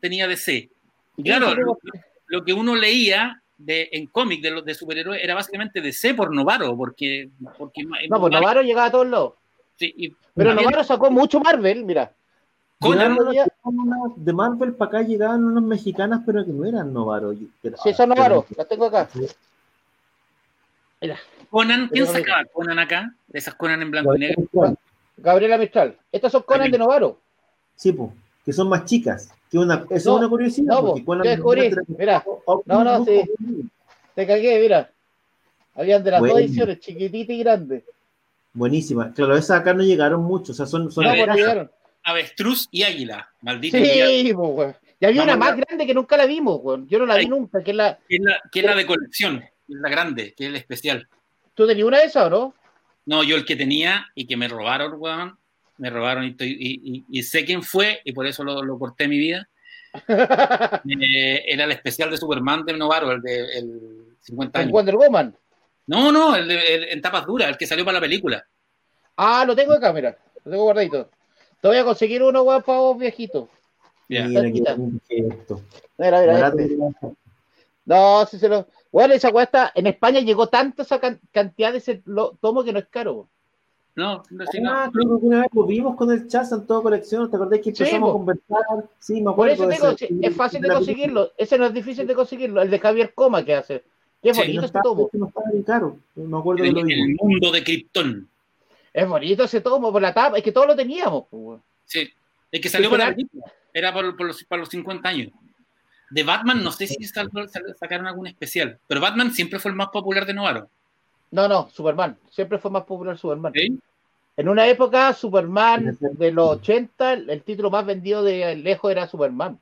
tenía DC. Y claro, lo, lo que uno leía de, en cómic de los de superhéroes era básicamente DC por Novaro, porque... porque No, pues Novaro llegaba a todos lados. sí, y- Pero Novaro sacó mucho Marvel, mira. Conan, unas- de Marvel para acá llegaban unas mexicanas, pero que no eran Novaro. Sí, son Novaro, las tengo acá. Conan, ¿quién sacaba Conan acá? De esas Conan en blanco y negro. Gabriela Mistral. Estas son Conan de Novaro. Sí, pues, que son más chicas. Que una, eso No, es una curiosidad. no, porque Conan descubrí, mira, no, no, sí. Te cagué, mira. Habían de las Bueno. dos ediciones, chiquitita y grande. Buenísima. Claro, esas acá no llegaron mucho. O sea, son, son No, de pues no esa. llegaron. Avestruz y águila. Maldito. Sí, pues, weón. Y había una más grande que nunca la vimos, weón. Yo no la vi Ay. nunca, que es la. Que es la, que es la de colección. que es la grande, que es el especial. ¿Tú tenías una de esas o no? No, yo el que tenía y que me robaron, weón. Me robaron y, estoy- y- y- y sé quién fue y por eso lo, lo corté mi vida. <laughs> Eh, era el especial de Superman de Novaro, el de el 50 Con años. Wonder Woman. No, no, el, de, el en tapas duras, el que salió para la película. Ah, lo tengo acá, mira. Lo tengo guardadito. Te voy a conseguir uno, weón, para vos, viejito. Ya. Mira, Mira. Mira, mira. Este. No, sí se lo. Bueno, esa weá está. En España llegó tanta esa can- cantidad de ese lo- tomo que no es caro. weón. No, no, sí, no. Ah, creo que una vez lo vimos con el chat en toda colección. ¿Te acordás que Sí, empezamos po. a conversar? Sí, me Por acuerdo. eso digo, ese- sí, es fácil de conseguirlo. Ese no es difícil de conseguirlo. El de Javier Coma que hace. Qué Sí, bonito No ese estaba, tomo. no estaba bien caro. Me acuerdo de lo el mundo de Krypton. Es bonito ese tomo por la tapa. Es que todos lo teníamos. pues. Sí. El que salió para la película. Era por, por los, para los 50 años. de Batman no sé si sal- sal- sacaron algún especial, pero Batman siempre fue el más popular de Novaro. No, no, Superman. Siempre fue más popular Superman. ¿sí? En una época, Superman de los 80, el, el título más vendido de lejos era Superman.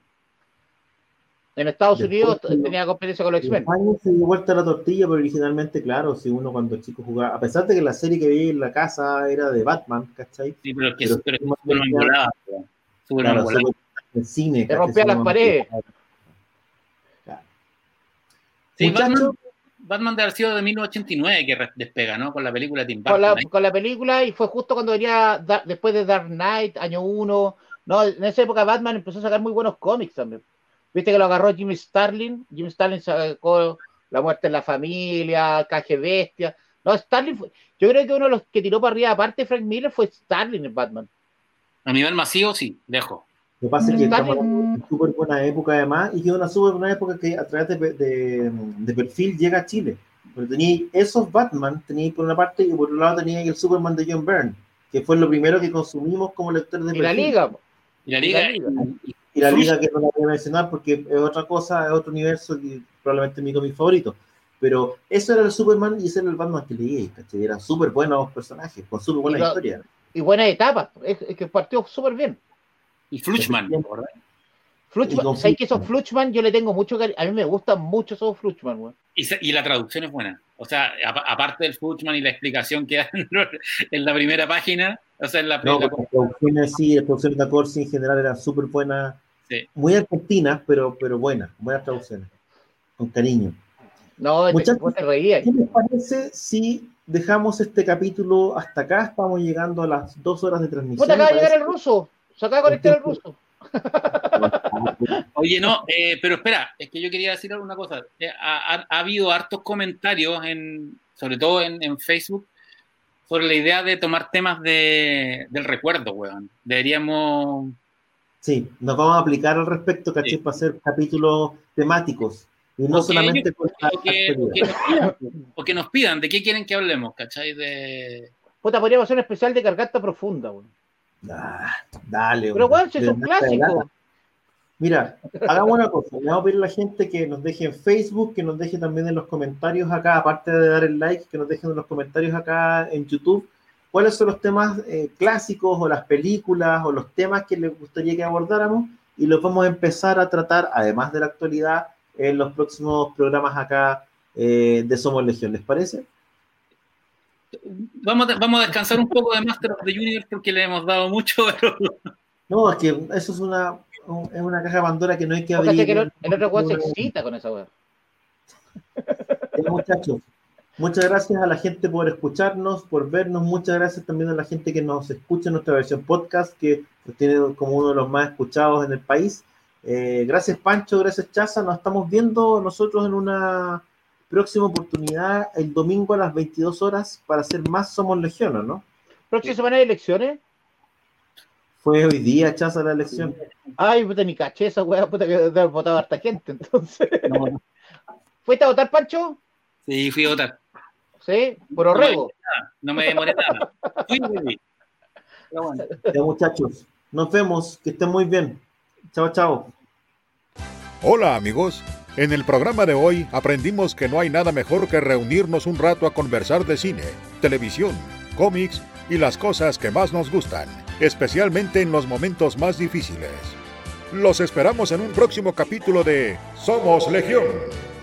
En Estados Después, Unidos tenía competencia con los En X-Men. España se dio vuelta la tortilla, pero originalmente, claro, si uno cuando chico jugaba, a pesar de que la serie que veía en la casa era de Batman, ¿cachai? Sí, pero es que Pero pero weón. Superman Claro, en cine. Te rompía las paredes. Claro. Sí, Batman, Batman de haber sido de 1989 que despega, ¿no? Con la película de Tim Con Burton. la, ahí. con la película y fue justo cuando venía da- después de Dark Knight, año 1. No, en esa época Batman empezó a sacar muy buenos cómics también. Viste que lo agarró Jimmy Starlin. Jimmy Starlin sacó La muerte en la familia, Caje Bestia. No, Starlin fue- yo creo que uno de los que tiró para arriba, aparte de Frank Miller, fue Starlin en Batman. A nivel masivo, sí, dejo. Lo que pasa es que estamos de una súper buena época además, y que es una súper buena época que a través de, de- de perfil llega a Chile. Porque tenía esos Batman, tenía por una parte, y por otro lado tenía el Superman de John Byrne, que fue lo primero que consumimos como lectores de Y la liga. Y la Y liga, la liga. y- Y la liga que no la voy a mencionar porque es otra cosa, es otro universo que probablemente es mi cómic favorito. Pero eso era el Superman y ese era el Batman que leí, ¿cachai? Eran súper buenos personajes, con súper buena Y historia. Y buenas etapas. Es, es que partió súper bien. y Fluchman. Y Fluchman, ¿sabes que esos Fluchman. Yo le tengo mucho cariño? A mí me gustan mucho esos Fluchman, güey. Y, y la traducción es buena. O sea, apa- aparte del Fluchman y la explicación que dan <laughs> en la primera página, o sea, en la, No, la- las producciones sí, las producciones de Corsi en general eran súper buenas, Sí. muy argentinas, pero, pero buenas, buenas traducciones, con cariño. No, te, Muchachos, vos te reías. ¿Qué les parece si dejamos este capítulo hasta acá? Estamos llegando a las dos horas de transmisión. Te acaba de llegar el ruso. Se acaba de conectar el ruso. <laughs> Oye, no, eh, pero espera, es que yo quería decir alguna cosa. Eh, ha, ha- ha habido hartos comentarios, en, sobre todo en, en Facebook, sobre la idea de tomar temas de, del recuerdo, weón. Deberíamos... Sí, nos vamos a aplicar al respecto, ¿cachai? Sí. Para hacer capítulos temáticos y no solamente ellos- con la O que, o que actualidad. nos pidan, o que nos pidan, ¿de qué quieren que hablemos? ¿Cachai? De... Puta, podríamos hacer un especial de garganta profunda, güey. Ah, dale. Pero, si es un clásico. Mira, hagamos una cosa. Le vamos a pedir a la gente que nos deje en Facebook, que nos deje también en los comentarios acá, aparte de dar el like, que nos dejen en los comentarios acá en YouTube. ¿Cuáles son los temas eh, clásicos o las películas o los temas que les gustaría que abordáramos? Y los vamos a empezar a tratar, además de la actualidad, en los próximos programas acá eh, de Somos Legión. ¿Les parece? Vamos, a, vamos a descansar un poco de Master of the Universe porque le hemos dado mucho, <laughs> pero... No, es que eso es una, un- es una caja de Pandora que no hay que abrir. que el, el otro weón se excita con esa weón. Ya, muchachos, muchas gracias a la gente por escucharnos, por vernos. Muchas gracias también a la gente que nos escucha en nuestra versión podcast, que nos tiene como uno de los más escuchados en el país. Eh, gracias, Pancho. Gracias, Chaza. Nos estamos viendo nosotros en una próxima oportunidad el domingo a las 22 horas para hacer más Somos Legión, ¿o ¿no? Próxima semana de elecciones. Fue hoy día, Chaza, la elección. Ay, puta, ni caché esa weá, puta, que debe haber votado harta gente, entonces. No, <laughs> ¿Fuiste a votar, Pancho? sí, fui a votar. Sí, por Orrego. No me demoré nada. <laughs> Ya, muchachos, nos vemos. Que estén muy bien. Chao, chao. Hola amigos, en el programa de hoy aprendimos que no hay nada mejor que reunirnos un rato a conversar de cine, televisión, cómics y las cosas que más nos gustan, especialmente en los momentos más difíciles. Los esperamos en un próximo capítulo de Somos Legión,